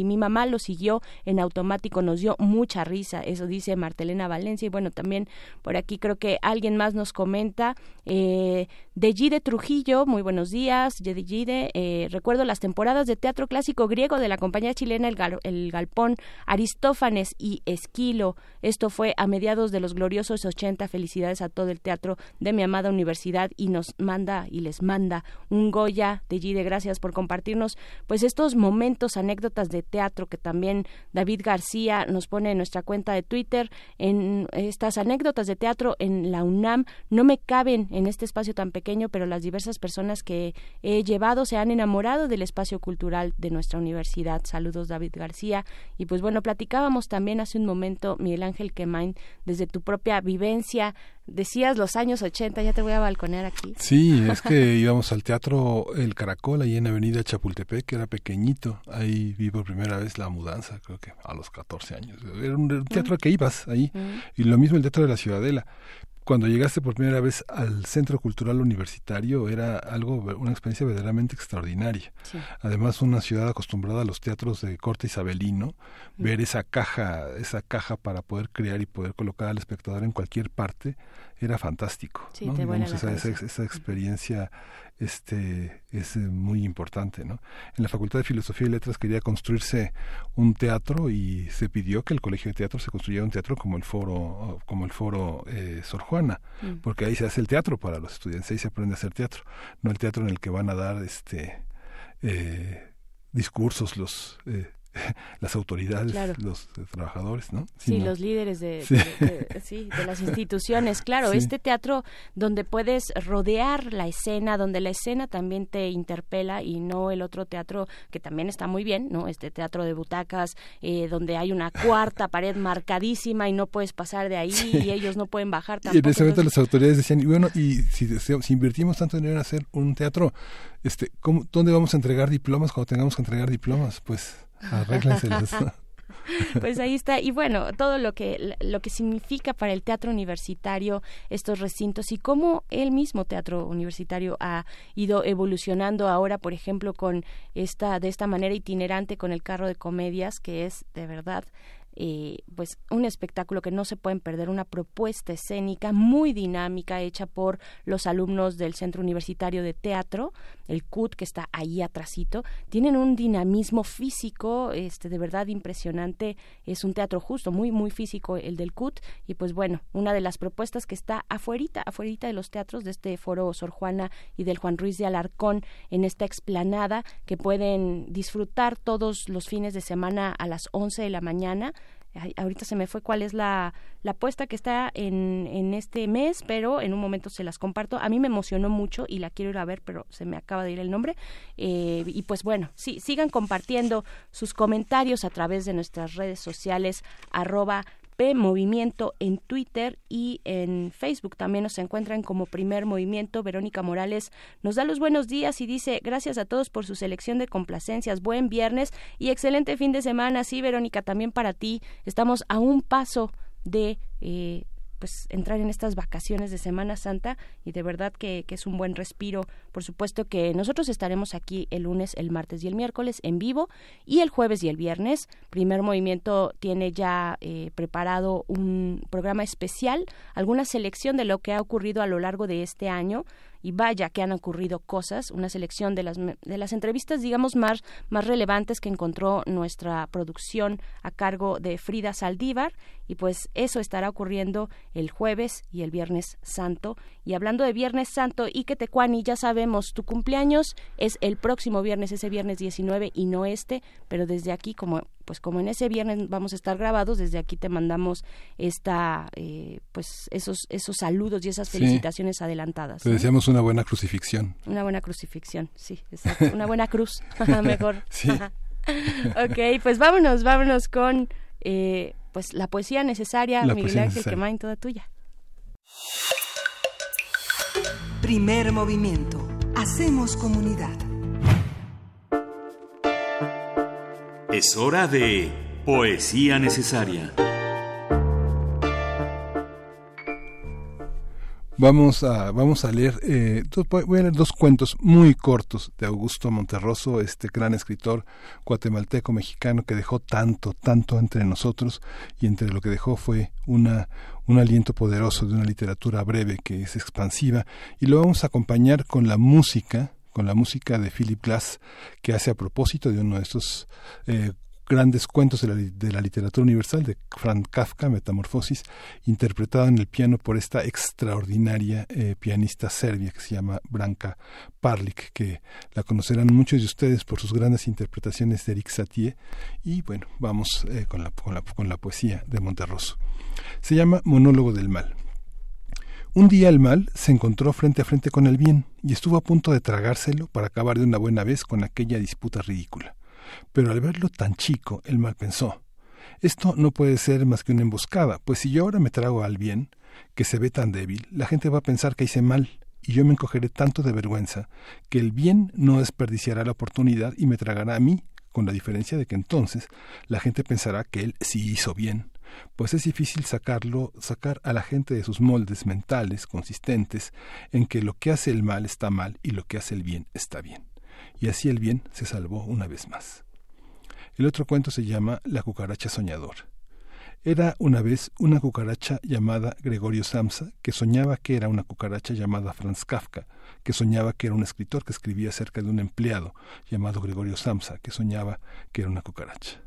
mi mamá lo siguió en automático nos dio mucha risa eso dice Martelena Valencia. Y bueno también por aquí creo que alguien más nos comenta eh, de Gide Trujillo muy buenos días de Gide eh, recuerdo las temporadas de teatro clásico griego de la compañía chilena el, gal, el Galpón Aristófanes y Esquilo. Esto fue a mediados de los gloriosos 80 felicidades a todo el teatro de mi amada universidad y nos manda y les manda un Goya. De Gide gracias por compartirnos pues estos momentos, anécdotas de teatro que también David García nos pone en nuestra cuenta de Twitter, en estas anécdotas de teatro en la UNAM, no me caben en este espacio tan pequeño, pero las diversas personas que he llevado se han enamorado del espacio cultural de nuestra universidad. Saludos David García. Y pues bueno, platicábamos también hace un momento, Miguel Ángel Quemain, desde tu propia vivencia decías los años 80, ya te voy a balconear aquí. Sí, es que íbamos al teatro El Caracol, ahí en Avenida Chapultepec, que era pequeñito. Ahí vi por primera vez la mudanza, creo que a los 14 años. Era un, un teatro que ibas ahí. Y lo mismo el teatro de la Ciudadela cuando llegaste por primera vez al Centro Cultural Universitario era algo, una experiencia verdaderamente extraordinaria. Sí. Además, una ciudad acostumbrada a los teatros de corte isabelino, mm. ver esa caja, esa caja para poder crear y poder colocar al espectador en cualquier parte, era fantástico. Sí, ¿no? Digamos, esa, esa, esa, experiencia este es muy importante no en la facultad de filosofía y letras quería construirse un teatro y se pidió que el colegio de teatro se construyera un teatro como el foro como el foro eh, Sor Juana mm. porque ahí se hace el teatro para los estudiantes ahí se aprende a hacer teatro no el teatro en el que van a dar este eh, discursos los eh, las autoridades, claro. los eh, trabajadores, ¿no? Sí, sí no. los líderes de, sí. De, de, sí, de, las instituciones, claro, este teatro donde puedes rodear la escena, donde la escena también te interpela y no el otro teatro que también está muy bien, ¿no? Este teatro de butacas, eh, donde hay una cuarta pared marcadísima y no puedes pasar de ahí y ellos no pueden bajar tampoco. Y en ese momento entonces... las autoridades decían, y bueno, y si, si invertimos tanto dinero en hacer un teatro, este, ¿cómo, ¿dónde vamos a entregar diplomas cuando tengamos que entregar diplomas? Pues pues ahí está. Y bueno todo lo que lo que significa para el teatro universitario estos recintos y cómo el mismo teatro universitario ha ido evolucionando ahora por ejemplo con esta de esta manera itinerante con el carro de comedias que es de verdad eh, pues un espectáculo que no se pueden perder, una propuesta escénica muy dinámica hecha por los alumnos del Centro Universitario de Teatro, el CUT que está ahí atrásito, tienen un dinamismo físico, este de verdad impresionante, es un teatro justo, muy muy físico el del CUT y pues bueno, una de las propuestas que está afuerita, afuerita de los teatros de este foro Sor Juana y del Juan Ruiz de Alarcón en esta explanada que pueden disfrutar todos los fines de semana a las 11 de la mañana ahorita se me fue cuál es la, la apuesta que está en, en este mes, pero en un momento se las comparto. A mí me emocionó mucho y la quiero ir a ver, pero se me acaba de ir el nombre. Eh, y pues bueno, sí, sigan compartiendo sus comentarios a través de nuestras redes sociales, arroba P Movimiento en Twitter y en Facebook también nos encuentran como Primer Movimiento. Verónica Morales nos da los buenos días y dice gracias a todos por su selección de complacencias. Buen viernes y excelente fin de semana. Sí, Verónica, también para ti. Estamos a un paso de eh, pues entrar en estas vacaciones de Semana Santa y de verdad que, es un buen respiro. Por supuesto que nosotros estaremos aquí el lunes, el martes y el miércoles en vivo y el jueves y el viernes. Primer Movimiento tiene ya eh, preparado un programa especial, alguna selección de lo que ha ocurrido a lo largo de este año y vaya que han ocurrido cosas, una selección de las, de las entrevistas, digamos, más, más relevantes que encontró nuestra producción a cargo de Frida Saldívar y pues eso estará ocurriendo el jueves y el viernes santo. Y hablando de viernes santo y que Tecuani, ya sabemos, tu cumpleaños es el próximo viernes, ese viernes 19 y no este, pero desde aquí como pues como en ese viernes vamos a estar grabados, desde aquí te mandamos esta, eh, pues esos, esos saludos y esas felicitaciones adelantadas. Te deseamos una buena crucifixión. Una buena crucifixión, sí, exacto. Una buena cruz, mejor. Sí. ok, pues vámonos, vámonos con eh, pues la poesía necesaria, La Miguel poesía Ángel necesaria. Quemain, toda tuya. Primer movimiento. Hacemos comunidad. Es hora de Poesía Necesaria. Vamos a, vamos a leer, eh, dos- voy a leer dos cuentos muy cortos de Augusto Monterroso, este gran escritor guatemalteco mexicano que dejó tanto, tanto entre nosotros y entre lo que dejó fue una, un aliento poderoso de una literatura breve que es expansiva y lo vamos a acompañar con la música, con la música de Philip Glass que hace a propósito de uno de estos eh, grandes cuentos de la, de la literatura universal de Franz Kafka, Metamorfosis, interpretado en el piano por esta extraordinaria eh, pianista serbia que se llama Branka Parlik, que la conocerán muchos de ustedes por sus grandes interpretaciones de Eric Satie. Y bueno, vamos eh, con, la, con, la, con la poesía de Monterroso. Se llama Monólogo del Mal. Un día el mal se encontró frente a frente con el bien y estuvo a punto de tragárselo para acabar de una buena vez con aquella disputa ridícula. Pero al verlo tan chico, el mal pensó esto no puede ser más que una emboscada, pues si yo ahora me trago al bien, que se ve tan débil, la gente va a pensar que hice mal, y yo me encogeré tanto de vergüenza, que el bien no desperdiciará la oportunidad y me tragará a mí, con la diferencia de que entonces la gente pensará que él sí hizo bien pues es difícil sacarlo, sacar a la gente de sus moldes mentales consistentes en que lo que hace el mal está mal y lo que hace el bien está bien. Y así el bien se salvó una vez más. El otro cuento se llama La cucaracha soñador. Era una vez una cucaracha llamada Gregorio Samsa, que soñaba que era una cucaracha llamada Franz Kafka, que soñaba que era un escritor que escribía acerca de un empleado llamado Gregorio Samsa, que soñaba que era una cucaracha.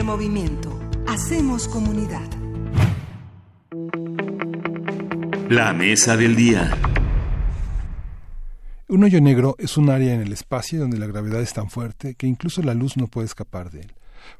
Primer movimiento. Hacemos comunidad. La mesa del día. Un hoyo negro es un área en el espacio donde la gravedad es tan fuerte que incluso la luz no puede escapar de él.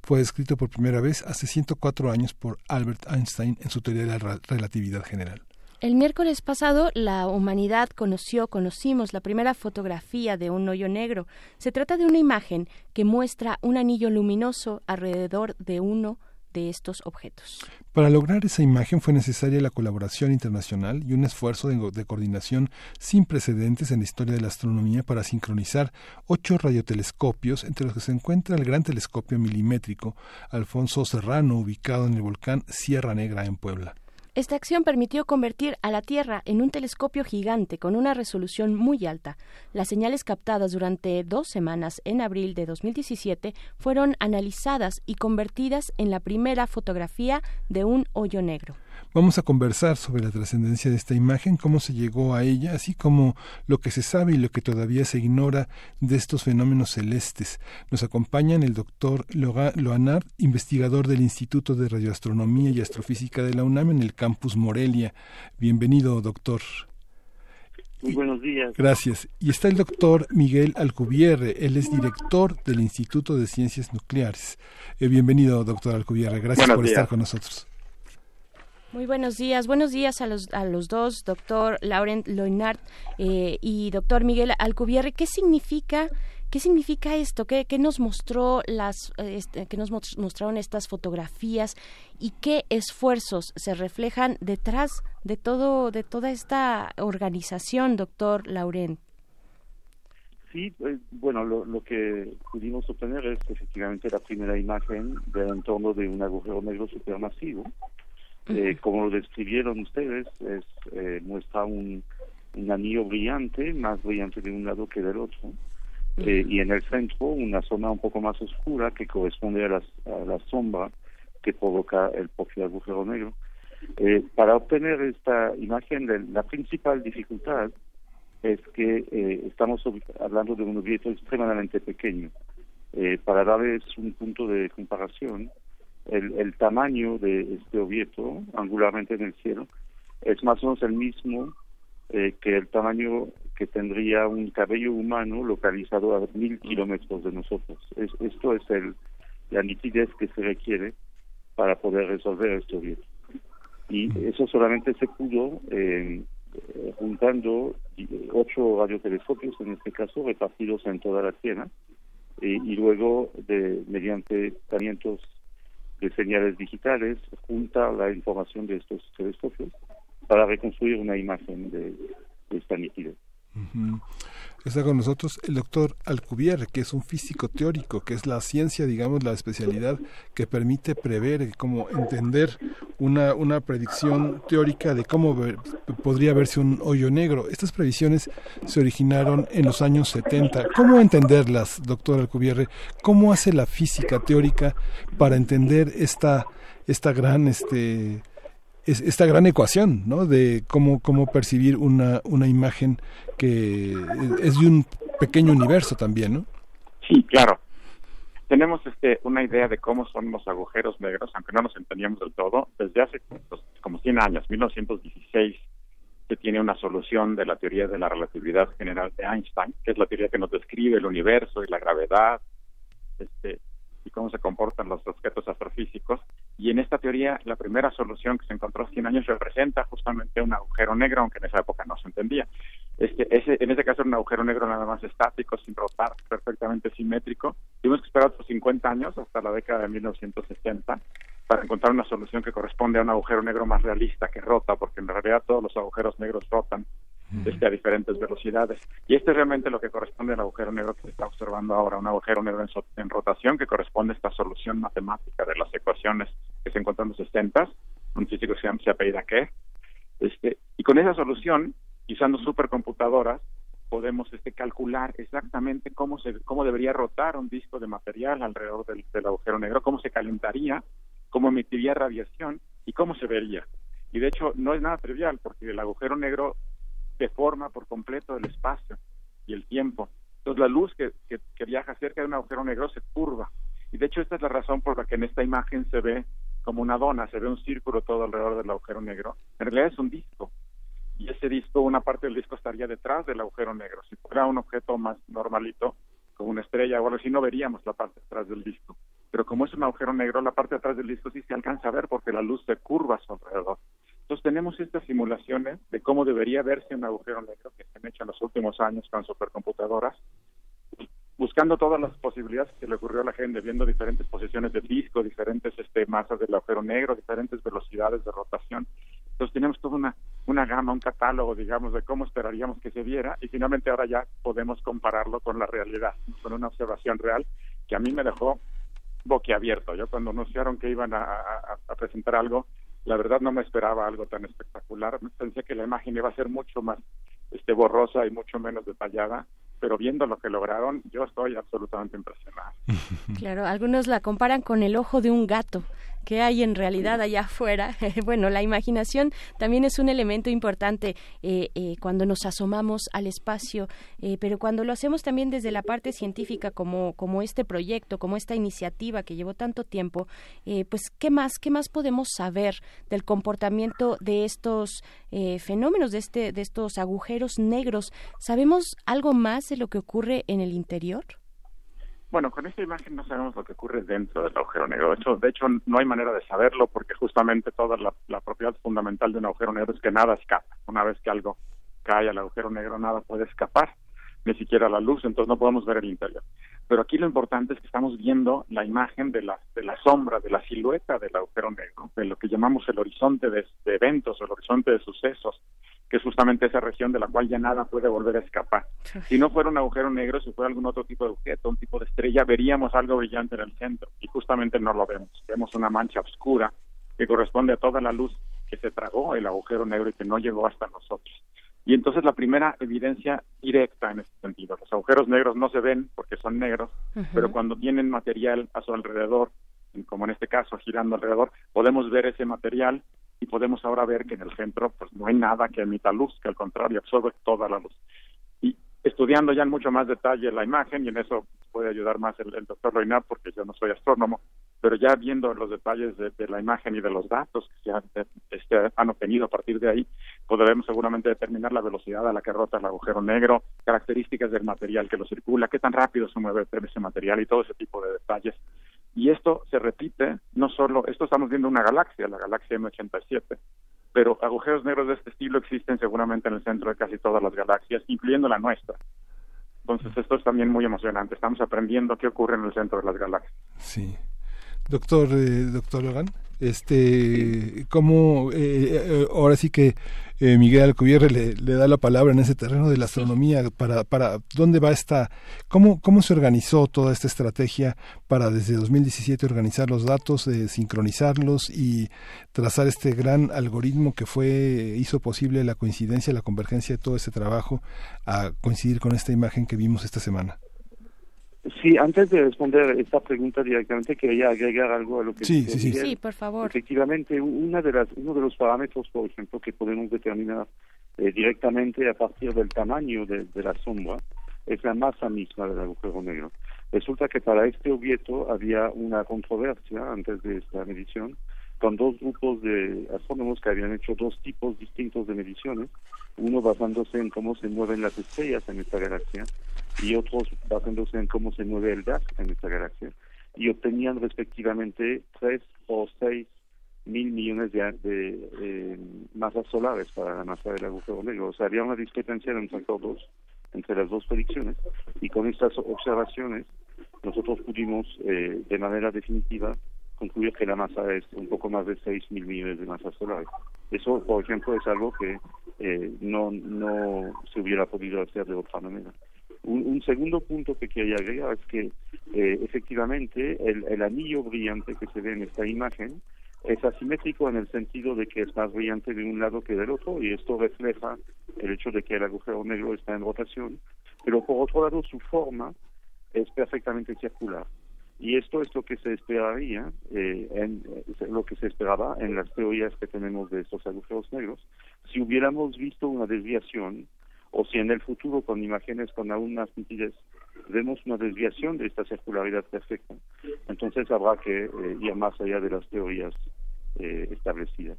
Fue descrito por primera vez hace 104 años por Albert Einstein en su teoría de la relatividad general. El miércoles pasado la humanidad conoció, conocimos la primera fotografía de un hoyo negro. Se trata de una imagen que muestra un anillo luminoso alrededor de uno de estos objetos. Para lograr esa imagen fue necesaria la colaboración internacional y un esfuerzo de, de, coordinación sin precedentes en la historia de la astronomía para sincronizar ocho radiotelescopios, entre los que se encuentra el gran telescopio milimétrico Alfonso Serrano, ubicado en el volcán Sierra Negra en Puebla. Esta acción permitió convertir a la Tierra en un telescopio gigante con una resolución muy alta. Las señales captadas durante dos semanas en abril de 2017 fueron analizadas y convertidas en la primera fotografía de un hoyo negro. Vamos a conversar sobre la trascendencia de esta imagen, cómo se llegó a ella, así como lo que se sabe y lo que todavía se ignora de estos fenómenos celestes. Nos acompañan el doctor Loanard, investigador del Instituto de Radioastronomía y Astrofísica de la UNAM en el campus Morelia. Bienvenido, doctor. Muy buenos días. Gracias. Y está el doctor Miguel Alcubierre, él es director del Instituto de Ciencias Nucleares. Eh, bienvenido, doctor Alcubierre. Gracias Buenos por días. estar con nosotros. Muy buenos días, buenos días a los, a los dos, doctor Laurent Loinart eh, y doctor Miguel Alcubierre. ¿Qué significa, qué significa esto? ¿Qué, qué nos mostró las, eh, este, qué nos mos- mostraron estas fotografías y qué esfuerzos se reflejan detrás de todo, de toda esta organización, doctor Laurent? Sí, eh, bueno, lo, lo que pudimos obtener es efectivamente la primera imagen del entorno de un agujero negro supermasivo. Eh, como lo describieron ustedes, es, eh, muestra un, un anillo brillante, más brillante de un lado que del otro, eh, y en el centro una zona un poco más oscura que corresponde a, las- a la sombra que provoca el propio agujero negro. Eh, para obtener esta imagen, la- principal dificultad es que eh, estamos hablando de un objeto extremadamente pequeño. Para darles un punto de comparación, el, el tamaño de este objeto, angularmente en el cielo, es más o menos el mismo eh, que el tamaño que tendría un cabello humano localizado a mil kilómetros de nosotros. Es- esto es el, la nitidez que se requiere para poder resolver este objeto. Y eso solamente se pudo eh, juntando eh, ocho radiotelescopios, en este caso, repartidos en toda la Tierra, eh, y luego de mediante tratamientos de señales digitales, junta la información de estos telescopios para reconstruir una imagen de, de esta nitidez. Ujú. Está con nosotros el doctor Alcubierre, que es un físico teórico, que es la ciencia, digamos, la especialidad que permite prever, cómo entender una, una predicción teórica de cómo ver- podría verse un hoyo negro. Estas previsiones se originaron en los años 70. ¿Cómo entenderlas, doctor Alcubierre? ¿Cómo hace la física teórica para entender esta, esta gran este, es esta gran ecuación, ¿no? De cómo, cómo percibir una, una imagen que es de un pequeño universo también, ¿no? Sí, claro. Tenemos este, una idea de cómo son los agujeros negros, aunque no nos entendíamos del todo, desde hace pues, como 100 años, 1916, se tiene una solución de la teoría de la relatividad general de Einstein, que es la teoría que nos describe el universo y la gravedad, este, y cómo se comportan los objetos astrofísicos. Y en esta teoría, la primera solución que se encontró hace 100 años representa justamente un agujero negro, aunque en esa época no se entendía. Este, ese, en ese caso era un agujero negro nada más estático, sin rotar, perfectamente simétrico. Tuvimos que esperar otros 50 años, hasta la década de 1960, para encontrar una solución que corresponde a un agujero negro más realista, que rota, porque en realidad todos los agujeros negros rotan este, a diferentes velocidades. Y este es realmente lo que corresponde al agujero negro que se está observando ahora, un agujero negro en, so- en rotación que corresponde a esta solución matemática de las ecuaciones que se encuentran en los 60, un físico que se, llama, apellida Kerr. Este, y con esa solución, usando supercomputadoras, podemos este, calcular exactamente cómo, se, cómo debería rotar un disco de material alrededor del, del agujero negro, cómo se calentaría, cómo emitiría radiación y cómo se vería. Y de hecho no es nada trivial porque el agujero negro deforma por completo el espacio y el tiempo. Entonces la luz que, que, viaja cerca de un agujero negro se curva Y de hecho esta es la razón por la que en esta imagen se ve como una dona, se ve un círculo todo alrededor del agujero negro. En realidad es un disco. Y ese disco, una parte del disco estaría detrás del agujero negro. Si fuera un objeto más normalito, como una estrella o algo así, no veríamos la parte detrás del disco. Pero como es un agujero negro, la parte de atrás del disco sí se alcanza a ver porque la luz se curva a su alrededor. Entonces tenemos estas simulaciones de cómo debería verse un agujero negro que se han hecho en los últimos años con supercomputadoras buscando todas las posibilidades que le ocurrió a la gente, viendo diferentes posiciones de disco, diferentes este, masas del agujero negro, diferentes velocidades de rotación. Entonces tenemos toda una, una gama, un catálogo, digamos, de cómo esperaríamos que se viera y finalmente ahora ya podemos compararlo con la realidad, con una observación real que a mí me dejó boquiabierto. Yo cuando anunciaron que iban a, a presentar algo, la verdad no me esperaba algo tan espectacular. Pensé que la imagen iba a ser mucho más este, borrosa y mucho menos detallada pero viendo lo que lograron, yo estoy absolutamente impresionado. Claro, algunos la comparan con el ojo de un gato que hay en realidad allá afuera. bueno, la imaginación también es un elemento importante eh, eh, cuando nos asomamos al espacio, eh, pero cuando lo hacemos también desde la parte científica, como, como este proyecto, como esta iniciativa que llevó tanto tiempo, pues, ¿qué más, ¿qué más podemos saber del comportamiento de estos fenómenos, de, este, de estos agujeros negros? ¿Sabemos algo más de lo que ocurre en el interior? Bueno, con esta imagen no sabemos lo que ocurre dentro del agujero negro. De hecho, de hecho no hay manera de saberlo porque justamente toda la, propiedad fundamental de un agujero negro es que nada escapa. Una vez que algo cae al agujero negro, nada puede escapar, ni siquiera la luz, entonces no podemos ver el interior. Pero aquí lo importante es que estamos viendo la imagen de la, de la sombra, de la silueta del agujero negro, de lo que llamamos el horizonte de, de eventos, el horizonte de sucesos, que es justamente esa región de la cual ya nada puede volver a escapar. Si no fuera un agujero negro, si fuera algún otro tipo de objeto, un tipo de estrella, veríamos algo brillante en el centro y justamente no lo vemos. Vemos una mancha oscura que corresponde a toda la luz que se tragó el agujero negro y que no llegó hasta nosotros. Y entonces la primera evidencia directa en ese sentido, los agujeros negros no se ven porque son negros, pero cuando tienen material a su alrededor, como en este caso girando alrededor, podemos ver ese material y podemos ahora ver que en el centro pues no hay nada que emita luz, que al contrario absorbe toda la luz. Y estudiando ya en mucho más detalle la imagen, y en eso puede ayudar más el, doctor Loinat porque yo no soy astrónomo, pero ya viendo los detalles de, la imagen y de los datos que se este, han, obtenido a partir de ahí, podremos seguramente determinar la velocidad a la que rota el agujero negro, características del material que lo circula, qué tan rápido se mueve ese material y todo ese tipo de detalles y esto se repite, no solo, esto estamos viendo una galaxia, la galaxia M87, pero agujeros negros de este estilo existen seguramente en el centro de casi todas las galaxias, incluyendo la nuestra. Entonces esto es también muy emocionante, estamos aprendiendo qué ocurre en el centro de las galaxias. Sí. Doctor, eh, doctor Logan, este, ¿cómo, eh, eh, ahora sí que eh, Miguel Alcubierre le, da la palabra en ese terreno de la astronomía para, para dónde va esta, cómo, cómo se organizó toda esta estrategia para desde 2017 organizar los datos, sincronizarlos y trazar este gran algoritmo que fue, hizo posible la coincidencia, la convergencia de todo ese trabajo a coincidir con esta imagen que vimos esta semana. Sí, antes de responder esta pregunta directamente, quería agregar algo a lo que sí, sí, sí. sí, por favor. Efectivamente, una de las, uno de los parámetros, por ejemplo, que podemos determinar eh, directamente a partir del tamaño de, la sombra es la masa misma del agujero negro. Resulta que para este objeto había una controversia antes de esta medición con dos grupos de astrónomos que habían hecho dos tipos distintos de mediciones, uno basándose en cómo se mueven las estrellas en esta galaxia y otros basándose en cómo se mueve el gas en esta galaxia y obtenían respectivamente 3 o 6 mil millones de, de masas solares para la masa del agujero negro. O sea, había una discrepancia de un factor 2 entre las dos predicciones y con estas observaciones nosotros pudimos eh, de manera definitiva concluir que la masa es un poco más de 6 mil millones de masas solares. Eso, por ejemplo, es algo que eh, no, no se hubiera podido hacer de otra manera. Un, segundo punto que quería agregar es que eh, efectivamente el, anillo brillante que se ve en esta imagen es asimétrico en el sentido de que es más brillante de un lado que del otro y esto refleja el hecho de que el agujero negro está en rotación, pero por otro lado su forma es perfectamente circular. Y esto es lo que se esperaría, eh, en, lo que se esperaba en las teorías que tenemos de estos agujeros negros. Si hubiéramos visto una desviación o si en el futuro con imágenes con aún más nitidez vemos una desviación de esta circularidad perfecta. Entonces habrá que eh, ir más allá de las teorías eh, establecidas.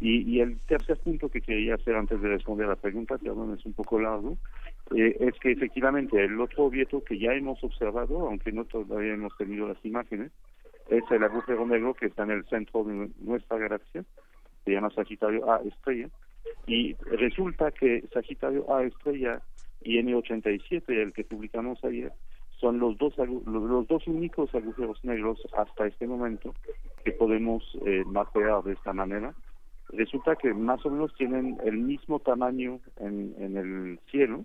Y, y, el tercer punto que quería hacer antes de responder a la pregunta, perdón, es un poco largo, eh, es que efectivamente el otro objeto que ya hemos observado, aunque no todavía hemos tenido las imágenes, es el agujero negro que está en el centro de nuestra galaxia, se llama Sagitario A estrella, y resulta que Sagitario A estrella y N87, el que publicamos ayer, son los dos los dos únicos agujeros negros hasta este momento que podemos eh, mapear de esta manera. Resulta que más o menos tienen el mismo tamaño en, el cielo,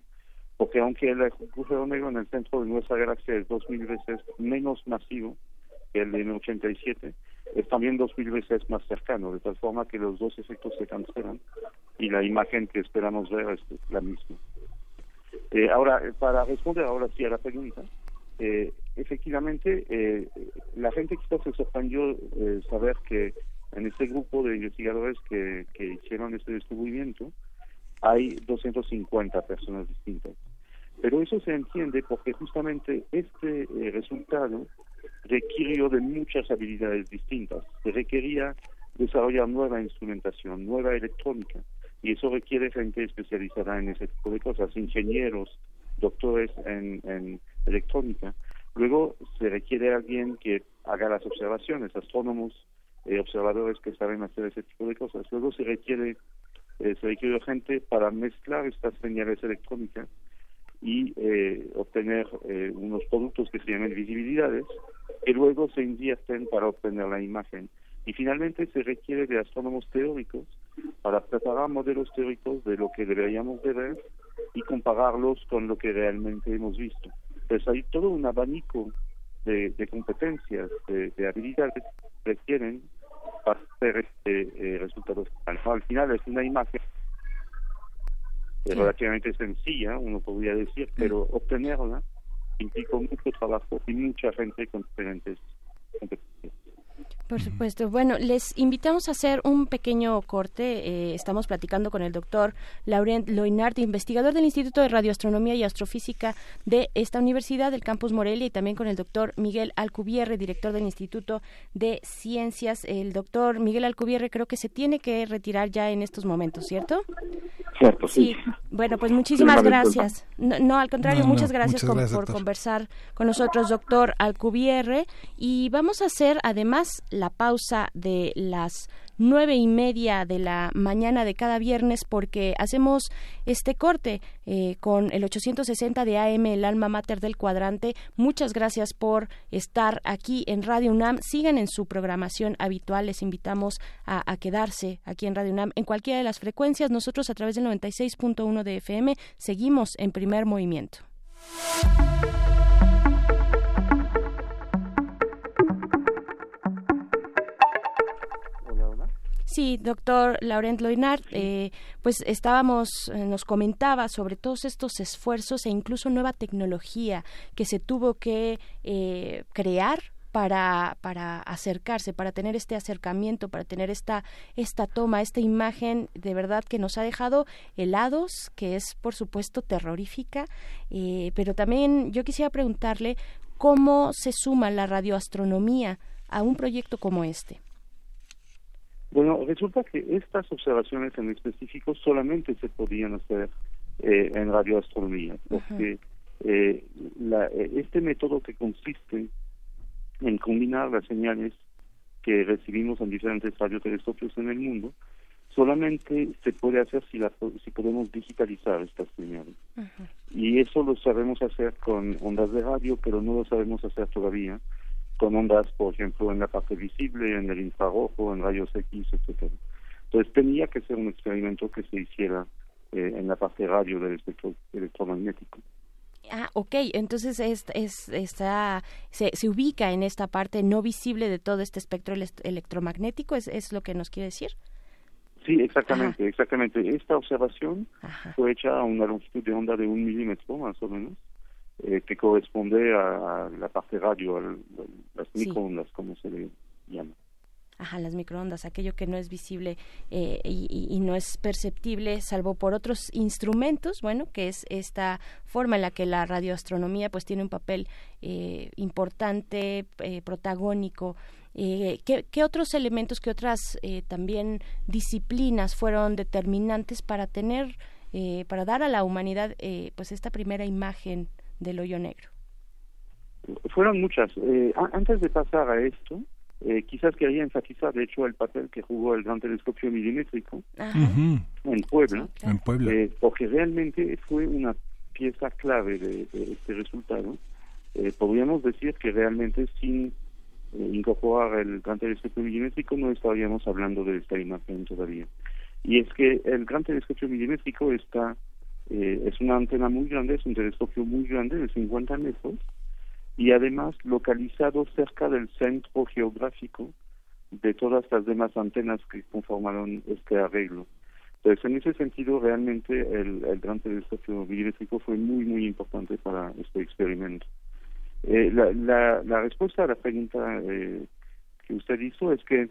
porque aunque el agujero negro en el centro de nuestra galaxia es dos mil veces menos masivo que el de N87, es también dos mil veces más cercano, de tal forma que los dos efectos se cancelan y la imagen que esperamos ver es la misma. Eh, ahora, para responder ahora sí a la pregunta, eh, efectivamente, eh, la gente quizás se sorprendió eh, saber que en este grupo de investigadores que, hicieron este descubrimiento hay 250 personas distintas. Pero eso se entiende porque justamente este eh, resultado requirió de muchas habilidades distintas. Se requería desarrollar nueva instrumentación, nueva electrónica, y eso requiere gente especializada en ese tipo de cosas, ingenieros, doctores en electrónica. Luego se requiere alguien que haga las observaciones, astrónomos, eh, observadores que saben hacer ese tipo de cosas. Luego se requiere eh, se requiere gente para mezclar estas señales electrónicas y eh, obtener eh, unos productos que se llaman visibilidades que luego se invierten para obtener la imagen. Y finalmente se requiere de astrónomos teóricos para preparar modelos teóricos de lo que deberíamos de ver y compararlos con lo que realmente hemos visto. Entonces hay todo un abanico de, competencias, de, de habilidades que requieren para hacer este eh, resultado Al final es una imagen relativamente sencilla, uno podría decir, pero obtenerla implica mucho trabajo y mucha gente con diferentes competencias. Por supuesto. Bueno, les invitamos a hacer un pequeño corte. Eh, estamos platicando con el doctor Laurent Loinart, investigador del Instituto de Radioastronomía y Astrofísica de esta universidad, del campus Morelia, y también con el doctor Miguel Alcubierre, director del Instituto de Ciencias. El doctor Miguel Alcubierre creo que se tiene que retirar ya en estos momentos, ¿cierto? Cierto, sí. Bueno, pues muchísimas gracias. No, al contrario, muchas gracias, por conversar con nosotros, doctor Alcubierre. Y vamos a hacer además la pausa de las nueve y media de la mañana de cada viernes porque hacemos este corte eh, con el 860 de AM, el alma mater del cuadrante. Muchas gracias por estar aquí en Radio UNAM. Sigan en su programación habitual. Les invitamos a, a quedarse aquí en Radio UNAM en cualquiera de las frecuencias. Nosotros a través del 96.1 de FM seguimos en primer movimiento. Sí, doctor Laurent Loinart, eh, pues estábamos, eh, nos comentaba sobre todos estos esfuerzos e incluso nueva tecnología que se tuvo que eh, crear para, para acercarse, para tener este acercamiento, para tener esta, esta toma, esta imagen de verdad que nos ha dejado helados, que es por supuesto terrorífica, pero también yo quisiera preguntarle cómo se suma la radioastronomía a un proyecto como este. Bueno, resulta que estas observaciones en específico solamente se podían hacer eh, en radioastronomía, porque eh, la, eh, este método que consiste en combinar las señales que recibimos en diferentes radiotelescopios en el mundo, solamente se puede hacer si, la, si podemos digitalizar estas señales. Y eso lo sabemos hacer con ondas de radio, pero no lo sabemos hacer todavía con ondas, por ejemplo, en la parte visible, en el infrarrojo, en rayos X, etcétera. Entonces tenía que ser un experimento que se hiciera eh, en la parte radio del espectro electromagnético. Ah, ok, entonces es, es, está, se, se ubica en esta parte no visible de todo este espectro electromagnético, ¿es, ¿es lo que nos quiere decir? Sí, exactamente, exactamente. Esta observación fue hecha a una longitud de onda de un milímetro, más o menos, eh, que corresponde a, la parte radio, a las microondas, como se le llama. Ajá, las microondas, aquello que no es visible eh, y, no es perceptible, salvo por otros instrumentos, bueno, que es esta forma en la que la radioastronomía pues tiene un papel eh, importante, eh, protagónico. ¿qué, ¿qué, otros elementos, qué otras también disciplinas fueron determinantes para tener, para dar a la humanidad pues esta primera imagen del hoyo negro? Fueron muchas. antes de pasar a esto, eh, quizás quería enfatizar, de hecho, el papel que jugó el gran telescopio milimétrico en Puebla, en Puebla. Eh, porque realmente fue una pieza clave de, este resultado. Eh, podríamos decir que realmente sin incorporar el gran telescopio milimétrico no estaríamos hablando de esta imagen todavía. Y es que el gran telescopio milimétrico está es una antena muy grande, es un telescopio muy grande de 50 metros, y además localizado cerca del centro geográfico de todas las demás antenas que conformaron este arreglo. Entonces, en ese sentido, realmente el, gran telescopio milimétrico fue muy, muy importante para este experimento. Eh, la, la, respuesta a la pregunta eh, que usted hizo es que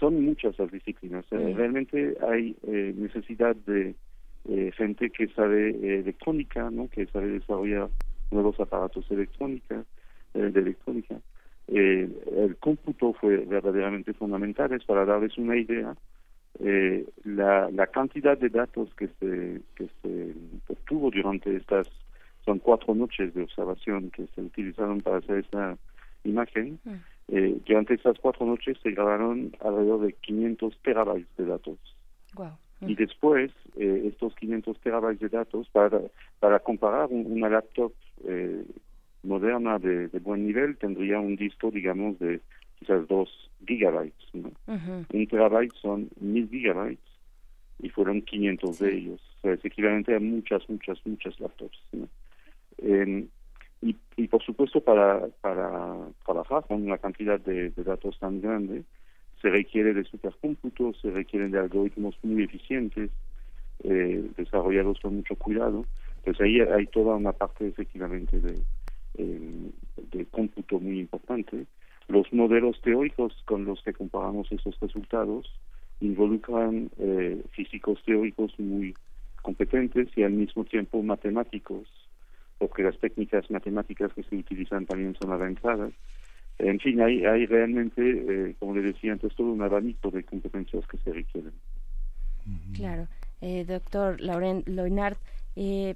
son muchas las disciplinas. Eh, realmente hay necesidad de gente que sabe electrónica, ¿no? que sabe desarrollar nuevos aparatos electrónicos, eh, de electrónica. Eh, el cómputo fue verdaderamente fundamental. para darles una idea. Eh, la, la cantidad de datos que se, que se obtuvo durante estas, son cuatro noches de observación que se utilizaron para hacer esta imagen. Mm. durante estas cuatro noches se grabaron alrededor de 500 terabytes de datos. Y después, estos 500 terabytes de datos, para, para comparar una laptop eh, moderna de, buen nivel tendría un disco, digamos, de quizás dos gigabytes. ¿no? Un terabyte son mil gigabytes y fueron 500 de ellos. O sea, es equivalente a muchas, muchas, muchas laptops. Em, y, y por supuesto, para, para trabajar con una cantidad de, datos tan grande, se requiere de supercómputos, se requieren de algoritmos muy eficientes, eh, desarrollados con mucho cuidado. Entonces ahí hay toda una parte efectivamente de, eh, de cómputo muy importante. Los modelos teóricos con los que comparamos esos resultados involucran eh, físicos teóricos muy competentes y al mismo tiempo matemáticos, porque las técnicas matemáticas que se utilizan también son avanzadas. En fin, hay, hay realmente, eh, como le decía antes, todo un abanico de competencias que se requieren. Claro. Eh, doctor Laurent Loinard, eh,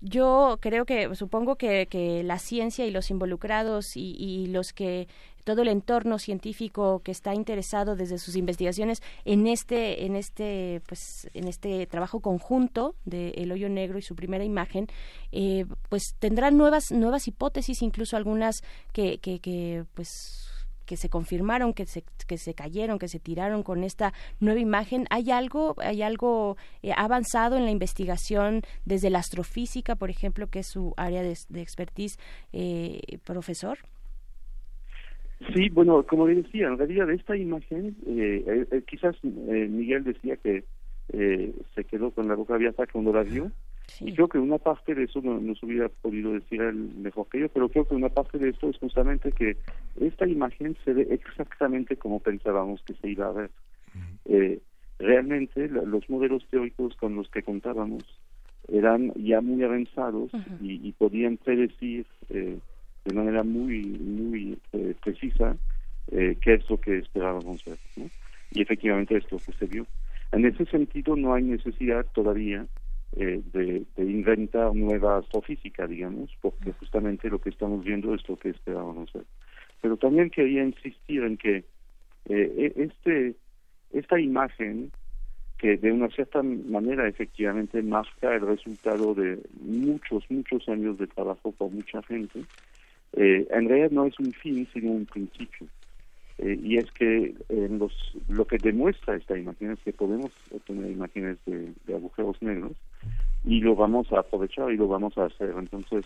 yo creo que, supongo que, que, la ciencia y los involucrados y, y, los que todo el entorno científico que está interesado desde sus investigaciones en este, en este, pues, en este trabajo conjunto de El hoyo negro y su primera imagen, eh, pues tendrán nuevas, nuevas hipótesis, incluso algunas que, que, que pues que se confirmaron, que se, que se cayeron, que se tiraron con esta nueva imagen. ¿Hay algo, hay algo eh, avanzado en la investigación desde la astrofísica, por ejemplo, que es su área de, expertise, eh, profesor? Sí, bueno, como decía, en realidad esta imagen, eh, eh quizás Miguel decía que se quedó con la boca abierta cuando la vio, y creo que una parte de eso no, nos hubiera podido decir el mejor que yo, pero creo que una parte de esto es justamente que esta imagen se ve exactamente como pensábamos que se iba a ver. Eh, realmente los modelos teóricos con los que contábamos eran ya muy avanzados y, podían predecir eh, de manera muy muy eh, precisa qué es lo que esperábamos ver. Y efectivamente esto que se vio. En ese sentido no hay necesidad todavía eh, de, inventar nueva astrofísica, digamos, porque justamente lo que estamos viendo es lo que esperábamos ver. Pero también quería insistir en que eh, e, este esta imagen que de una cierta manera efectivamente marca el resultado de muchos, muchos años de trabajo por mucha gente, eh, en realidad no es un fin, sino un principio. Eh, y es que los, lo que demuestra esta imagen es que podemos obtener imágenes de, agujeros negros y lo vamos a aprovechar y lo vamos a hacer. Entonces,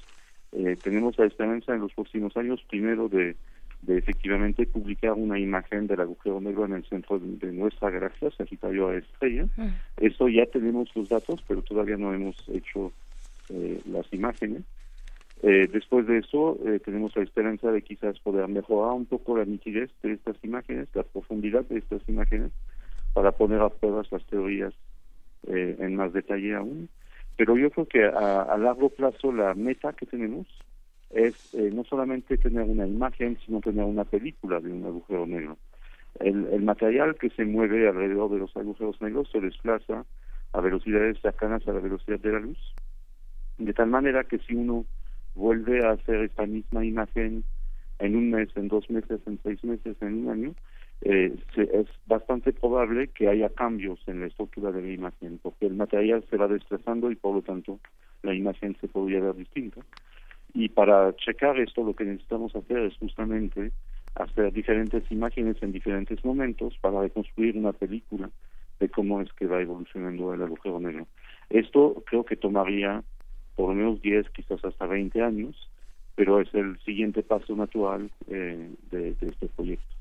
eh, tenemos la esperanza en los próximos años, primero, de, de efectivamente publicar una imagen del agujero negro en el centro de, nuestra galaxia, Sagitario a Estrella. Mm. Eso ya tenemos los datos, pero todavía no hemos hecho eh, las imágenes. Eh, después de eso, eh, tenemos la esperanza de quizás poder mejorar un poco la nitidez de estas imágenes, la profundidad de estas imágenes, para poner a prueba las teorías eh, en más detalle aún. Pero yo creo que a, largo plazo la meta que tenemos es no solamente tener una imagen, sino tener una película de un agujero negro. El, el material que se mueve alrededor de los agujeros negros se desplaza a velocidades cercanas a la velocidad de la luz, de tal manera que si uno vuelve a hacer esta misma imagen en un mes, en dos meses, en seis meses, en un año, eh, es bastante probable que haya cambios en la estructura de la imagen, porque el material se va desplazando y por lo tanto la imagen se podría ver distinta. Y para checar esto lo que necesitamos hacer es justamente hacer diferentes imágenes en diferentes momentos para reconstruir una película de cómo es que va evolucionando el agujero negro. Esto creo que tomaría por lo menos 10, quizás hasta 20 años, pero es el siguiente paso natural eh, de, este proyecto.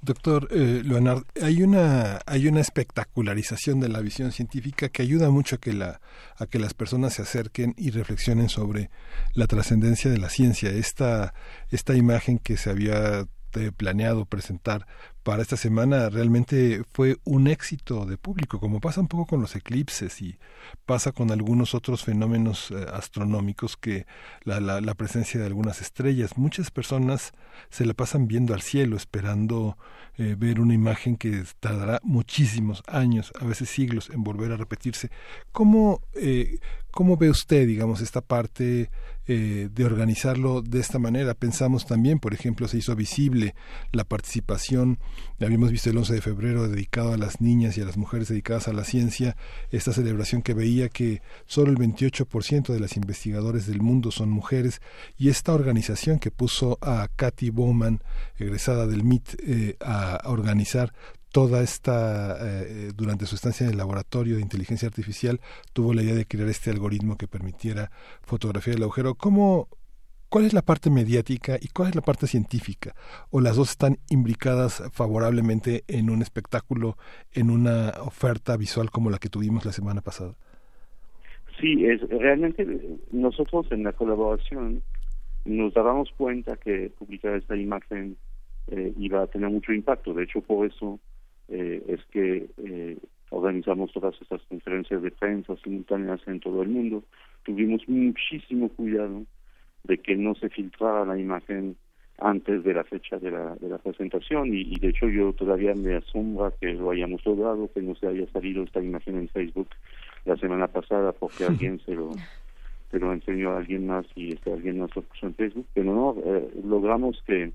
Doctor eh, Leonard, hay una hay una espectacularización de la visión científica que ayuda mucho a que la a que las personas se acerquen y reflexionen sobre la trascendencia de la ciencia. Esta esta imagen que se había eh, planeado presentar para esta semana realmente fue un éxito de público, como pasa un poco con los eclipses y pasa con algunos otros fenómenos eh, astronómicos que la, la, presencia de algunas estrellas. Muchas personas se la pasan viendo al cielo, esperando eh, ver una imagen que tardará muchísimos años, a veces siglos, en volver a repetirse. ¿Cómo, eh, ¿Cómo ve usted, digamos, esta parte eh, de organizarlo de esta manera? Pensamos también, por ejemplo, se hizo visible la participación, habíamos visto el 11 de febrero dedicado a las niñas y a las mujeres dedicadas a la ciencia, esta celebración que veía que solo el 28% de las investigadores del mundo son mujeres y esta organización que puso a Katy Bowman, egresada del MIT, eh, organizar toda esta, eh, durante su estancia en el laboratorio de inteligencia artificial, tuvo la idea de crear este algoritmo que permitiera fotografiar el agujero. ¿Cómo, ¿Cuál es la parte mediática y cuál es la parte científica? ¿O las dos están imbricadas favorablemente en un espectáculo, en una oferta visual como la que tuvimos la semana pasada? Sí, es, realmente nosotros en la colaboración nos dábamos cuenta que publicar esta imagen eh, iba a tener mucho impacto. De hecho, por eso eh, es que eh, organizamos todas estas conferencias de prensa simultáneas en todo el mundo. Tuvimos muchísimo cuidado de que no se filtrara la imagen antes de la fecha de la, de la presentación y, de hecho yo todavía me asombra que lo hayamos logrado, que no se haya salido esta imagen en Facebook la semana pasada porque alguien se lo se lo enseñó a alguien más y este alguien más lo puso en Facebook, pero no, eh, logramos que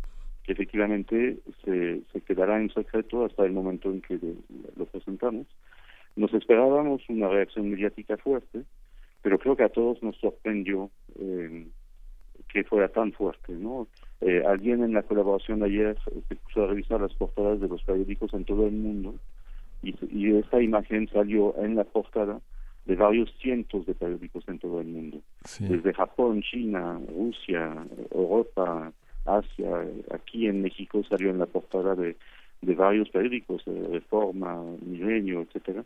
efectivamente se, se quedará en secreto hasta el momento en que lo presentamos. Nos esperábamos una reacción mediática fuerte, pero creo que a todos nos sorprendió eh, que fuera tan fuerte, ¿no? Eh, alguien en la colaboración de ayer se puso a revisar las portadas de los periódicos en todo el mundo y, y esta imagen salió en la portada de varios cientos de periódicos en todo el mundo, desde Japón, China, Rusia, Europa, Asia, aquí en México salió en la portada de, varios periódicos, de Reforma, Milenio, etcétera.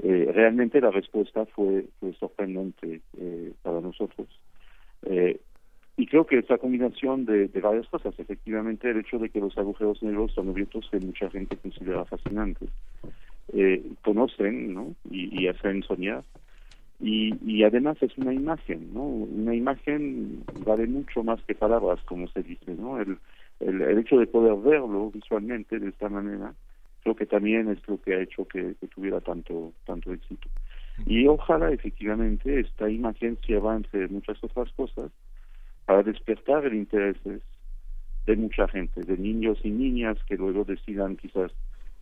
Eh, realmente la respuesta fue, sorprendente eh, para nosotros. Eh, y creo que esta combinación de, varias cosas, efectivamente el hecho de que los agujeros negros son objetos que mucha gente considera fascinantes, eh, conocen ¿no? y hacen soñar, y, y además es una imagen, ¿no? Una imagen vale mucho más que palabras, como se dice, ¿no? El, el, el hecho de poder verlo visualmente de esta manera, creo que también es lo que ha hecho que, tuviera tanto tanto éxito. Y ojalá efectivamente esta imagen se avance muchas otras cosas para despertar el interés de mucha gente, de niños y niñas que luego decidan quizás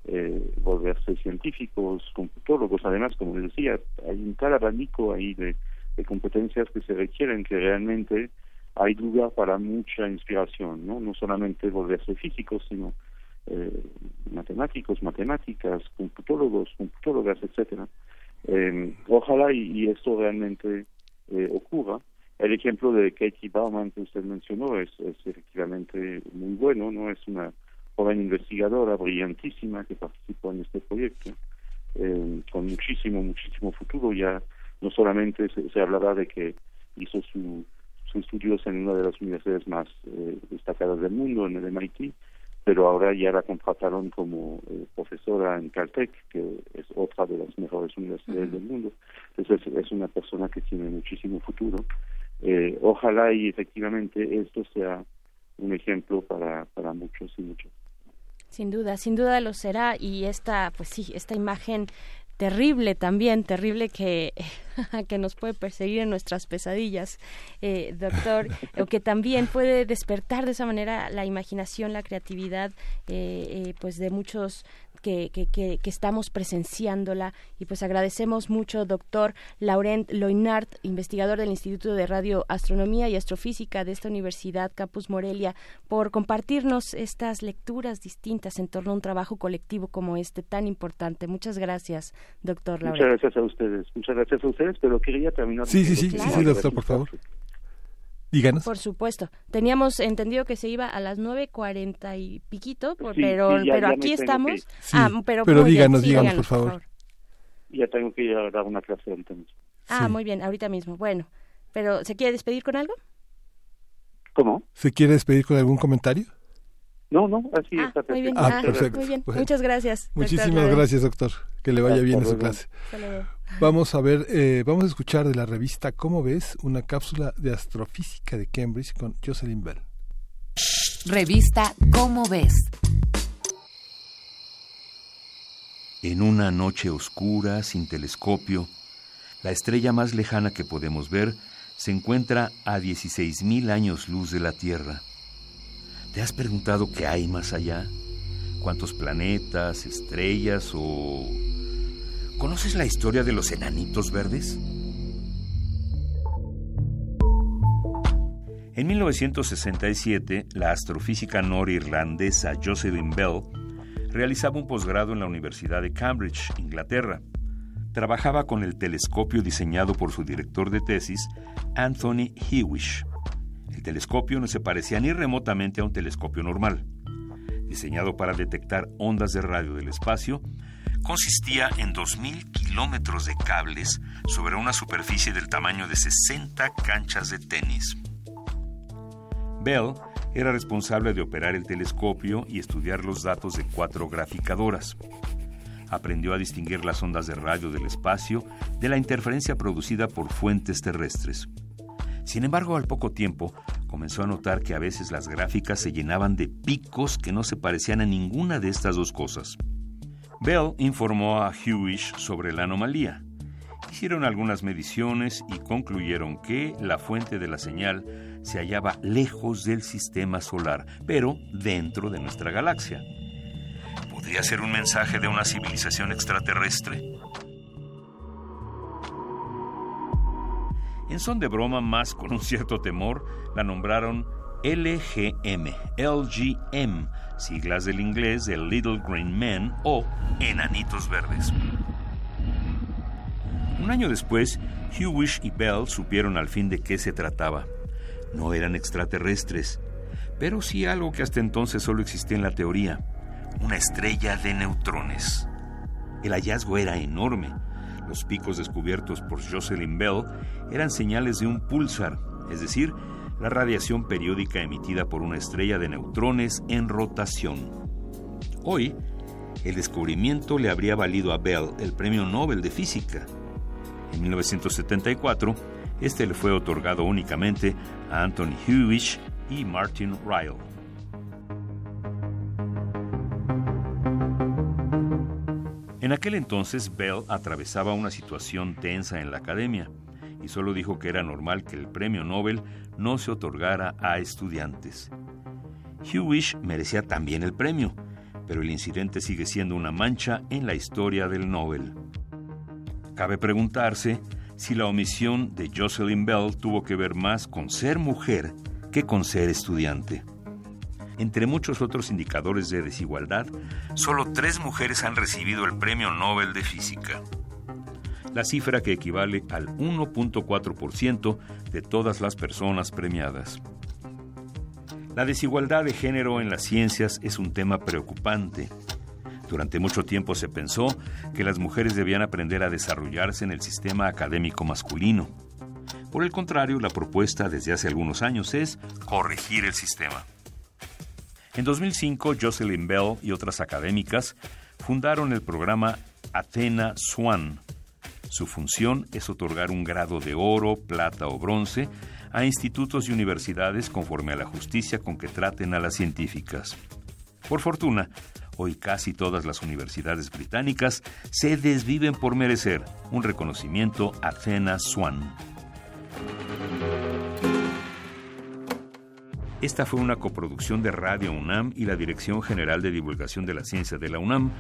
eh, volverse científicos, computólogos, además, como les decía, hay un tal abanico ahí de, competencias que se requieren que realmente hay lugar para mucha inspiración, ¿no? No solamente volverse físicos, sino eh, matemáticos, matemáticas, computólogos, computólogas, etcétera. Eh, ojalá y, esto realmente eh, ocurra. El ejemplo de Katie Bauman que usted mencionó es, es efectivamente muy bueno, no es una joven investigadora brillantísima que participó en este proyecto, eh, con muchísimo, muchísimo futuro. Ya no solamente se, se hablaba de que hizo su, hizo estudios en una de las universidades más eh, destacadas del mundo, en el MIT, pero ahora ya la contrataron como eh, profesora en Caltech, que es otra de las mejores universidades del mundo. Entonces es una persona que tiene muchísimo futuro. Eh, ojalá y efectivamente esto sea un ejemplo para, para muchos y muchos. Sin duda, sin duda lo será. Y esta, pues sí, esta imagen terrible también, terrible que, que nos puede perseguir en nuestras pesadillas, eh, doctor, o que también puede despertar de esa manera la imaginación, la creatividad, eh, eh, pues de muchos que, que, que, estamos presenciándola y pues agradecemos mucho doctor Laurent Loinart, investigador del Instituto de Radioastronomía y Astrofísica de esta Universidad Campus Morelia, por compartirnos estas lecturas distintas en torno a un trabajo colectivo como este tan importante. Muchas gracias, doctor Laurent. Muchas gracias a ustedes, muchas gracias a ustedes, pero quería terminar. Sí, sí, sí, sí, sí, doctor, por favor. Díganos. Por supuesto. Teníamos entendido que se iba a las nueve cuarenta y piquito, pero, pero aquí estamos. ah, pero, pero díganos, díganos, por favor. Ya tengo que ir a dar una clase ahorita mismo. Ah, muy bien, ahorita mismo. Bueno, pero ¿se quiere despedir con algo? ¿Cómo? ¿Se quiere despedir con algún comentario? No, no, así ah, está Muy bien, ah, perfecto. Muy bien. Muchas gracias. Muchísimas gracias, doctor. Que le vaya bien en su clase. Vamos a ver, eh, vamos a escuchar de la revista ¿Cómo ves? Una cápsula de astrofísica de Cambridge con Jocelyn Bell. Revista ¿Cómo ves? En una noche oscura, sin telescopio, la estrella más lejana que podemos ver se encuentra a 16.000 años luz de la Tierra. ¿Te has preguntado qué hay más allá? ¿Cuántos planetas, estrellas o ¿Conoces la historia de los enanitos verdes? En 1967, la astrofísica norirlandesa Jocelyn Bell realizaba un posgrado en la Universidad de Cambridge, Inglaterra. Trabajaba con el telescopio diseñado por su director de tesis, Anthony Hewish. El telescopio no se parecía ni remotamente a un telescopio normal. Diseñado para detectar ondas de radio del espacio, consistía en 2.000 kilómetros de cables sobre una superficie del tamaño de 60 canchas de tenis. Bell era responsable de operar el telescopio y estudiar los datos de cuatro graficadoras. Aprendió a distinguir las ondas de radio del espacio de la interferencia producida por fuentes terrestres. Sin embargo, al poco tiempo, comenzó a notar que a veces las gráficas se llenaban de picos que no se parecían a ninguna de estas dos cosas. Bell informó a Hewish sobre la anomalía. Hicieron algunas mediciones y concluyeron que la fuente de la señal se hallaba lejos del sistema solar, pero dentro de nuestra galaxia. ¿Podría ser un mensaje de una civilización extraterrestre? En son de broma, más con un cierto temor, la nombraron LGM, LGM, siglas del inglés de Little Green Men o Enanitos Verdes. Un año después, Hewish y Bell supieron al fin de qué se trataba. No eran extraterrestres, pero sí algo que hasta entonces solo existía en la teoría, una estrella de neutrones. El hallazgo era enorme. Los picos descubiertos por Jocelyn Bell eran señales de un pulsar, es decir, la radiación periódica emitida por una estrella de neutrones en rotación. Hoy, el descubrimiento le habría valido a Bell el Premio Nobel de Física. En 1974, este le fue otorgado únicamente a Anthony Hewish y Martin Ryle. En aquel entonces, Bell atravesaba una situación tensa en la academia y solo dijo que era normal que el premio Nobel no se otorgara a estudiantes. Hewish merecía también el premio, pero el incidente sigue siendo una mancha en la historia del Nobel. Cabe preguntarse si la omisión de Jocelyn Bell tuvo que ver más con ser mujer que con ser estudiante. Entre muchos otros indicadores de desigualdad, solo tres mujeres han recibido el Premio Nobel de Física la cifra que equivale al 1.4% de todas las personas premiadas. La desigualdad de género en las ciencias es un tema preocupante. Durante mucho tiempo se pensó que las mujeres debían aprender a desarrollarse en el sistema académico masculino. Por el contrario, la propuesta desde hace algunos años es corregir el sistema. En 2005, Jocelyn Bell y otras académicas fundaron el programa Athena Swan. Su función es otorgar un grado de oro, plata o bronce a institutos y universidades conforme a la justicia con que traten a las científicas. Por fortuna, hoy casi todas las universidades británicas se desviven por merecer un reconocimiento Athena Swan. Esta fue una coproducción de Radio UNAM y la Dirección General de Divulgación de la Ciencia de la UNAM,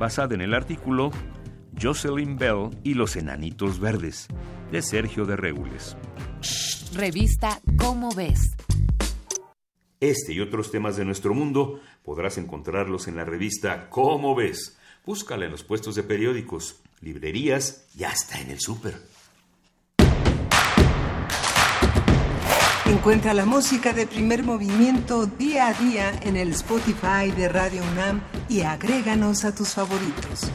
basada en el artículo Jocelyn Bell y los Enanitos Verdes, de Sergio de Regules. Revista Cómo ves. Este y otros temas de nuestro mundo podrás encontrarlos en la revista Cómo ves. Búscala en los puestos de periódicos, librerías y hasta en el súper. Encuentra la música de primer movimiento día a día en el Spotify de Radio UNAM y agréganos a tus favoritos.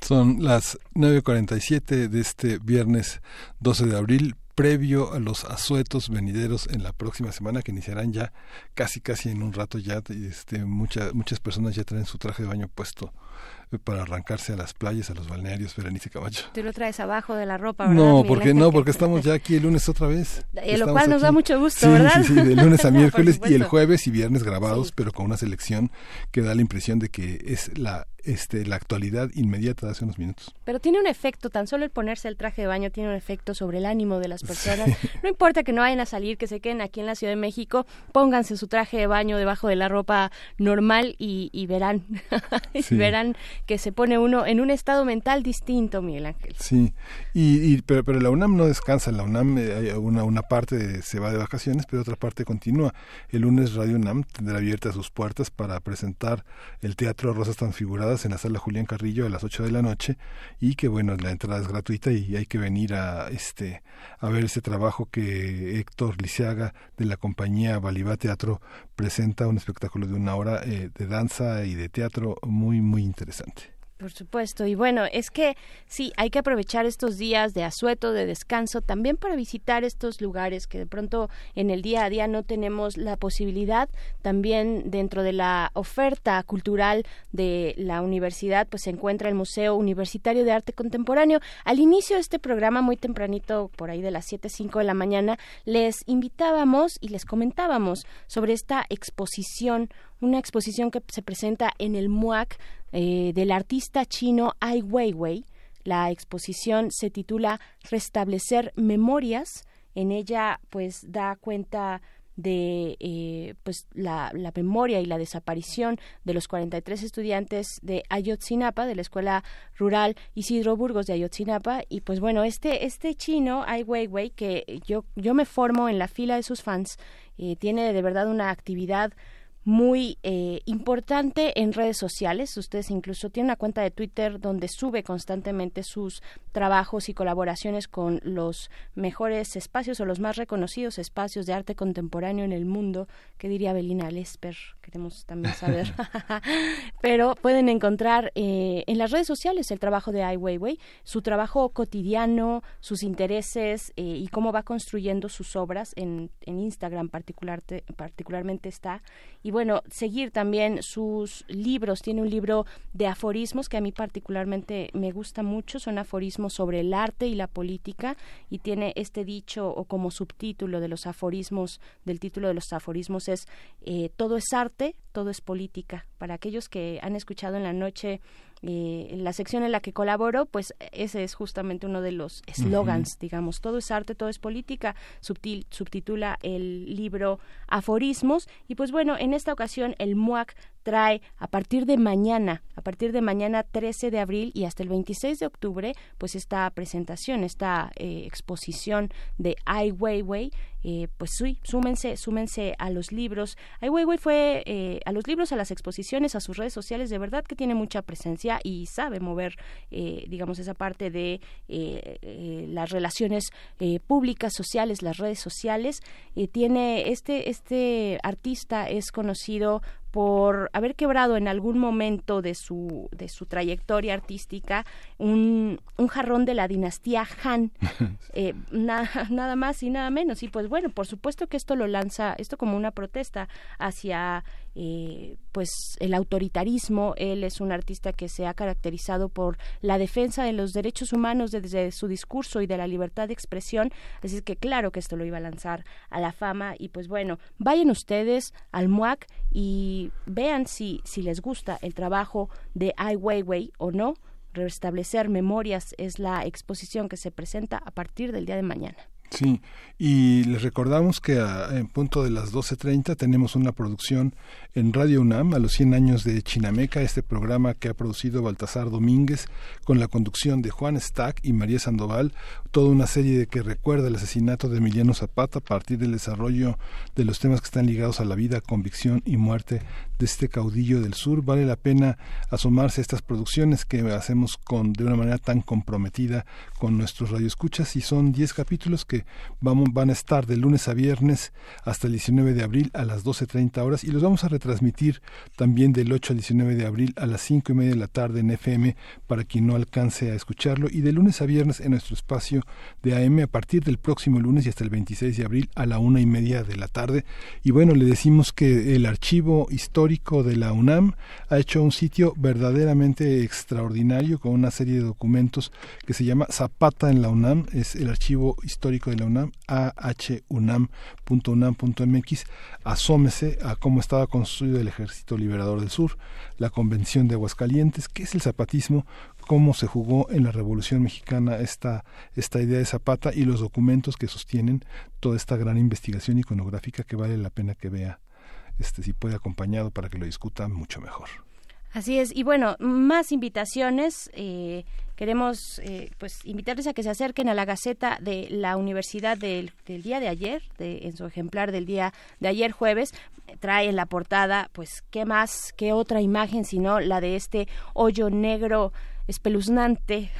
Son las 9.47 de este viernes 12 de abril, previo a los asuetos venideros en la próxima semana que iniciarán ya casi casi en un rato ya este, muchas muchas personas ya traen su traje de baño puesto para arrancarse a las playas, a los balnearios, Berenice Camacho. Tú lo traes abajo de la ropa, ¿verdad? No, porque no, porque estamos ya aquí el lunes otra vez. lo cual nos da mucho gusto, sí, ¿verdad? Sí, sí, de lunes a miércoles y el jueves y viernes grabados, pero con una selección que da la impresión de que es la este, la actualidad inmediata de hace unos minutos. Pero tiene un efecto, tan solo el ponerse el traje de baño tiene un efecto sobre el ánimo de las personas. No importa que no vayan a salir, que se queden aquí en la Ciudad de México, pónganse su traje de baño debajo de la ropa normal y, verán, verán que se pone uno en un estado mental distinto, Miguel Ángel. Sí, y, pero, pero la UNAM no descansa, la UNAM eh, hay una, una parte se va de vacaciones, pero otra parte continúa. El lunes Radio UNAM tendrá abiertas sus puertas para presentar el Teatro Rosas Transfiguradas en la sala Julián Carrillo a las 8 de la noche y que bueno, la entrada es gratuita y hay que venir a este a ver ese trabajo que Héctor Lisiaga de la compañía Balibá Teatro presenta un espectáculo de una hora eh, de danza y de teatro muy muy interesante. Por supuesto, y bueno, es que sí, hay que aprovechar estos días de asueto, de descanso, también para visitar estos lugares que de pronto en el día a día no tenemos la posibilidad. También dentro de la oferta cultural de la universidad, pues se encuentra el Museo Universitario de Arte Contemporáneo. Al inicio de este programa, muy tempranito, por ahí de las 7, 5 de la mañana, les invitábamos y les comentábamos sobre esta exposición una exposición que se presenta en el MUAC eh, del artista chino Ai Weiwei. La exposición se titula Restablecer Memorias. En ella, pues, da cuenta de eh, pues la, la, memoria y la desaparición de los 43 estudiantes de Ayotzinapa, de la Escuela Rural Isidro Burgos de Ayotzinapa. Y pues bueno, este, este chino, Ai Weiwei, que yo, yo me formo en la fila de sus fans, eh, tiene de verdad una actividad muy eh, importante en redes sociales. Ustedes incluso tienen una cuenta de Twitter donde sube constantemente sus trabajos y colaboraciones con los mejores espacios o los más reconocidos espacios de arte contemporáneo en el mundo. ¿Qué diría Belina Lesper? Queremos también saber. Pero pueden encontrar eh, en las redes sociales el trabajo de Ai Weiwei, su trabajo cotidiano, sus intereses eh, y cómo va construyendo sus obras. En, en Instagram particular, particularmente está. Y bueno, seguir también sus libros. Tiene un libro de aforismos que a mí particularmente me gusta mucho. Son aforismos sobre el arte y la política y tiene este dicho o como subtítulo de los aforismos, del título de los aforismos es eh, todo es arte, todo es política. Para aquellos que han escuchado en la noche eh, la sección en la que colaboro, pues ese es justamente uno de los eslogans, digamos, todo es arte, todo es política, subtil, subtitula el libro Aforismos. Y pues bueno, en esta ocasión el MUAC trae a partir de mañana, a partir de mañana 13 de abril y hasta el 26 de octubre, pues esta presentación, esta eh, exposición de Ai Weiwei, eh, pues sí, súmense, súmense a los libros. Ai Weiwei fue eh, a los libros, a las exposiciones, a sus redes sociales, de verdad que tiene mucha presencia y sabe mover, digamos, esa parte de las relaciones públicas, sociales, las redes sociales. Tiene este, este artista es conocido por haber quebrado en algún momento de su, de su trayectoria artística un, un jarrón de la dinastía Han, eh, nada más y nada menos. Y pues bueno, por supuesto que esto lo lanza, esto como una protesta hacia eh, pues el autoritarismo. Él es un artista que se ha caracterizado por la defensa de los derechos humanos desde su discurso y de la libertad de expresión. Así que claro que esto lo iba a lanzar a la fama. Y pues bueno, vayan ustedes al MUAC y vean si, si les gusta el trabajo de Ai Weiwei o no. Restablecer Memorias es la exposición que se presenta a partir del día de mañana. Sí, y les recordamos que a, en punto de las 12.30 tenemos una producción en Radio UNAM a los 100 años de Chinameca, este programa que ha producido Baltasar Domínguez con la conducción de Juan Stack y María Sandoval, toda una serie de que recuerda el asesinato de Emiliano Zapata a partir del desarrollo de los temas que están ligados a la vida, convicción y muerte de este caudillo del sur. Vale la pena asomarse a estas producciones que hacemos con de una manera tan comprometida con nuestros radioescuchas y son 10 capítulos que van a estar de lunes a viernes hasta el 19 de abril a las 12.30 horas y los vamos a retransmitir también del 8 al 19 de abril a las 5 y media de la tarde en FM para quien no alcance a escucharlo y de lunes a viernes en nuestro espacio de AM a partir del próximo lunes y hasta el 26 de abril a la una y media de la tarde. Y bueno, le decimos que el archivo histórico de la UNAM ha hecho un sitio verdaderamente extraordinario con una serie de documentos que se llama Zapata en la UNAM, es el archivo histórico de la UNAM, ahunam.unam.mx. Asómese a cómo estaba construido el Ejército Liberador del Sur, la Convención de Aguascalientes, qué es el zapatismo, cómo se jugó en la Revolución Mexicana esta, esta idea de Zapata y los documentos que sostienen toda esta gran investigación iconográfica que vale la pena que vea este si puede acompañado para que lo discuta mucho mejor. Así es, y bueno, más invitaciones. Eh, queremos eh, pues invitarles a que se acerquen a la Gaceta de la Universidad del, del día de ayer, de, en su ejemplar del día de ayer jueves. Trae en la portada, pues, ¿qué más, qué otra imagen sino la de este hoyo negro espeluznante.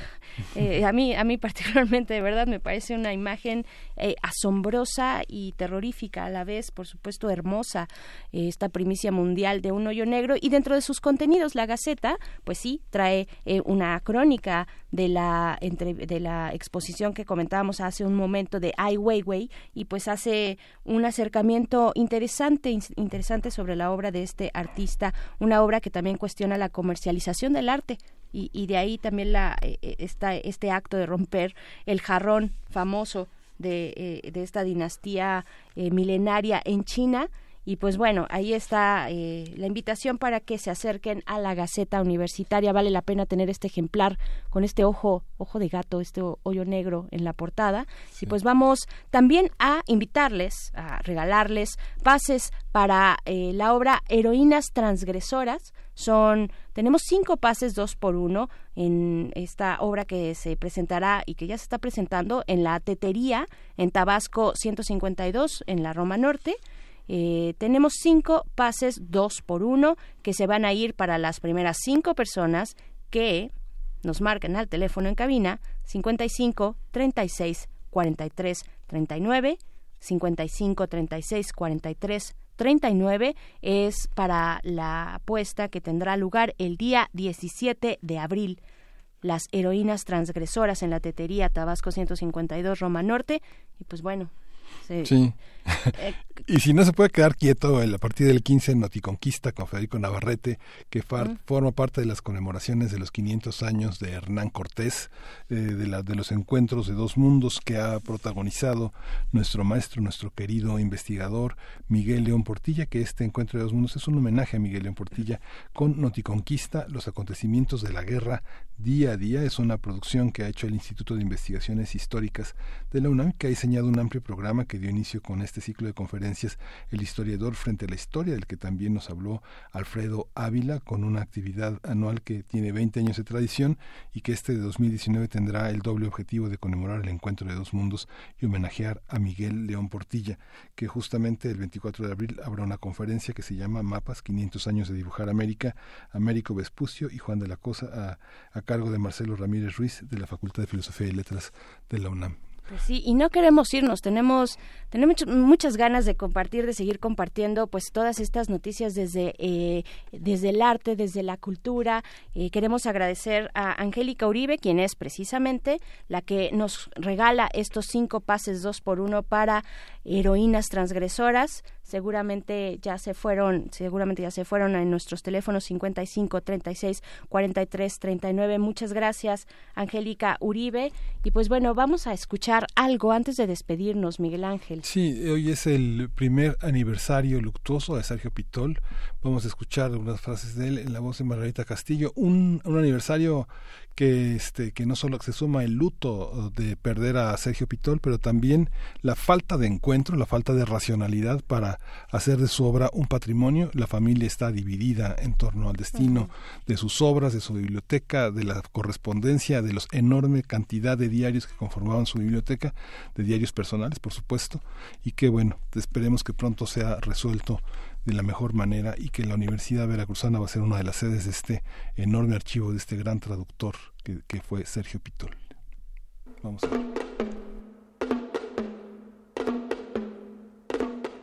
Eh, a mí, a mí particularmente, de verdad, me parece una imagen eh, asombrosa y terrorífica a la vez, por supuesto, hermosa, eh, esta primicia mundial de un hoyo negro. Y dentro de sus contenidos, la Gaceta, pues sí, trae una crónica de la entre, de la exposición que comentábamos hace un momento de Ai Weiwei y pues hace un acercamiento interesante interesante sobre la obra de este artista, una obra que también cuestiona la comercialización del arte y, y de ahí también la, eh, eh, este acto de romper el jarrón famoso de, eh, de esta dinastía milenaria en China. Y pues bueno, ahí está la invitación para que se acerquen a la Gaceta Universitaria. Vale la pena tener este ejemplar con este ojo, ojo de gato, este hoyo negro en la portada. Y pues vamos también a invitarles, a regalarles pases para la obra Heroínas Transgresoras son, tenemos cinco pases dos por uno en esta obra que se presentará y que ya se está presentando en la Tetería, en Tabasco 152, en la Roma Norte. Eh, tenemos cinco pases dos por uno que se van a ir para las primeras cinco personas que nos marquen al teléfono en cabina 55 36 43 39 55 36 43 39 es para la apuesta que tendrá lugar el día 17 de abril. Las heroínas transgresoras en la tetería Tabasco 152 Roma Norte. Y pues bueno, Sí. Eh, y si no se puede quedar quieto, a partir del 15 en Noticonquista con Federico Navarrete, que forma parte de las conmemoraciones de los 500 años de Hernán Cortés, eh, de, la, de los encuentros de dos mundos que ha protagonizado nuestro maestro, nuestro querido investigador Miguel León Portilla, que este encuentro de dos mundos es un homenaje a Miguel León Portilla con Noticonquista, los acontecimientos de la guerra día a día. Es una producción que ha hecho el Instituto de Investigaciones Históricas de la UNAM, que ha diseñado un amplio programa que dio inicio con este ciclo de conferencias El historiador frente a la historia, del que también nos habló Alfredo Ávila, con una actividad anual que tiene 20 años de tradición y que este de 2019 tendrá el doble objetivo de conmemorar el encuentro de dos mundos y homenajear a Miguel León Portilla, que justamente el 24 de abril habrá una conferencia que se llama Mapas 500 años de dibujar América, Américo Vespucio y Juan de la Cosa, a, a cargo de Marcelo Ramírez Ruiz de la Facultad de Filosofía y Letras de la UNAM. Pues sí, y no queremos irnos, tenemos tenemos muchas ganas de compartir, de seguir compartiendo pues todas estas noticias desde, eh, desde el arte, desde la cultura. Eh, queremos agradecer a Angélica Uribe, quien es precisamente la que nos regala estos cinco pases dos por uno para heroínas transgresoras seguramente ya se fueron, seguramente ya se fueron en nuestros teléfonos 55 36 43 39. Muchas gracias, Angélica Uribe. Y pues bueno, vamos a escuchar algo antes de despedirnos, Miguel Ángel. Sí, hoy es el primer aniversario luctuoso de Sergio Pitol. Vamos a escuchar unas frases de él en la voz de Margarita Castillo. Un, un aniversario que este que no solo se suma el luto de perder a Sergio Pitol, pero también la falta de encuentro, la falta de racionalidad para hacer de su obra un patrimonio. La familia está dividida en torno al destino de sus obras, de su biblioteca, de la correspondencia, de la enorme cantidad de diarios que conformaban su biblioteca, de diarios personales, por supuesto, y que bueno, esperemos que pronto sea resuelto de la mejor manera y que la Universidad Veracruzana va a ser una de las sedes de este enorme archivo, de este gran traductor que, que fue Sergio Pitol. Vamos a ver.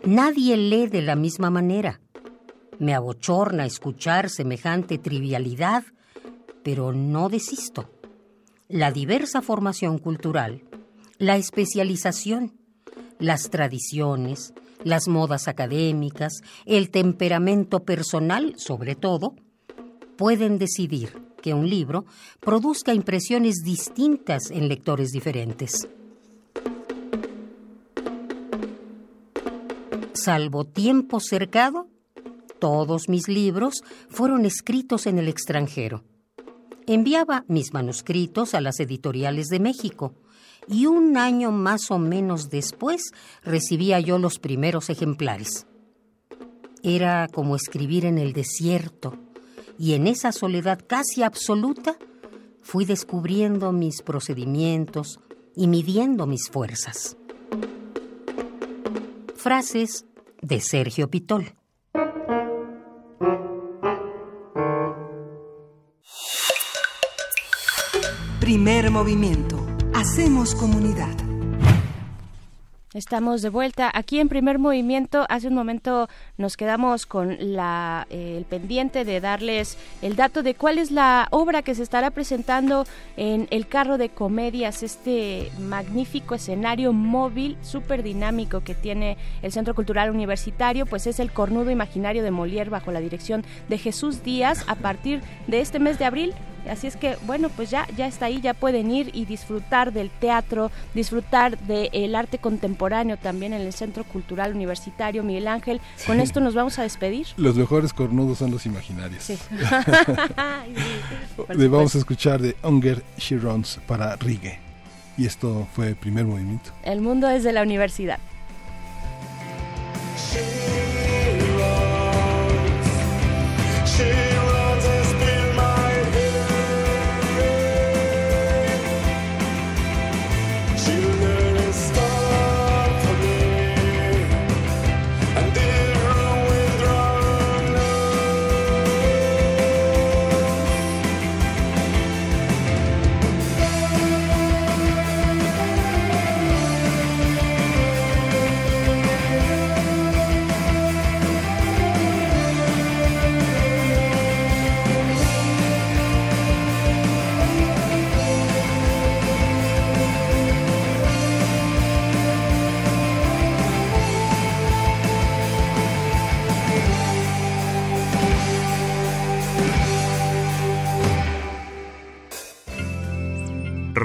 Nadie lee de la misma manera. Me abochorna escuchar semejante trivialidad, pero no desisto. La diversa formación cultural, la especialización, las tradiciones, las modas académicas, el temperamento personal, sobre todo, pueden decidir que un libro produzca impresiones distintas en lectores diferentes. Salvo tiempo cercado, todos mis libros fueron escritos en el extranjero. Enviaba mis manuscritos a las editoriales de México, y un año más o menos después recibía yo los primeros ejemplares. Era como escribir en el desierto, y en esa soledad casi absoluta fui descubriendo mis procedimientos y midiendo mis fuerzas. Frases de Sergio Pitol. Primer movimiento Hacemos comunidad. Estamos de vuelta aquí en primer movimiento. Hace un momento nos quedamos con la, eh, el pendiente de darles el dato de cuál es la obra que se estará presentando en el carro de comedias, este magnífico escenario móvil, súper dinámico que tiene el Centro Cultural Universitario, pues es el Cornudo Imaginario de Molière bajo la dirección de Jesús Díaz a partir de este mes de abril Así es que, bueno, pues ya, ya está ahí, ya pueden ir y disfrutar del teatro, disfrutar del arte contemporáneo también en el Centro Cultural Universitario Miguel Ángel. Con esto nos vamos a despedir. Los mejores cornudos son los imaginarios. Sí. vamos a escuchar de Unger Shirons para Rigue. Y esto fue el primer movimiento. El mundo es de la universidad.